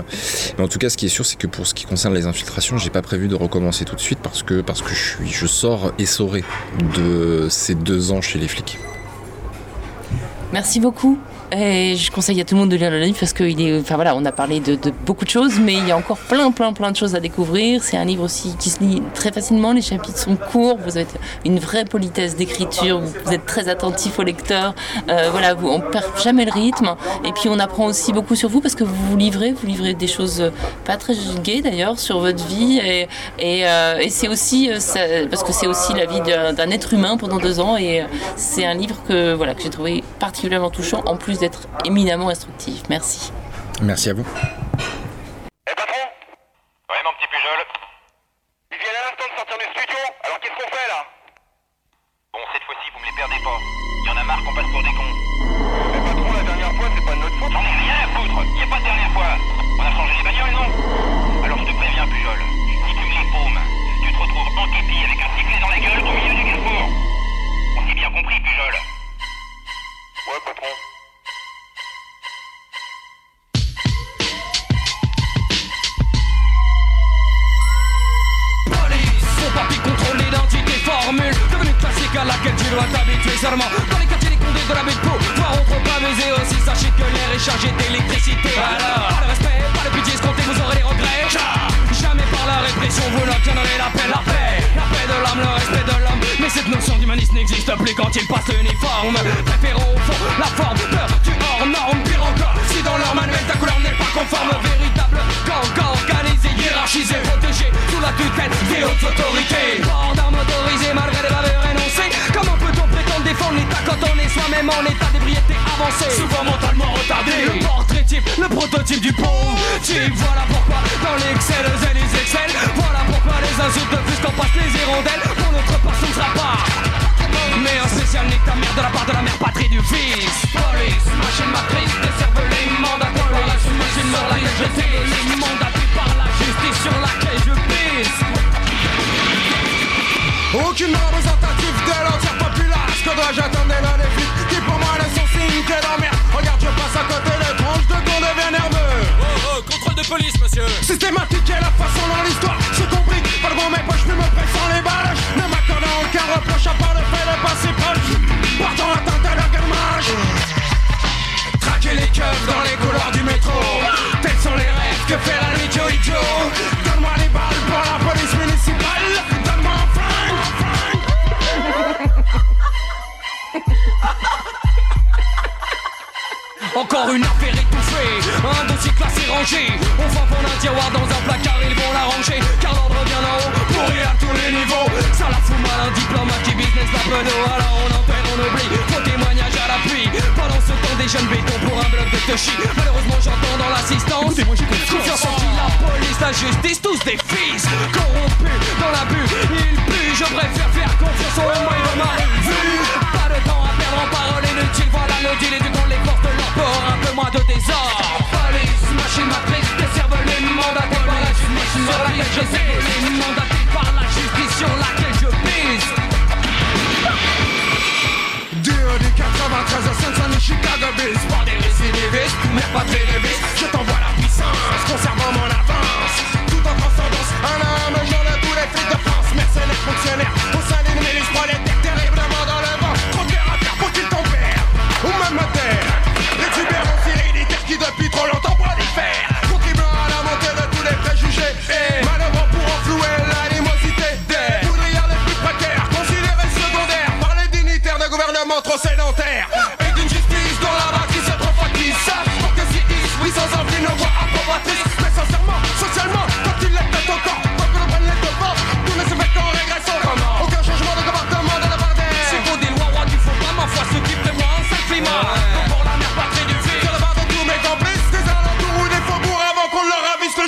mais en tout cas, ce qui est sûr, c'est que pour ce qui concerne les infiltrations, j'ai pas prévu de recommencer tout de suite parce que, parce que je, suis, je sors essoré de ces deux ans chez les flics. Merci beaucoup. Et je conseille à tout le monde de lire le livre parce qu'il est, enfin voilà, a parlé de, beaucoup de choses, mais il y a encore plein, plein, plein de choses à découvrir. C'est un livre aussi qui se lit très facilement. Les chapitres sont courts. Vous avez une vraie politesse d'écriture. Vous, êtes très attentif au lecteur. Euh, voilà, vous, on perd jamais le rythme. Et puis on apprend aussi beaucoup sur vous parce que vous vous livrez, vous livrez des choses pas très gaies d'ailleurs sur votre vie. Et, euh, c'est aussi, euh, parce que c'est aussi la vie d'un être humain pendant deux ans. Et euh, c'est un livre que voilà que j'ai trouvé particulièrement touchant, en plus d'être éminemment instructif. Merci. Merci à vous.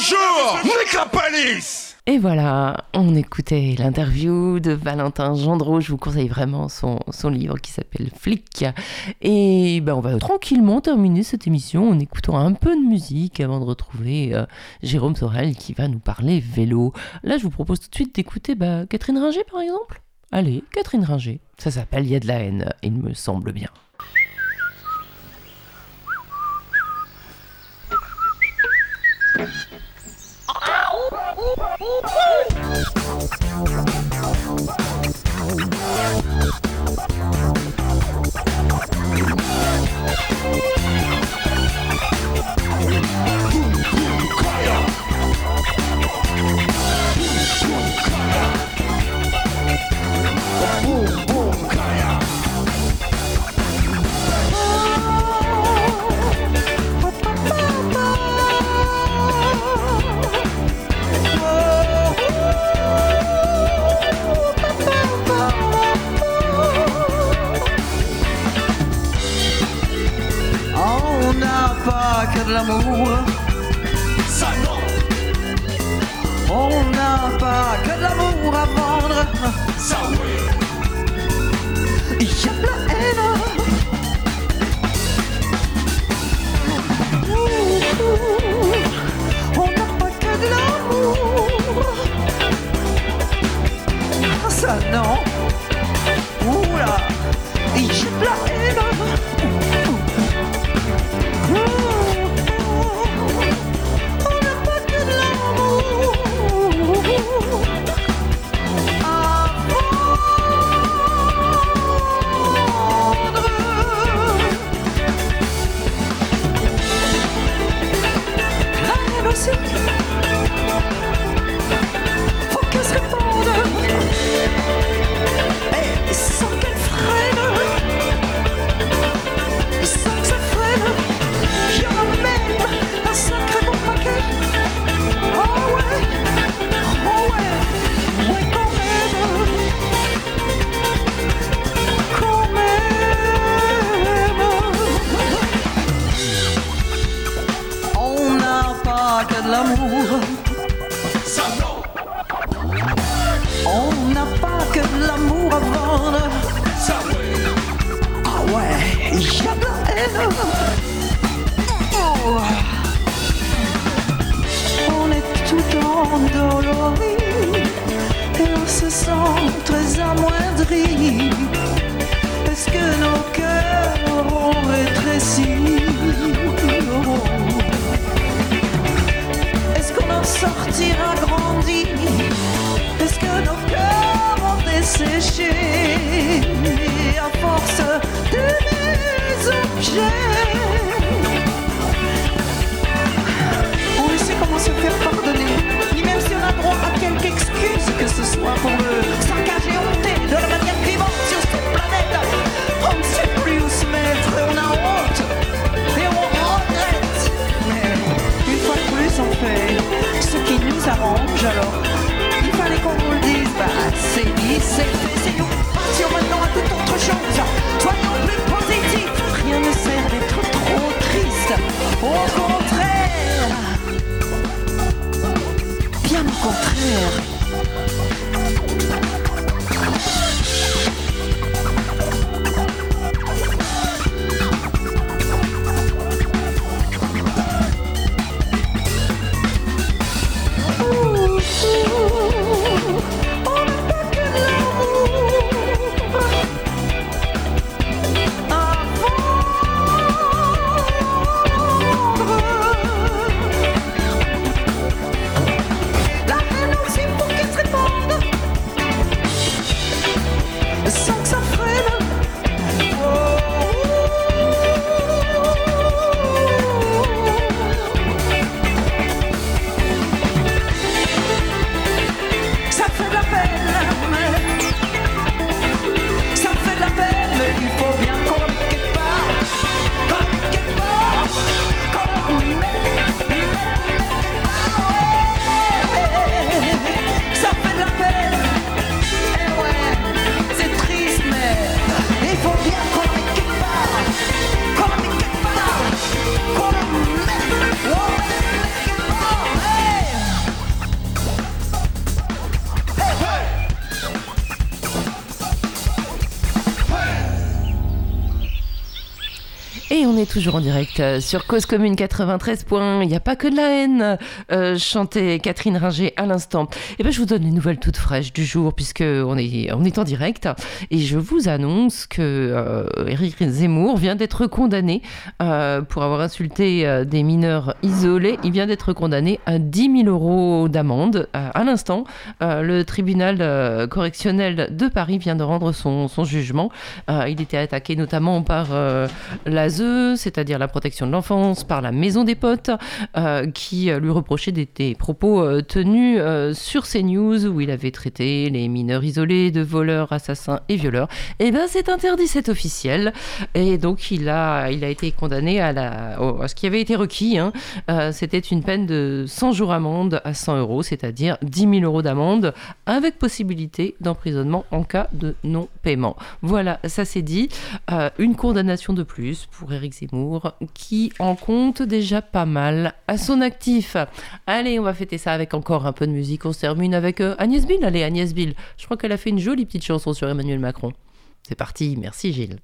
Bonjour, Et voilà, on écoutait l'interview de Valentin Gendreau. Je vous conseille vraiment son, son livre qui s'appelle Flic. Et ben on va tranquillement terminer cette émission en écoutant un peu de musique avant de retrouver euh, Jérôme Sorel qui va nous parler vélo. Là, je vous propose tout de suite d'écouter bah, Catherine Ringer par exemple. Allez, Catherine Ringer. Ça s'appelle Il y a de la haine, il me semble bien. Boom, boom. l'amour. Ça non. On n'a pas que de l'amour à vendre. Ça oui. Y a de la haine. On n'a pas que de l'amour. Ça non. Oula, il y a de la haine. On n'a pas que de l'amour à vendre. Ah ouais, il y a de la haine. Oh. On est tout endolori et on se sent très amoindri. Est-ce que nos cœurs ont rétréci? Est-ce qu'on en sortira grandi? Est-ce que nos cœurs ont desséché à force de mes objets? On ne sait comment se faire pardonner, ni même si on a droit à quelque excuse que ce soit pour le saccage et honter de la manière vivante sur cette planète. On ne sait plus ce qui nous arrange alors. Il fallait qu'on vous le dise, bah c'est dit, c'est fait, c'est nous. Passions maintenant à toute autre chose. Soyons plus positifs. Rien ne sert d'être trop triste. Au contraire. Bien au contraire. Toujours en direct euh, sur Cause Commune 93. Il n'y a pas que de la haine, euh, chantait Catherine Ringer à l'instant. Et ben, je vous donne les nouvelles toutes fraîches du jour, puisque on est, on est en direct. Et je vous annonce que euh, Éric Zemmour vient d'être condamné euh, pour avoir insulté euh, des mineurs isolés. Il vient d'être condamné à 10 000 euros d'amende. Euh, à l'instant, euh, le tribunal euh, correctionnel de Paris vient de rendre son, jugement. Euh, il était attaqué notamment par euh, l'ASE, c'est-à-dire la protection de l'enfance, par la maison des potes, euh, qui euh, lui reprochait des, propos euh, tenus sur CNews où il avait traité les mineurs isolés de voleurs, assassins et violeurs. Et ben c'est interdit, c'est officiel. Et donc il a, il a été condamné à, la, ce qui avait été requis. hein. C'était une peine de 100 jours amende à 100 euros, c'est-à-dire 10 000 euros d'amende avec possibilité d'emprisonnement en cas de non-paiement. Voilà, ça c'est dit. Une condamnation de plus pour Éric Zemmour qui en compte déjà pas mal à son actif. Allez, on va fêter ça avec encore un peu de musique. On se termine avec euh, Agnès Bill. Allez, Agnès Bill. Je crois qu'elle a fait une jolie petite chanson sur Emmanuel Macron. C'est parti, merci Gilles.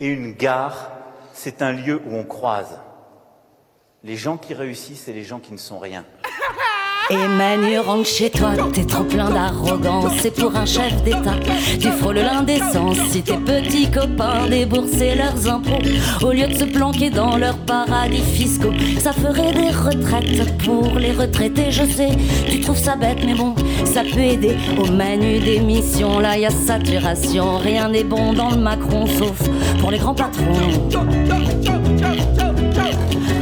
Et une gare, c'est un lieu où on croise les gens qui réussissent et les gens qui ne sont rien. [laughs] Emmanuel, rentre chez toi, t'es trop plein d'arrogance. C'est pour un chef d'État, tu frôles l'indécence. Si tes petits copains déboursaient leurs impôts, au lieu de se planquer dans leurs paradis fiscaux, ça ferait des retraites pour les retraités. Je sais, tu trouves ça bête, mais bon, ça peut aider au manu d'émission. Là, y a saturation, rien n'est bon dans le Macron, sauf pour les grands patrons.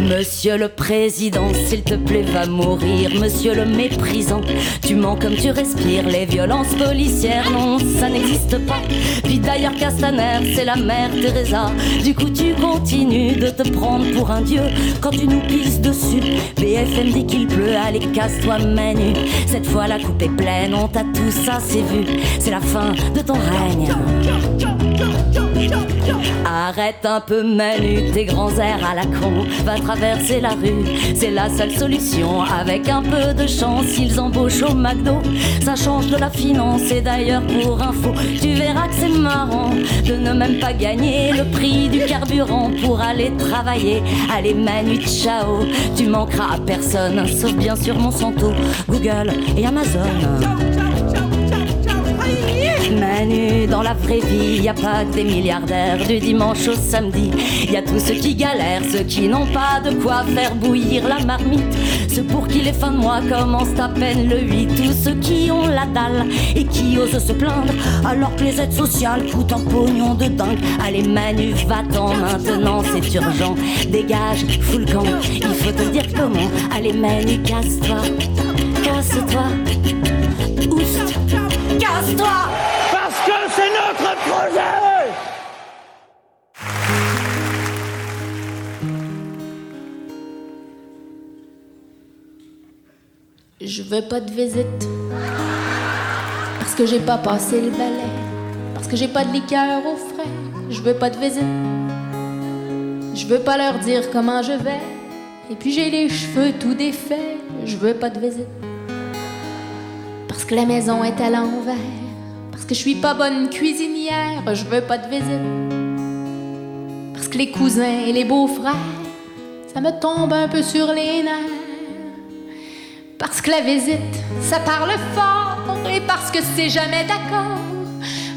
Monsieur le président, s'il te plaît, va mourir. Monsieur le méprisant, tu mens comme tu respires. Les violences policières, non, ça n'existe pas. Puis d'ailleurs, Castaner, c'est la mère Teresa. Du coup, tu continues de te prendre pour un dieu quand tu nous pisses dessus. BFM dit qu'il pleut, allez, casse-toi, Manu. Cette fois, la coupe est pleine, on t'a tout ça, vu. C'est la fin de ton règne. Arrête un peu Manu, tes grands airs à la con. Va traverser la rue, c'est la seule solution. Avec un peu de chance, ils embauchent au McDo. Ça change de la finance et d'ailleurs pour info, tu verras que c'est marrant de ne même pas gagner le prix du carburant pour aller travailler. Allez Manu, ciao, tu manqueras à personne, sauf bien sûr Monsanto, Google et Amazon. Manu, dans la vraie vie, y a pas que des milliardaires du dimanche au samedi. Y a tous ceux qui galèrent, ceux qui n'ont pas de quoi faire bouillir la marmite. Ceux pour qui les fins de mois commencent à peine le 8. Tous ceux qui ont la dalle et qui osent se plaindre alors que les aides sociales coûtent un pognon de dingue. Allez Manu, va-t'en maintenant, c'est urgent. Dégage, fous le camp, il faut te dire comment. Allez Manu, casse-toi, casse-toi. Oust, casse-toi Je veux pas de visite. Parce que j'ai pas passé le balai. Parce que j'ai pas de liqueur au frais. Je veux pas de visite. Je veux pas leur dire comment je vais. Et puis j'ai les cheveux tout défaits. Je veux pas de visite. Parce que la maison est à l'envers. Parce que je suis pas bonne cuisinière. Je veux pas de visite. Parce que les cousins et les beaux-frères, ça me tombe un peu sur les nerfs. Parce que la visite, ça parle fort et parce que c'est jamais d'accord.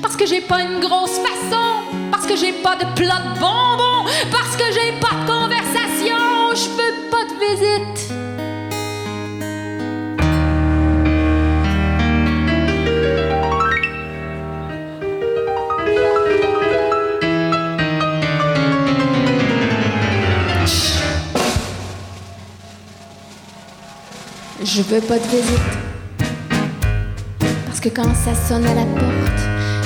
Parce que j'ai pas une grosse façon, parce que j'ai pas de plat de bonbons, parce que j'ai pas de Je veux pas de visite. Parce que quand ça sonne à la porte,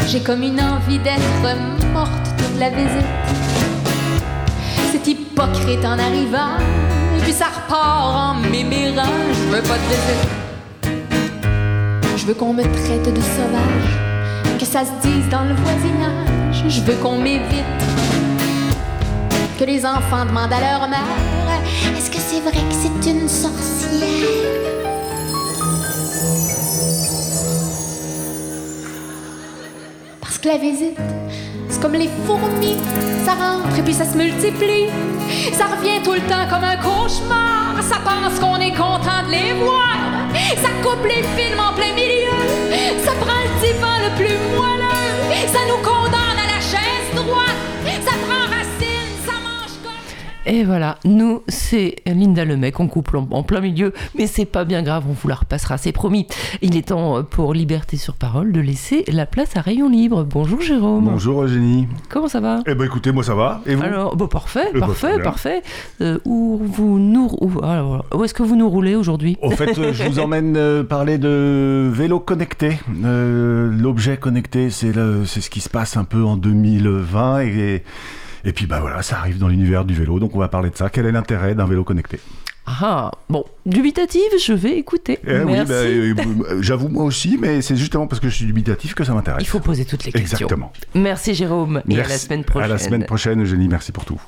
j'ai comme une envie d'être morte toute la visite. C'est hypocrite en arrivant, et puis ça repart en m'émérant. Je veux pas de visite. Je veux qu'on me traite de sauvage, que ça se dise dans le voisinage. Je veux qu'on m'évite. Que les enfants demandent à leur mère Est-ce que c'est vrai que c'est une sorcière? Parce que la visite, c'est comme les fourmis, ça rentre et puis ça se multiplie. Ça revient tout le temps comme un cauchemar. Ça pense qu'on est content de les voir. Ça coupe les films en plein milieu. Ça prend le divan le plus moelleux. Ça nous condamne à la chaise droite. Ça prend Et voilà, nous, c'est Linda Lemec, on couple en, en plein milieu, mais c'est pas bien grave, on vous la repassera, c'est promis. Il est temps pour Liberté sur Parole de laisser la place à Rayon Libre. Bonjour Jérôme. Bonjour Eugénie. Comment ça va? Eh ben écoutez, moi ça va. Et vous? Alors, bon, parfait, Eh ben, parfait, parfait. Euh, où vous nous, où, alors, où est-ce que vous nous roulez aujourd'hui? Au fait, euh, je vous emmène euh, parler de vélo connecté. Euh, L'objet connecté, c'est le- c'est ce qui se passe un peu en 2020 et, et puis bah voilà, ça arrive dans l'univers du vélo, donc on va parler de ça. Quel est l'intérêt d'un vélo connecté? Ah, bon, dubitative, je vais écouter. Eh oui, Merci. bah, euh, euh, j'avoue moi aussi, mais c'est justement parce que je suis dubitatif que ça m'intéresse. Il faut poser toutes les questions. Exactement. Merci Jérôme, et à la semaine prochaine. À la semaine prochaine, Eugénie, merci pour tout.